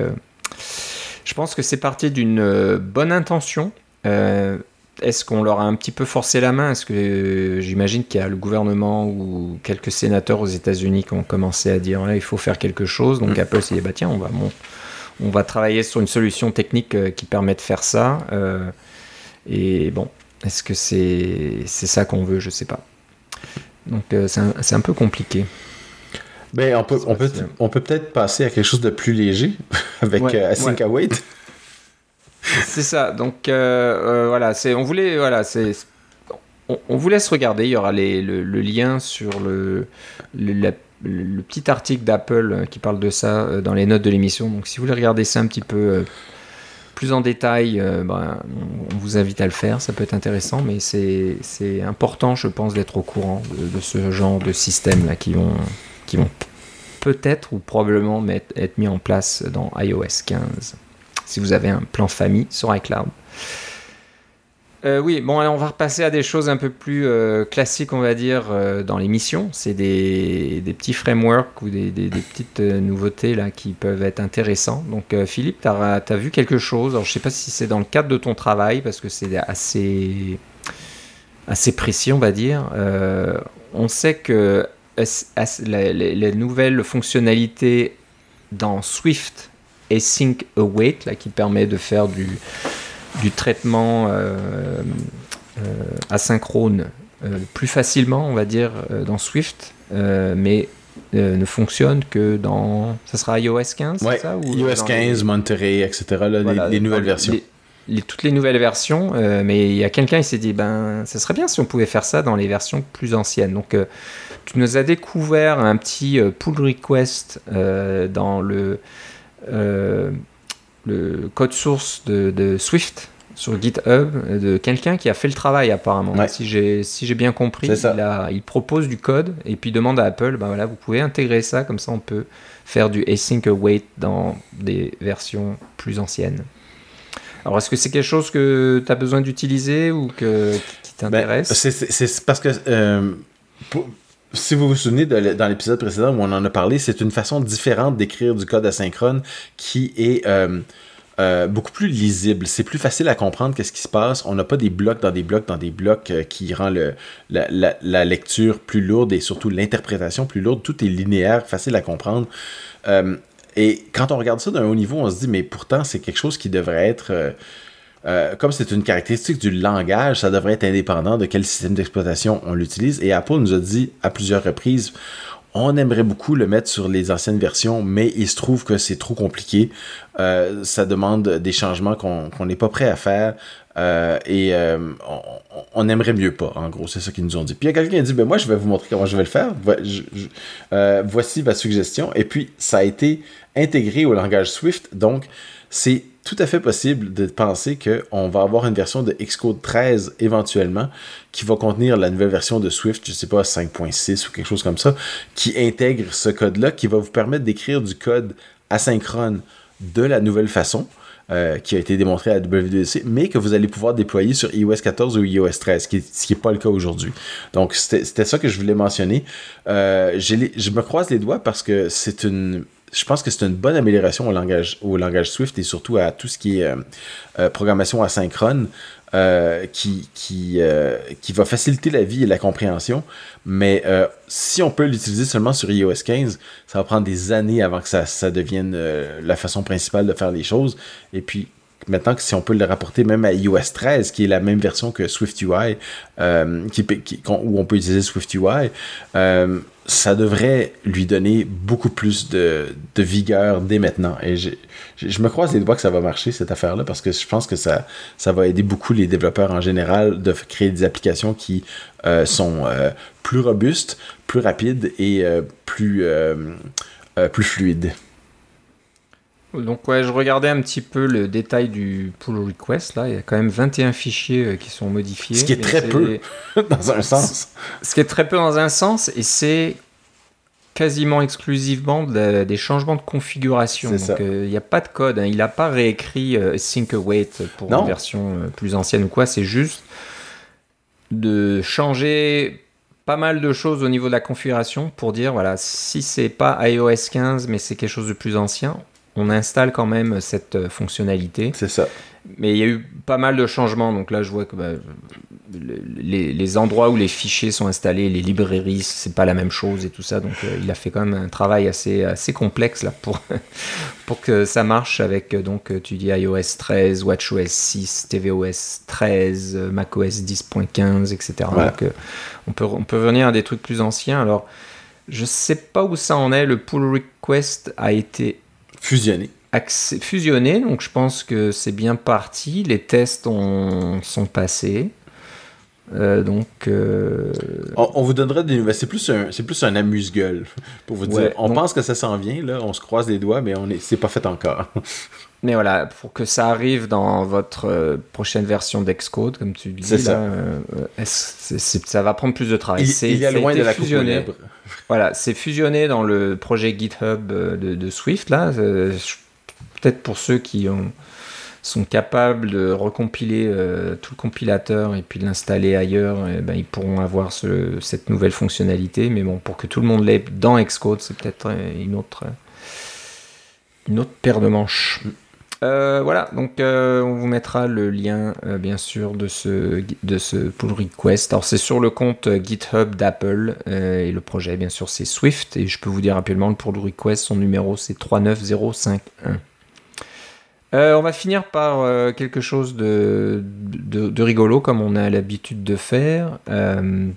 Speaker 1: je pense que c'est parti d'une bonne intention. Est-ce qu'on leur a un petit peu forcé la main? Est-ce que j'imagine qu'il y a le gouvernement ou quelques sénateurs aux États-Unis qui ont commencé à dire là, il faut faire quelque chose. Donc mm. Apple s'est dit bah tiens, on va, on va travailler sur une solution technique euh, qui permet de faire ça. Euh, et bon, est-ce que c'est ça qu'on veut? Je sais pas. Donc euh, c'est un, peu compliqué.
Speaker 2: Ben, on peut, on peut, on peut peut-être passer à quelque chose de plus léger *laughs* avec Async Await.
Speaker 1: C'est ça. Donc euh, euh, voilà, on voulait voilà, on, vous laisse regarder. Il y aura le, lien sur le, petit article d'Apple euh, qui parle de ça dans les notes de l'émission. Donc si vous voulez regarder ça un petit peu plus en détail, ben, on, vous invite à le faire. Ça peut être intéressant, mais c'est important, je pense, d'être au courant de, ce genre de système là qui vont peut-être ou probablement être mis en place dans iOS 15 si vous avez un plan famille sur iCloud. Euh, oui, bon, on va repasser à des choses un peu plus euh, classiques, on va dire, euh, dans l'émission. C'est des, petits frameworks ou des, petites nouveautés là qui peuvent être intéressants. Donc, Philippe, tu as, vu quelque chose? Alors, je ne sais pas si c'est dans le cadre de ton travail, parce que c'est assez, assez précis, on va dire. on sait que les nouvelles fonctionnalités dans Swift Async Await, là, qui permet de faire du, du traitement euh, euh, asynchrone euh, plus facilement, on va dire, dans Swift, mais ne fonctionne que dans. Ça sera iOS 15 ça,
Speaker 2: ou iOS 15, Monterey, etc. les, nouvelles versions.
Speaker 1: Les, toutes les nouvelles versions, mais il y a quelqu'un qui s'est dit ben, ça serait bien si on pouvait faire ça dans les versions plus anciennes. Donc, tu nous as découvert un petit pull request dans le euh, le code source de, Swift sur GitHub de quelqu'un qui a fait le travail apparemment. Si j'ai si j'ai bien compris, il, il, propose du code et puis demande à Apple, ben voilà, vous pouvez intégrer ça comme ça on peut faire du async await dans des versions plus anciennes. Alors est-ce que c'est quelque chose que tu as besoin d'utiliser ou que, qui ben, t'intéresse?
Speaker 2: C'est parce que euh, si vous vous souvenez dans l'épisode précédent où on en a parlé, c'est une façon différente d'écrire du code asynchrone qui est euh, euh, beaucoup plus lisible. C'est plus facile à comprendre qu'est-ce qui se passe. On n'a pas des blocs dans des blocs dans des blocs euh, qui rend le, la, lecture plus lourde et surtout l'interprétation plus lourde. Tout est linéaire, facile à comprendre. et quand on regarde ça d'un haut niveau, on se dit, mais pourtant, c'est quelque chose qui devrait être euh, comme c'est une caractéristique du langage, ça devrait être indépendant de quel système d'exploitation on l'utilise. Et Apple nous a dit à plusieurs reprises, on aimerait beaucoup le mettre sur les anciennes versions, mais il se trouve que c'est trop compliqué. Euh, ça demande des changements qu'on n'est pas prêt à faire. Euh, et on, aimerait mieux pas, en gros, c'est ça qu'ils nous ont dit. Puis il y a quelqu'un qui a dit, ben moi je vais vous montrer comment je vais le faire. voici ma suggestion. Et puis ça a été intégré au langage Swift, donc c'est tout à fait possible de penser qu'on va avoir une version de Xcode 13 éventuellement qui va contenir la nouvelle version de Swift, je sais pas, 5.6 ou quelque chose comme ça, qui intègre ce code-là, qui va vous permettre d'écrire du code asynchrone de la nouvelle façon. Euh, qui a été démontré à la WWDC, mais que vous allez pouvoir déployer sur iOS 14 ou iOS 13, ce qui n'est pas le cas aujourd'hui. Donc, c'était ça que je voulais mentionner. Euh, je me croise les doigts parce que c'est une je pense que c'est une bonne amélioration au langage, au langage Swift et surtout à tout ce qui est euh, euh, programmation asynchrone euh, qui, qui, qui va faciliter la vie et la compréhension. Mais si on peut l'utiliser seulement sur iOS 15, ça va prendre des années avant que ça, ça devienne la façon principale de faire les choses. Et puis, maintenant que si on peut le rapporter même à iOS 13, qui est la même version que SwiftUI, qui, où on peut utiliser SwiftUI, euh, ça devrait lui donner beaucoup plus de, vigueur dès maintenant. Et je me croise les doigts que ça va marcher, cette affaire-là, parce que je pense que ça, va aider beaucoup les développeurs en général de créer des applications qui euh, sont euh, plus robustes, plus rapides et euh, plus fluides.
Speaker 1: Donc ouais, je regardais un petit peu le détail du pull request là, il y a quand même 21 fichiers qui sont modifiés.
Speaker 2: Ce qui est très peu *laughs* dans un sens.
Speaker 1: Ce qui est très peu dans un sens et c'est quasiment exclusivement des changements de configuration. Donc il n'y a pas de code. Hein. Il n'a pas réécrit Sync Await pour une version plus ancienne ou quoi. C'est juste de changer pas mal de choses au niveau de la configuration pour dire voilà si c'est pas iOS 15 mais c'est quelque chose de plus ancien on installe quand même cette euh, fonctionnalité.
Speaker 2: C'est ça.
Speaker 1: Mais il y a eu pas mal de changements. Donc là, je vois que bah, les, endroits où les fichiers sont installés, les librairies, c'est pas la même chose et tout ça. Donc euh, il a fait quand même un travail assez, assez complexe là pour, *laughs* pour que ça marche avec, euh, donc tu dis iOS 13, WatchOS 6, tvOS 13, macOS 10.15, etc. Donc on, peut, on peut venir à des trucs plus anciens. Alors je sais pas où ça en est. Le pull request a été
Speaker 2: Fusionné.
Speaker 1: fusionné, donc je pense que c'est bien parti. Les tests ont, sont passés. Euh, donc, euh,
Speaker 2: on, vous donnera des nouvelles. C'est plus un, c'est plus un amuse-gueule pour vous dire. On pense que ça s'en vient là, on se croise les doigts, mais on est, c'est pas fait encore. *laughs*
Speaker 1: mais voilà, pour que ça arrive dans votre euh, prochaine version d'Excode, comme tu dis, c'est ça. ça va prendre plus de travail.
Speaker 2: Il, y a loin de la fusionné. *laughs*
Speaker 1: Voilà, c'est fusionné dans le projet GitHub de, Swift là. Peut-être pour ceux qui ont sont capables de recompiler euh, tout le compilateur et puis de l'installer ailleurs, eh ben, ils pourront avoir cette nouvelle fonctionnalité. Mais bon, pour que tout le monde l'ait dans Xcode, c'est peut-être euh, une autre, une autre paire de manches. Euh, voilà, donc on vous mettra le lien bien sûr de ce, de ce pull request. Alors c'est sur le compte GitHub d'Apple et le projet bien sûr c'est Swift et je peux vous dire rapidement le pull request, son numéro c'est 39051. Euh, on va finir par euh, quelque chose de, de, rigolo, comme on a l'habitude de faire. Euh,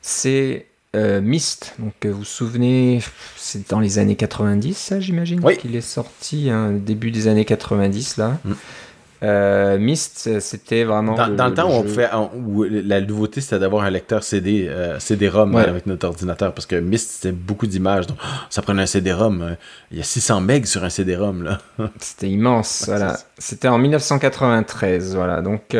Speaker 1: c'est Myst. Donc, vous vous souvenez, c'est dans les années 90, ça, j'imagine, qu'il est sorti, hein, début des années 90, là. Mm. Euh, Myst, c'était vraiment.
Speaker 2: Dans le, temps où, on pouvait, où, la nouveauté c'était d'avoir un lecteur CD, euh, CD-ROM avec notre ordinateur parce que Myst c'était beaucoup d'images. Donc, ça prenait un CD-ROM. Euh, il y a 600 MB sur un CD-ROM. là. *laughs*
Speaker 1: c'était immense. voilà. C'était en 1993. Voilà. Donc.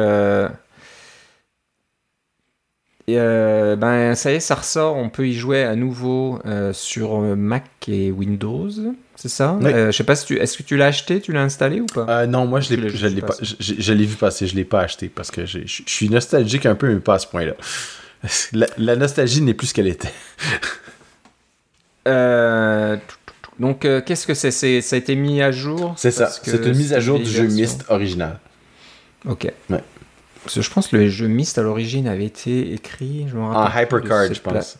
Speaker 1: ben, ça y est, ça ressort. On peut y jouer à nouveau sur Mac et Windows. C'est ça euh, Je sais pas si tu. Est-ce que tu l'as acheté Tu l'as installé ou pas
Speaker 2: euh, Non, moi je l'ai, je l'ai pas. Je, l'ai vu passer. Je l'ai pas acheté parce que je, suis nostalgique un peu, mais pas à ce point-là. *laughs* La, nostalgie n'est plus ce qu'elle était.
Speaker 1: Euh, donc, qu'est-ce que c'est, Ça a été mis à jour
Speaker 2: C'est ça. C'est une mise à jour du jeu Myst original.
Speaker 1: Ok. Ouais. Parce que je pense que le jeu Myst à l'origine avait été écrit. Je
Speaker 2: en Hypercard, je pense.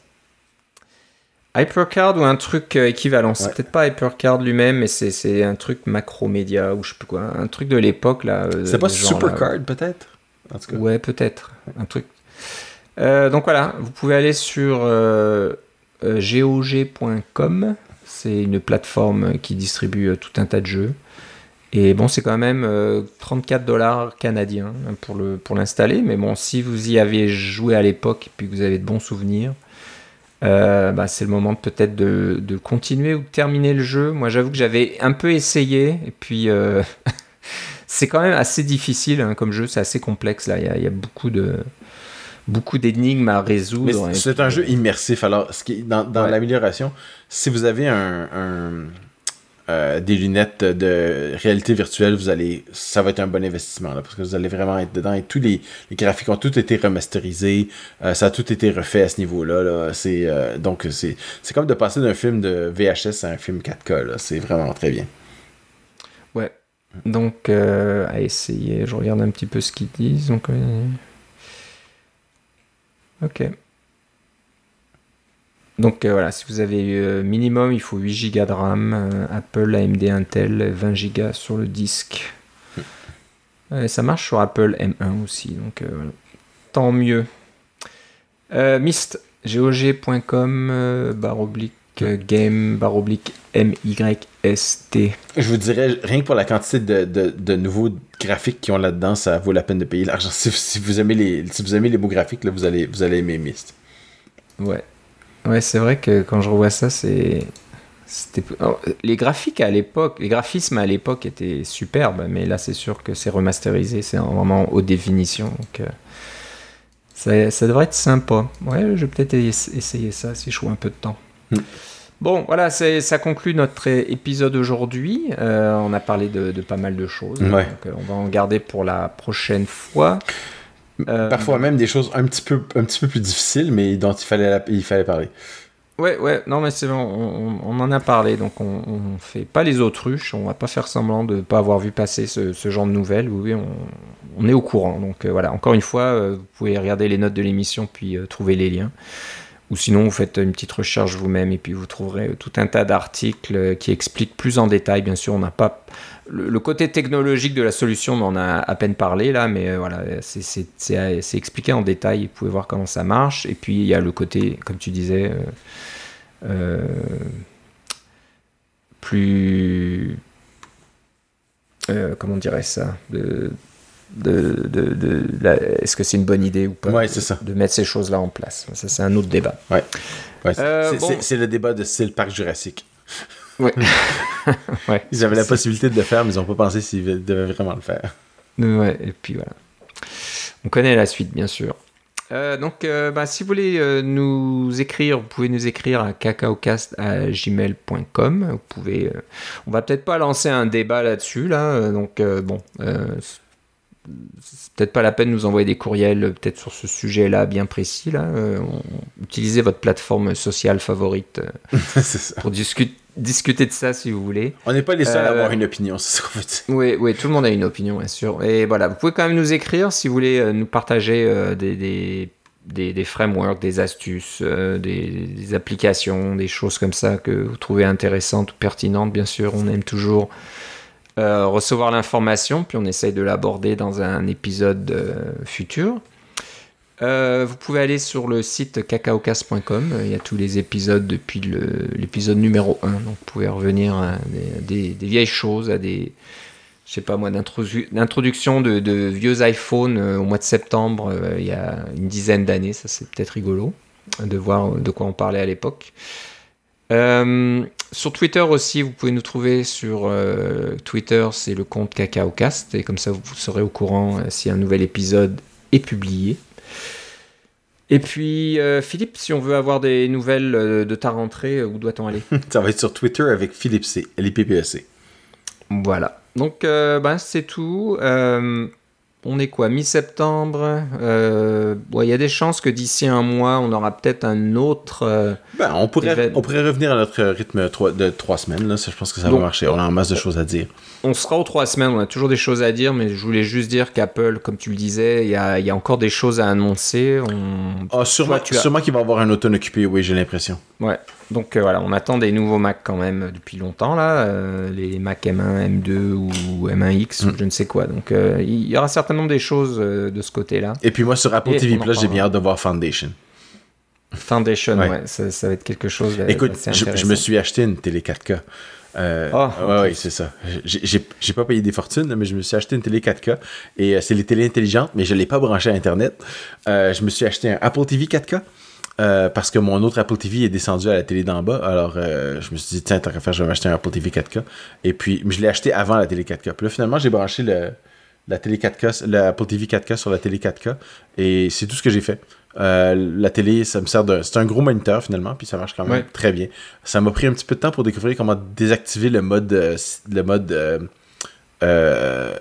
Speaker 1: Hypercard ou un truc euh, équivalent. C'est peut-être pas Hypercard lui-même, mais c'est un truc Macromedia ou je sais plus quoi. Un truc de l'époque là.
Speaker 2: Euh, c'est pas Supercard peut-être?
Speaker 1: Ouais, peut-être. Un truc. Euh, donc voilà, vous pouvez aller sur gog.com. C'est une plateforme qui distribue tout un tas de jeux. Et bon, c'est quand même 34 dollars canadiens hein, pour l'installer. Pour mais bon, si vous y avez joué à l'époque et puis que vous avez de bons souvenirs, euh, bah, c'est le moment peut-être de, de, continuer ou de terminer le jeu. Moi, j'avoue que j'avais un peu essayé, et puis euh, *laughs* c'est quand même assez difficile hein, comme jeu, c'est assez complexe. Là, il y, a beaucoup de beaucoup d'énigmes à résoudre.
Speaker 2: C'est un jeu immersif. Alors, ce qui, dans, dans l'amélioration, si vous avez un, euh, des lunettes de réalité virtuelle, vous allez, ça va être un bon investissement parce que vous allez vraiment être dedans et tous les, graphiques ont tout été remasterisés, euh, ça a tout été refait à ce niveau-là. Là. C'est euh, donc c'est comme de passer d'un film de VHS à un film 4K. C'est vraiment très bien.
Speaker 1: Ouais. Donc à essayer. Je regarde un petit peu ce qu'ils disent. Donc, ok. Donc euh, voilà, si vous avez euh, minimum, il faut 8 Go de RAM, euh, Apple, AMD, Intel, 20 Go sur le disque. ça marche sur Apple M1 aussi, donc voilà. tant mieux. Myst, gog.com, barre oblique, game, barre oblique, MYST.
Speaker 2: Je vous dirais, rien que pour la quantité de, nouveaux graphiques qui ont là-dedans, ça vaut la peine de payer l'argent. *laughs* Si, vous aimez les, si vous aimez les beaux graphiques, là, vous, allez, vous allez aimer Myst.
Speaker 1: Ouais, Ouais, c'est vrai que quand je revois ça, c'est. les graphiques à l'époque, les graphismes à l'époque étaient superbes, mais là c'est sûr que c'est remasterisé, c'est vraiment haute définition. Donc euh, ça, ça, devrait être sympa. Ouais, je vais peut-être essayer ça si je trouve un peu de temps. Mm. Bon, voilà, ça conclut notre épisode aujourd'hui. Euh, on a parlé de, pas mal de choses. Donc, euh, on va en garder pour la prochaine fois.
Speaker 2: Euh, Parfois même des choses un petit peu, un petit peu plus difficiles, mais dont il fallait, il fallait parler.
Speaker 1: Ouais, ouais, non, mais c'est bon, on, en a parlé, donc on, on fait pas les autruches, on va pas faire semblant de pas avoir vu passer ce, genre de nouvelles. Oui, on, on est au courant. Donc voilà, encore une fois, vous pouvez regarder les notes de l'émission puis trouver les liens. Ou sinon, vous faites une petite recherche vous-même et puis vous trouverez tout un tas d'articles qui expliquent plus en détail. Bien sûr, on n'a pas le, côté technologique de la solution, on en a à peine parlé là, mais euh, voilà, c'est expliqué en détail. Vous pouvez voir comment ça marche. Et puis il y a le côté, comme tu disais, euh, euh, plus comment on dirait ça de, de, de, de est-ce que c'est une bonne idée ou pas de mettre ces choses-là en place? Ça, c'est un autre débat.
Speaker 2: Ouais. Euh, c'est, le débat de style parc jurassique. *laughs*
Speaker 1: Ouais.
Speaker 2: ils avaient la possibilité de le faire, mais ils n'ont pas pensé s'ils devaient vraiment le faire.
Speaker 1: Ouais, et puis voilà. On connaît la suite, bien sûr. Euh, donc, euh, bah, si vous voulez nous écrire, vous pouvez nous écrire à cacaocast.gmail.com. Vous pouvez. on va peut-être pas lancer un débat là-dessus, là. donc, bon, c'est peut-être pas la peine de nous envoyer des courriels euh, peut-être sur ce sujet-là bien précis. Là. Euh, utilisez votre plateforme sociale favorite euh, *laughs* pour discuter de ça si vous voulez.
Speaker 2: On n'est pas les seuls à avoir une opinion, *laughs* c'est ce qu'on veut dire.
Speaker 1: Oui, oui, tout le monde a une opinion, bien sûr. Et voilà, vous pouvez quand même nous écrire si vous voulez nous partager des, des, des, frameworks, des astuces, des, des, applications, des choses comme ça que vous trouvez intéressantes ou pertinentes. Bien sûr, on aime toujours euh, recevoir l'information, puis on essaye de l'aborder dans un épisode euh, futur. Euh, vous pouvez aller sur le site cacaocas.com, il y a tous les épisodes depuis l'épisode numéro 1, donc vous pouvez revenir à des, vieilles choses, à des, je sais pas moi, d'introduction de, vieux iPhones au mois de septembre, il y a une dizaine d'années, ça c'est peut-être rigolo de voir de quoi on parlait à l'époque. Euh, sur Twitter aussi, vous pouvez nous trouver sur euh, Twitter, c'est le compte CacaoCast, et comme ça vous serez au courant euh, si un nouvel épisode est publié. Et puis, Philippe, si on veut avoir des nouvelles de ta rentrée, où doit-on aller? *laughs*
Speaker 2: Ça va être sur Twitter avec Philippe C, L-I-P-P-E-C.
Speaker 1: Voilà. Donc, ben, c'est tout on est quoi Mi-septembre euh, Il y a des chances que d'ici un mois, on aura peut-être un autre. Euh,
Speaker 2: ben, on, pourrait, on pourrait revenir à notre rythme de trois semaines. Là. Je pense que ça va marcher. On a en masse de choses à dire.
Speaker 1: On sera aux trois semaines. On a toujours des choses à dire, mais je voulais juste dire qu'Apple, comme tu le disais, il y a, encore des choses à annoncer. On...
Speaker 2: Ah, sûrement, qu'il va avoir un automne occupé, oui, j'ai l'impression.
Speaker 1: Ouais. Donc euh, voilà, on attend des nouveaux Mac quand même depuis longtemps là, les Mac M1, M2 ou M1X ou mm. je ne sais quoi. Donc il y aura certainement des choses euh, de ce côté-là.
Speaker 2: Et puis moi, sur Apple TV Plus, j'ai bien hâte de voir Foundation.
Speaker 1: Foundation, ouais, ça, va être quelque chose.
Speaker 2: Écoute, je, me suis acheté une télé 4K. Euh, ah, ouais, c'est ça. J'ai pas payé des fortunes, mais je me suis acheté une télé 4K. Et euh, c'est les télés intelligentes, mais je ne l'ai pas branché à Internet. je me suis acheté un Apple TV 4K. Parce que mon autre Apple TV est descendu à la télé d'en bas. Alors, je me suis dit, tiens, tant qu'à faire, je vais m'acheter un Apple TV 4K. Et puis, je l'ai acheté avant la télé 4K. Puis là, finalement, j'ai branché le, la télé 4K, la Apple TV 4K sur la télé 4K. Et c'est tout ce que j'ai fait. Euh, la télé, ça me sert de. C'est un gros moniteur finalement, puis ça marche quand même très bien. Ça m'a pris un petit peu de temps pour découvrir comment désactiver le mode, euh, le mode euh,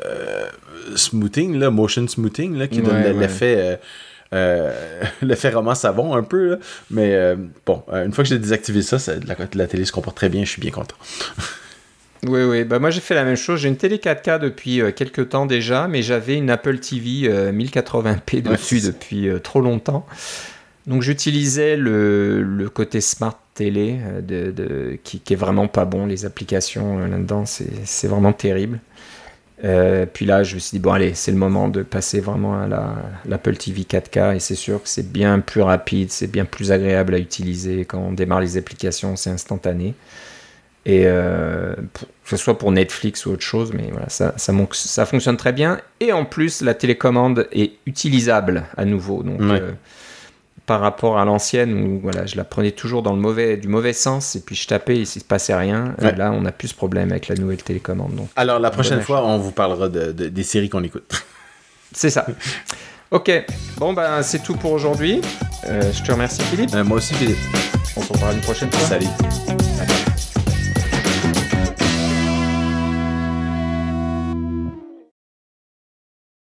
Speaker 2: smoothing, là, motion smoothing, là, qui donne l'effet. L'effet roman savon un peu. Mais bon, une fois que j'ai désactivé ça, la, la télé se comporte très bien, je suis bien content. *laughs*
Speaker 1: Oui, oui. Bah, moi, j'ai fait la même chose. J'ai une télé 4K depuis euh, quelques temps déjà, mais j'avais une Apple TV 1080p euh, dessus depuis euh, trop longtemps. Donc, j'utilisais le, le, côté smart télé de, de qui, qui, est vraiment pas bon. Les applications là-dedans, c'est vraiment terrible. Puis là, je me suis dit, bon, allez, c'est le moment de passer vraiment à l'Apple TV 4K. Et c'est sûr que c'est bien plus rapide, c'est bien plus agréable à utiliser. Quand on démarre les applications, c'est instantané. Et euh, que ce soit pour Netflix ou autre chose, mais voilà, ça, ça, ça, fonctionne très bien. Et en plus, la télécommande est utilisable à nouveau. Donc, euh, par rapport à l'ancienne, où voilà, je la prenais toujours dans le mauvais, du mauvais sens, et puis je tapais et il se passait rien. Euh, là, on n'a plus ce problème avec la nouvelle télécommande. Donc,
Speaker 2: Alors, la prochaine fois, on vous parlera de, des séries qu'on écoute. *laughs*
Speaker 1: C'est ça. Ok, bon, ben, c'est tout pour aujourd'hui. je te remercie, Philippe.
Speaker 2: moi aussi, Philippe.
Speaker 1: On se revoit une prochaine fois.
Speaker 2: Salut.
Speaker 1: Salut.